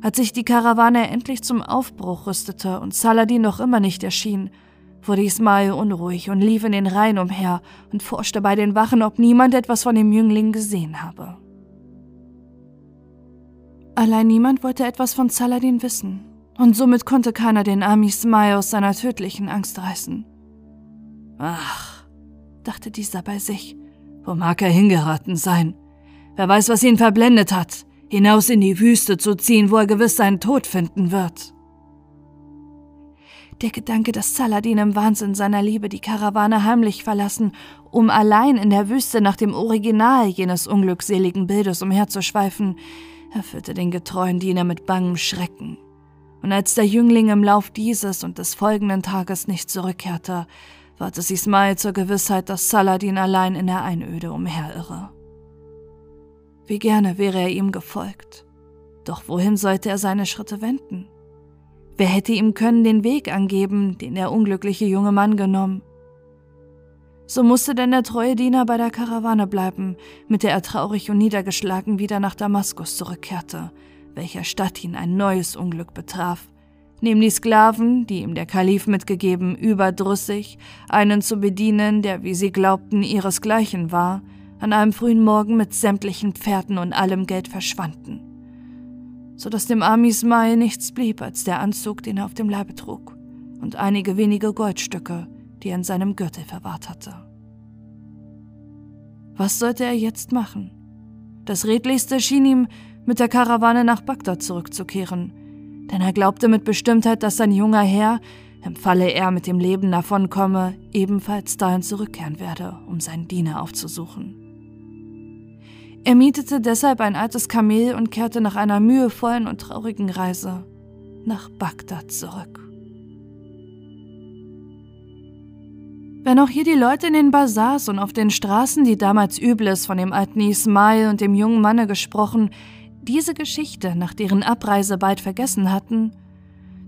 Als sich die Karawane endlich zum Aufbruch rüstete und Saladin noch immer nicht erschien, wurde Ismail unruhig und lief in den Reihen umher und forschte bei den Wachen, ob niemand etwas von dem Jüngling gesehen habe. Allein niemand wollte etwas von Saladin wissen, und somit konnte keiner den armen Ismail aus seiner tödlichen Angst reißen. Ach, dachte dieser bei sich, wo mag er hingeraten sein? Wer weiß, was ihn verblendet hat, hinaus in die Wüste zu ziehen, wo er gewiss seinen Tod finden wird. Der Gedanke, dass Saladin im Wahnsinn seiner Liebe die Karawane heimlich verlassen, um allein in der Wüste nach dem Original jenes unglückseligen Bildes umherzuschweifen, erfüllte den getreuen Diener mit bangem Schrecken. Und als der Jüngling im Lauf dieses und des folgenden Tages nicht zurückkehrte, ward es Ismail zur Gewissheit, dass Saladin allein in der Einöde umherirre. Wie gerne wäre er ihm gefolgt. Doch wohin sollte er seine Schritte wenden? Wer hätte ihm können den Weg angeben, den der unglückliche junge Mann genommen? So musste denn der treue Diener bei der Karawane bleiben, mit der er traurig und niedergeschlagen wieder nach Damaskus zurückkehrte, welcher Stadt ihn ein neues Unglück betraf. Neben die Sklaven, die ihm der Kalif mitgegeben, überdrüssig, einen zu bedienen, der, wie sie glaubten, ihresgleichen war, an einem frühen Morgen mit sämtlichen Pferden und allem Geld verschwanden so dass dem armen Ismail nichts blieb als der Anzug, den er auf dem Leibe trug, und einige wenige Goldstücke, die er in seinem Gürtel verwahrt hatte. Was sollte er jetzt machen? Das Redlichste schien ihm, mit der Karawane nach Bagdad zurückzukehren, denn er glaubte mit Bestimmtheit, dass sein junger Herr, im Falle er mit dem Leben davonkomme, ebenfalls dahin zurückkehren werde, um seinen Diener aufzusuchen. Er mietete deshalb ein altes Kamel und kehrte nach einer mühevollen und traurigen Reise nach Bagdad zurück. Wenn auch hier die Leute in den Bazars und auf den Straßen, die damals Übles von dem alten Ismail und dem jungen Manne gesprochen, diese Geschichte nach deren Abreise bald vergessen hatten,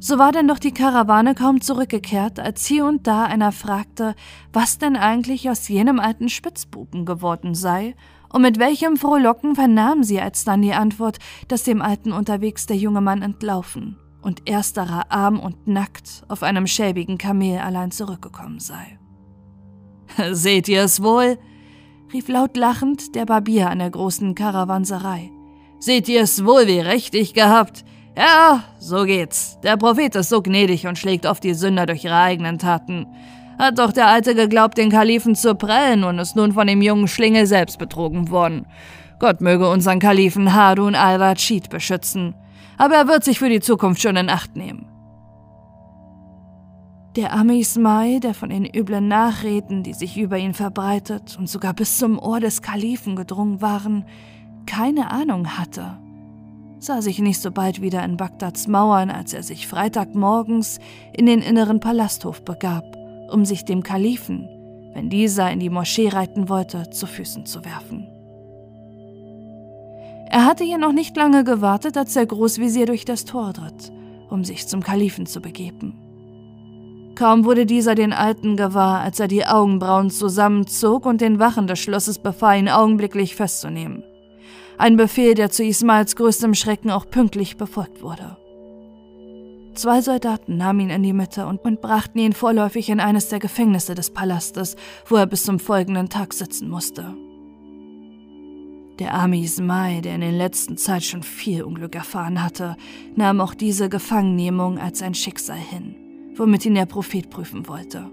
so war denn doch die Karawane kaum zurückgekehrt, als hier und da einer fragte, was denn eigentlich aus jenem alten Spitzbuben geworden sei und mit welchem Frohlocken vernahm sie alsdann die Antwort, dass dem Alten unterwegs der junge Mann entlaufen und ersterer arm und nackt auf einem schäbigen Kamel allein zurückgekommen sei. Seht ihr es wohl? rief laut lachend der Barbier an der großen Karawanserei. Seht ihr es wohl wie richtig gehabt? Ja, so geht's. Der Prophet ist so gnädig und schlägt oft die Sünder durch ihre eigenen Taten. Hat doch der Alte geglaubt, den Kalifen zu prellen und ist nun von dem jungen Schlingel selbst betrogen worden. Gott möge unseren Kalifen Harun al-Rashid beschützen. Aber er wird sich für die Zukunft schon in Acht nehmen. Der arme Ismail, der von den üblen Nachreden, die sich über ihn verbreitet und sogar bis zum Ohr des Kalifen gedrungen waren, keine Ahnung hatte, sah sich nicht so bald wieder in Bagdads Mauern, als er sich Freitagmorgens in den inneren Palasthof begab, um sich dem Kalifen, wenn dieser in die Moschee reiten wollte, zu Füßen zu werfen. Er hatte hier noch nicht lange gewartet, als der Großvisier durch das Tor tritt, um sich zum Kalifen zu begeben. Kaum wurde dieser den Alten gewahr, als er die Augenbrauen zusammenzog und den Wachen des Schlosses befahl, ihn augenblicklich festzunehmen. Ein Befehl, der zu Ismails größtem Schrecken auch pünktlich befolgt wurde. Zwei Soldaten nahmen ihn in die Mitte und, und brachten ihn vorläufig in eines der Gefängnisse des Palastes, wo er bis zum folgenden Tag sitzen musste. Der arme Ismail, der in der letzten Zeit schon viel Unglück erfahren hatte, nahm auch diese Gefangennehmung als ein Schicksal hin womit ihn der Prophet prüfen wollte.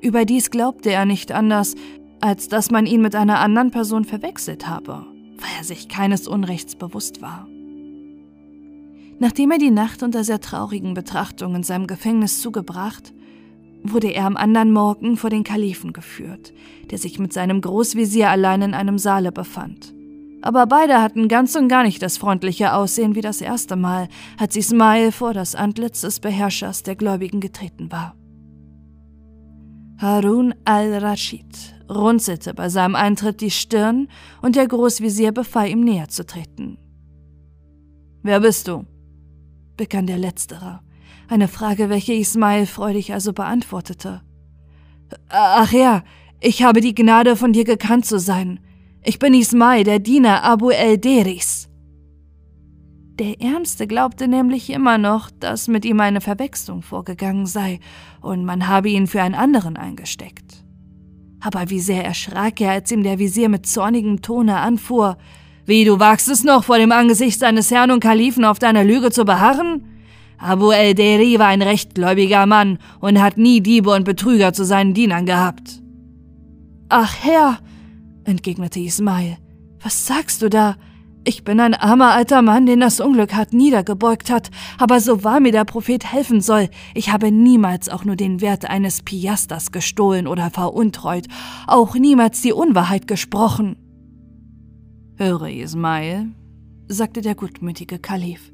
Überdies glaubte er nicht anders, als dass man ihn mit einer anderen Person verwechselt habe, weil er sich keines Unrechts bewusst war. Nachdem er die Nacht unter sehr traurigen Betrachtungen in seinem Gefängnis zugebracht, wurde er am anderen Morgen vor den Kalifen geführt, der sich mit seinem Großvisier allein in einem Saale befand aber beide hatten ganz und gar nicht das freundliche Aussehen wie das erste Mal, als Ismail vor das Antlitz des Beherrschers der Gläubigen getreten war. Harun al-Rashid runzelte bei seinem Eintritt die Stirn und der Großvisier befahl ihm näher zu treten. Wer bist du? begann der Letztere, eine Frage, welche Ismail freudig also beantwortete. Ach ja, ich habe die Gnade, von dir gekannt zu sein. Ich bin Ismail, der Diener Abu el-Deris. Der Ärmste glaubte nämlich immer noch, dass mit ihm eine Verwechslung vorgegangen sei und man habe ihn für einen anderen eingesteckt. Aber wie sehr erschrak er, als ihm der Visier mit zornigem Tone anfuhr: Wie, du wagst es noch, vor dem Angesicht seines Herrn und Kalifen auf deiner Lüge zu beharren? Abu el-Deri war ein rechtgläubiger Mann und hat nie Diebe und Betrüger zu seinen Dienern gehabt. Ach Herr, entgegnete Ismail. Was sagst du da? Ich bin ein armer alter Mann, den das Unglück hart niedergebeugt hat, aber so wahr mir der Prophet helfen soll, ich habe niemals auch nur den Wert eines Piasters gestohlen oder veruntreut, auch niemals die Unwahrheit gesprochen. Höre, Ismail, sagte der gutmütige Kalif,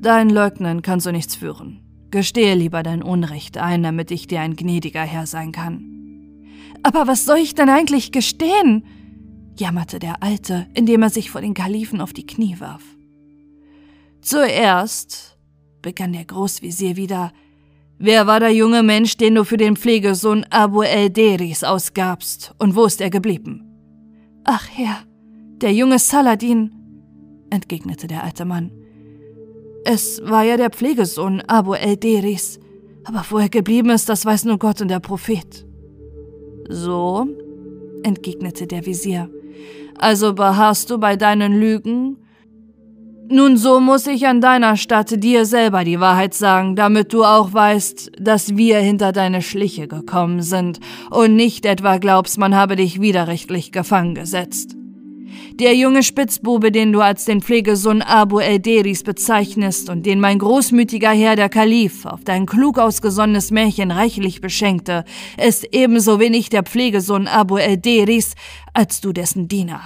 dein Leugnen kann so nichts führen. Gestehe lieber dein Unrecht ein, damit ich dir ein gnädiger Herr sein kann. Aber was soll ich denn eigentlich gestehen? Jammerte der Alte, indem er sich vor den Kalifen auf die Knie warf. Zuerst, begann der Großvisier wieder, wer war der junge Mensch, den du für den Pflegesohn Abu el-Deris ausgabst, und wo ist er geblieben? Ach Herr, der junge Saladin, entgegnete der alte Mann. Es war ja der Pflegesohn Abu el-Deris, aber wo er geblieben ist, das weiß nur Gott und der Prophet. So, entgegnete der Visier, also beharrst du bei deinen Lügen? Nun, so muss ich an deiner Stadt dir selber die Wahrheit sagen, damit du auch weißt, dass wir hinter deine Schliche gekommen sind und nicht etwa glaubst, man habe dich widerrechtlich gefangen gesetzt. Der junge Spitzbube, den du als den Pflegesohn Abu el-Deris bezeichnest und den mein großmütiger Herr der Kalif auf dein klug ausgesonnenes Märchen reichlich beschenkte, ist ebenso wenig der Pflegesohn Abu el-Deris als du dessen Diener.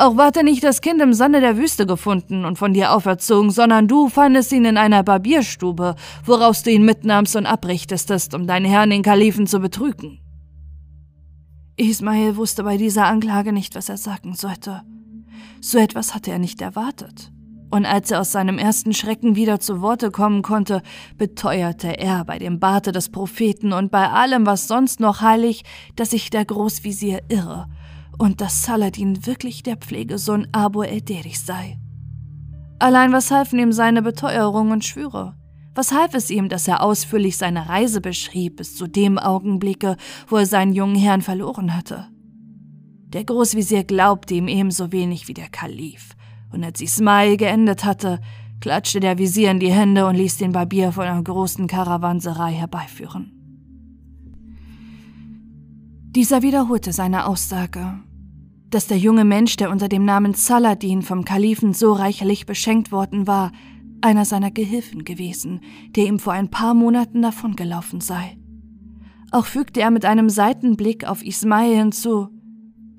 Auch ward er nicht das Kind im Sande der Wüste gefunden und von dir auferzogen, sondern du fandest ihn in einer Barbierstube, woraus du ihn mitnahmst und abrichtestest, um deinen Herrn den Kalifen zu betrügen. Ismail wusste bei dieser Anklage nicht, was er sagen sollte. So etwas hatte er nicht erwartet. Und als er aus seinem ersten Schrecken wieder zu Worte kommen konnte, beteuerte er bei dem Barte des Propheten und bei allem, was sonst noch heilig, dass sich der Großvisier irre und dass Saladin wirklich der Pflegesohn Abu el-Derich sei. Allein was halfen ihm seine Beteuerung und Schwüre? Was half es ihm, dass er ausführlich seine Reise beschrieb bis zu dem Augenblicke, wo er seinen jungen Herrn verloren hatte? Der Großvisier glaubte ihm ebenso wenig wie der Kalif, und als Ismail geendet hatte, klatschte der Visier in die Hände und ließ den Barbier von einer großen Karawanserei herbeiführen. Dieser wiederholte seine Aussage, dass der junge Mensch, der unter dem Namen Saladin vom Kalifen so reichlich beschenkt worden war, einer seiner Gehilfen gewesen, der ihm vor ein paar Monaten davongelaufen sei. Auch fügte er mit einem Seitenblick auf Ismail hinzu,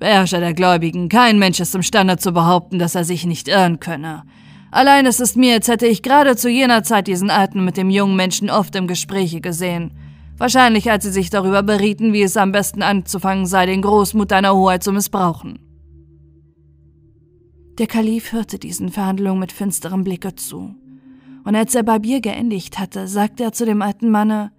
Beherrscher der Gläubigen, kein Mensch ist imstande zu behaupten, dass er sich nicht irren könne. Allein es ist mir, als hätte ich gerade zu jener Zeit diesen Alten mit dem jungen Menschen oft im Gespräche gesehen. Wahrscheinlich, als sie sich darüber berieten, wie es am besten anzufangen sei, den Großmut deiner Hoheit zu missbrauchen. Der Kalif hörte diesen Verhandlungen mit finsterem Blicke zu. Und als er Barbier geendigt hatte, sagte er zu dem alten Manne,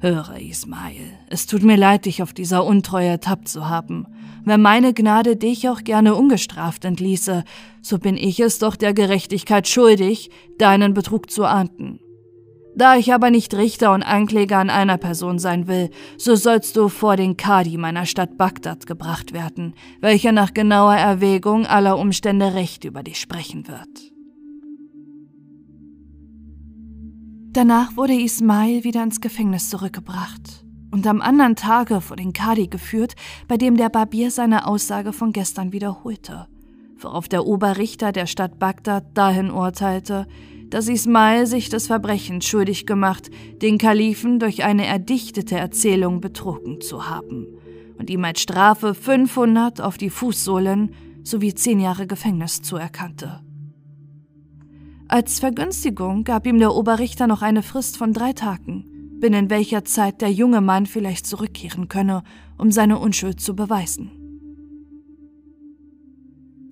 Höre, Ismail, es tut mir leid, dich auf dieser Untreue ertappt zu haben. Wenn meine Gnade dich auch gerne ungestraft entließe, so bin ich es doch der Gerechtigkeit schuldig, deinen Betrug zu ahnden. Da ich aber nicht Richter und Ankläger an einer Person sein will, so sollst du vor den Kadi meiner Stadt Bagdad gebracht werden, welcher nach genauer Erwägung aller Umstände Recht über dich sprechen wird. Danach wurde Ismail wieder ins Gefängnis zurückgebracht und am anderen Tage vor den Kadi geführt, bei dem der Barbier seine Aussage von gestern wiederholte, worauf der Oberrichter der Stadt Bagdad dahin urteilte, dass Ismail sich des Verbrechens schuldig gemacht, den Kalifen durch eine erdichtete Erzählung betrogen zu haben und ihm als Strafe 500 auf die Fußsohlen sowie zehn Jahre Gefängnis zuerkannte. Als Vergünstigung gab ihm der Oberrichter noch eine Frist von drei Tagen, binnen welcher Zeit der junge Mann vielleicht zurückkehren könne, um seine Unschuld zu beweisen.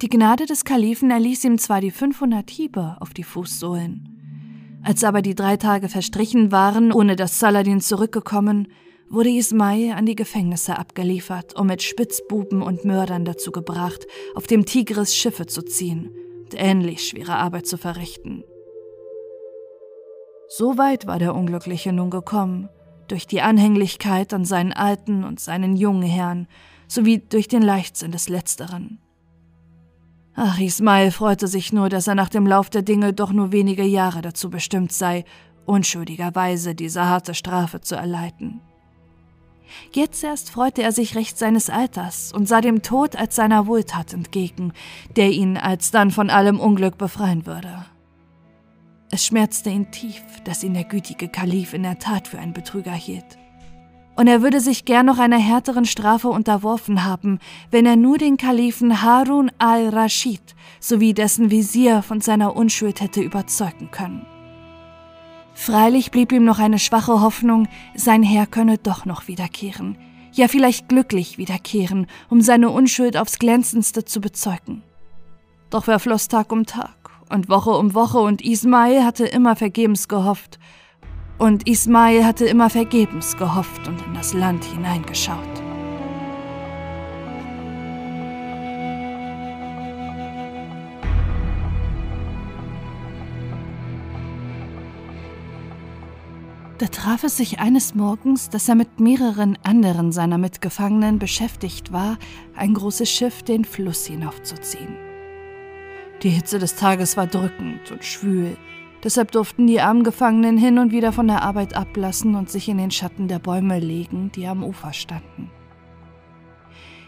Die Gnade des Kalifen erließ ihm zwar die 500 Hiebe auf die Fußsohlen. Als aber die drei Tage verstrichen waren, ohne dass Saladin zurückgekommen, wurde Ismail an die Gefängnisse abgeliefert und mit Spitzbuben und Mördern dazu gebracht, auf dem Tigris Schiffe zu ziehen – ähnlich schwere Arbeit zu verrichten. So weit war der Unglückliche nun gekommen, durch die Anhänglichkeit an seinen alten und seinen jungen Herrn, sowie durch den Leichtsinn des Letzteren. Ach, Ismail freute sich nur, dass er nach dem Lauf der Dinge doch nur wenige Jahre dazu bestimmt sei, unschuldigerweise diese harte Strafe zu erleiden. Jetzt erst freute er sich recht seines Alters und sah dem Tod als seiner Wohltat entgegen, der ihn alsdann von allem Unglück befreien würde. Es schmerzte ihn tief, dass ihn der gütige Kalif in der Tat für einen Betrüger hielt. Und er würde sich gern noch einer härteren Strafe unterworfen haben, wenn er nur den Kalifen Harun al-Rashid sowie dessen Visier von seiner Unschuld hätte überzeugen können. Freilich blieb ihm noch eine schwache Hoffnung, sein Herr könne doch noch wiederkehren, ja vielleicht glücklich wiederkehren, um seine Unschuld aufs glänzendste zu bezeugen. Doch verfloss Tag um Tag und Woche um Woche und Ismail hatte immer vergebens gehofft. Und Ismail hatte immer vergebens gehofft und in das Land hineingeschaut. Da traf es sich eines Morgens, dass er mit mehreren anderen seiner Mitgefangenen beschäftigt war, ein großes Schiff den Fluss hinaufzuziehen. Die Hitze des Tages war drückend und schwül, deshalb durften die armen Gefangenen hin und wieder von der Arbeit ablassen und sich in den Schatten der Bäume legen, die am Ufer standen.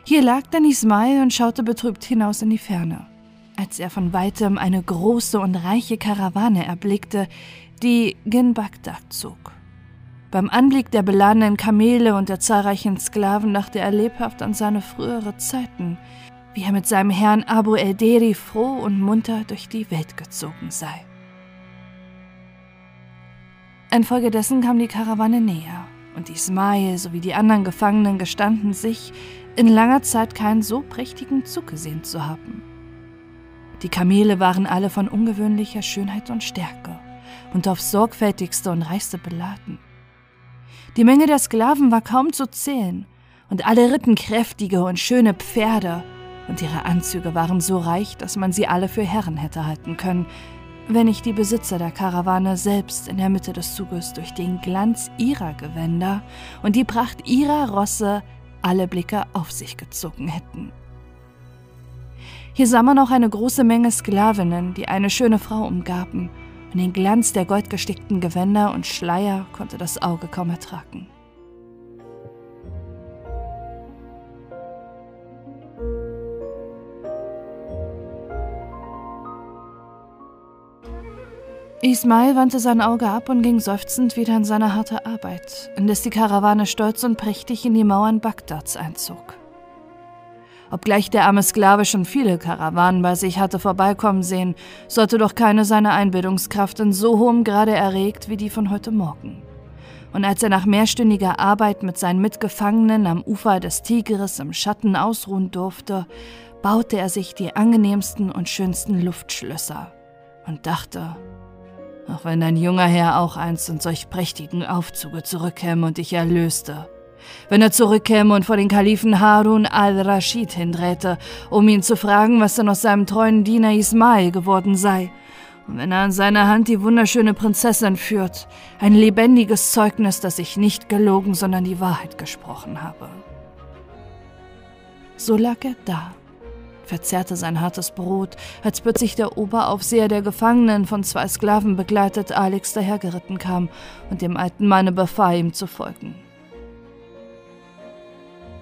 Hier lag dann Ismail und schaute betrübt hinaus in die Ferne, als er von weitem eine große und reiche Karawane erblickte, die gen Bagdad zog. Beim Anblick der beladenen Kamele und der zahlreichen Sklaven dachte er lebhaft an seine frühere Zeiten, wie er mit seinem Herrn Abu el-Deri froh und munter durch die Welt gezogen sei. Infolgedessen kam die Karawane näher, und Ismail sowie die anderen Gefangenen gestanden sich, in langer Zeit keinen so prächtigen Zug gesehen zu haben. Die Kamele waren alle von ungewöhnlicher Schönheit und Stärke und aufs sorgfältigste und reichste beladen. Die Menge der Sklaven war kaum zu zählen, und alle ritten kräftige und schöne Pferde, und ihre Anzüge waren so reich, dass man sie alle für Herren hätte halten können, wenn nicht die Besitzer der Karawane selbst in der Mitte des Zuges durch den Glanz ihrer Gewänder und die Pracht ihrer Rosse alle Blicke auf sich gezogen hätten. Hier sah man auch eine große Menge Sklavinnen, die eine schöne Frau umgaben, und den Glanz der goldgestickten Gewänder und Schleier konnte das Auge kaum ertragen. Ismail wandte sein Auge ab und ging seufzend wieder in seine harte Arbeit, indes die Karawane stolz und prächtig in die Mauern Bagdads einzog. Obgleich der arme Sklave schon viele Karawanen bei sich hatte vorbeikommen sehen, sollte doch keine seine Einbildungskraft in so hohem Grade erregt wie die von heute Morgen. Und als er nach mehrstündiger Arbeit mit seinen Mitgefangenen am Ufer des Tigris im Schatten ausruhen durfte, baute er sich die angenehmsten und schönsten Luftschlösser und dachte, auch wenn dein junger Herr auch einst in solch prächtigen Aufzuge zurückkäme und dich erlöste. Wenn er zurückkäme und vor den Kalifen Harun al-Rashid hindrehte, um ihn zu fragen, was denn aus seinem treuen Diener Ismail geworden sei. Und wenn er an seiner Hand die wunderschöne Prinzessin führt, ein lebendiges Zeugnis, dass ich nicht gelogen, sondern die Wahrheit gesprochen habe. So lag er da verzehrte sein hartes Brot, als plötzlich der Oberaufseher der Gefangenen von zwei Sklaven begleitet Alex dahergeritten kam und dem alten Manne befahl, ihm zu folgen.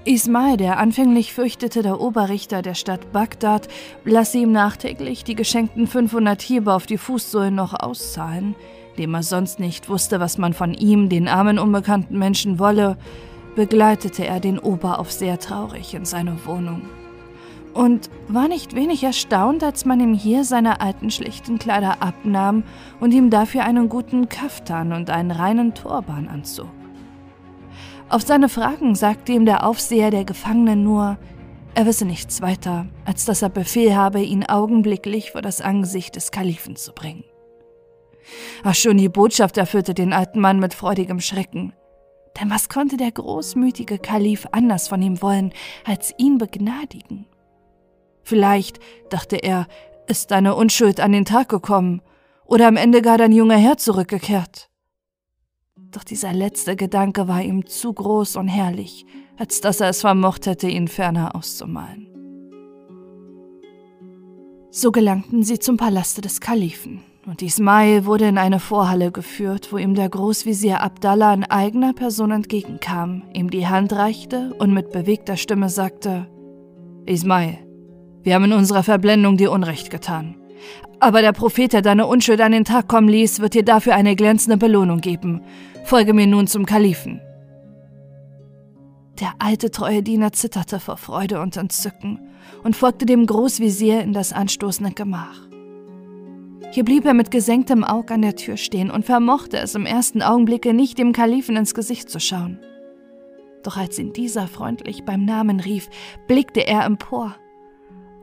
Ismail, der anfänglich fürchtete, der Oberrichter der Stadt Bagdad lasse ihm nachträglich die geschenkten 500 Hiebe auf die Fußsohlen noch auszahlen, dem er sonst nicht wusste, was man von ihm, den armen unbekannten Menschen, wolle, begleitete er den Oberaufseher traurig in seine Wohnung und war nicht wenig erstaunt, als man ihm hier seine alten schlichten Kleider abnahm und ihm dafür einen guten Kaftan und einen reinen Turban anzog. Auf seine Fragen sagte ihm der Aufseher der Gefangenen nur, er wisse nichts weiter, als dass er Befehl habe, ihn augenblicklich vor das Angesicht des Kalifen zu bringen. Ach, schon die Botschaft erfüllte den alten Mann mit freudigem Schrecken. Denn was konnte der großmütige Kalif anders von ihm wollen, als ihn begnadigen? Vielleicht, dachte er, ist deine Unschuld an den Tag gekommen oder am Ende gar dein junger Herr zurückgekehrt. Doch dieser letzte Gedanke war ihm zu groß und herrlich, als dass er es vermocht hätte, ihn ferner auszumalen. So gelangten sie zum Palaste des Kalifen, und Ismail wurde in eine Vorhalle geführt, wo ihm der Großvisier Abdallah in eigener Person entgegenkam, ihm die Hand reichte und mit bewegter Stimme sagte: Ismail, wir haben in unserer Verblendung dir Unrecht getan. Aber der Prophet, der deine Unschuld an den Tag kommen ließ, wird dir dafür eine glänzende Belohnung geben. Folge mir nun zum Kalifen. Der alte treue Diener zitterte vor Freude und Entzücken und folgte dem Großvisier in das anstoßende Gemach. Hier blieb er mit gesenktem Aug an der Tür stehen und vermochte es im ersten Augenblicke nicht, dem Kalifen ins Gesicht zu schauen. Doch als ihn dieser freundlich beim Namen rief, blickte er empor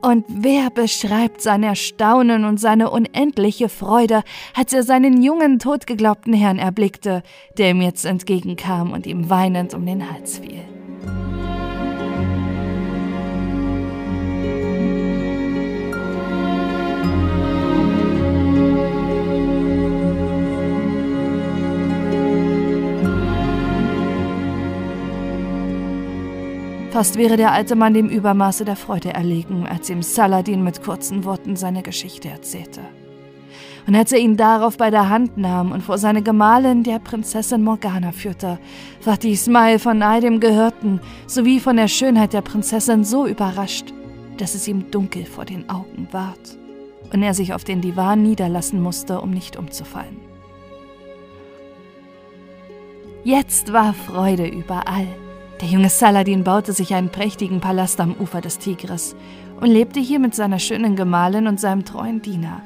und wer beschreibt sein Erstaunen und seine unendliche Freude, als er seinen jungen, totgeglaubten Herrn erblickte, der ihm jetzt entgegenkam und ihm weinend um den Hals fiel. Fast wäre der alte Mann dem Übermaße der Freude erlegen, als ihm Saladin mit kurzen Worten seine Geschichte erzählte. Und als er ihn darauf bei der Hand nahm und vor seine Gemahlin, der Prinzessin Morgana, führte, war Ismail von all dem Gehörten sowie von der Schönheit der Prinzessin so überrascht, dass es ihm dunkel vor den Augen ward und er sich auf den Divan niederlassen musste, um nicht umzufallen. Jetzt war Freude überall. Der junge Saladin baute sich einen prächtigen Palast am Ufer des Tigris und lebte hier mit seiner schönen Gemahlin und seinem treuen Diener,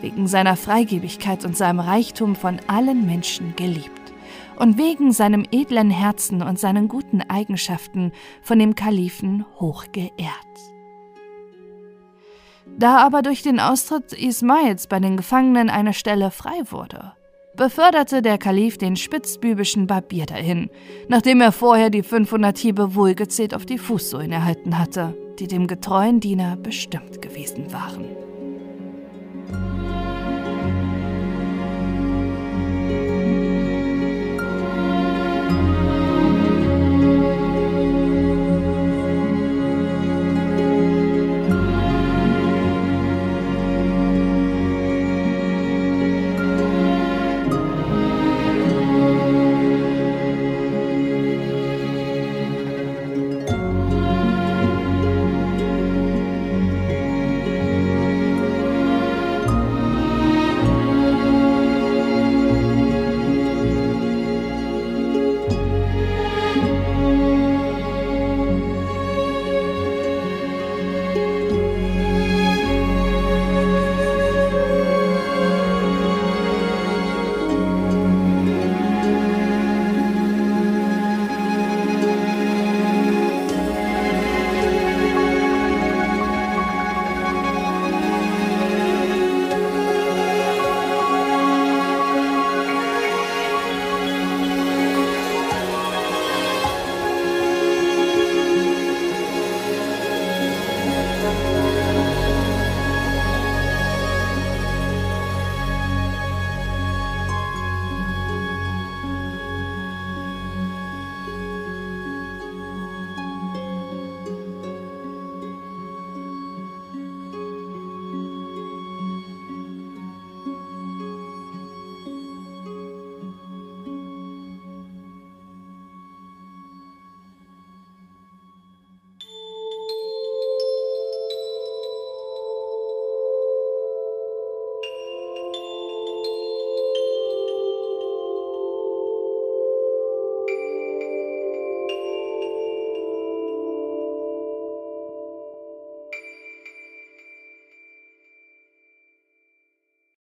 wegen seiner Freigebigkeit und seinem Reichtum von allen Menschen geliebt und wegen seinem edlen Herzen und seinen guten Eigenschaften von dem Kalifen hochgeehrt. Da aber durch den Austritt Ismails bei den Gefangenen eine Stelle frei wurde, beförderte der Kalif den spitzbübischen Barbier dahin, nachdem er vorher die 500 Hiebe wohlgezählt auf die Fußsohlen erhalten hatte, die dem getreuen Diener bestimmt gewesen waren.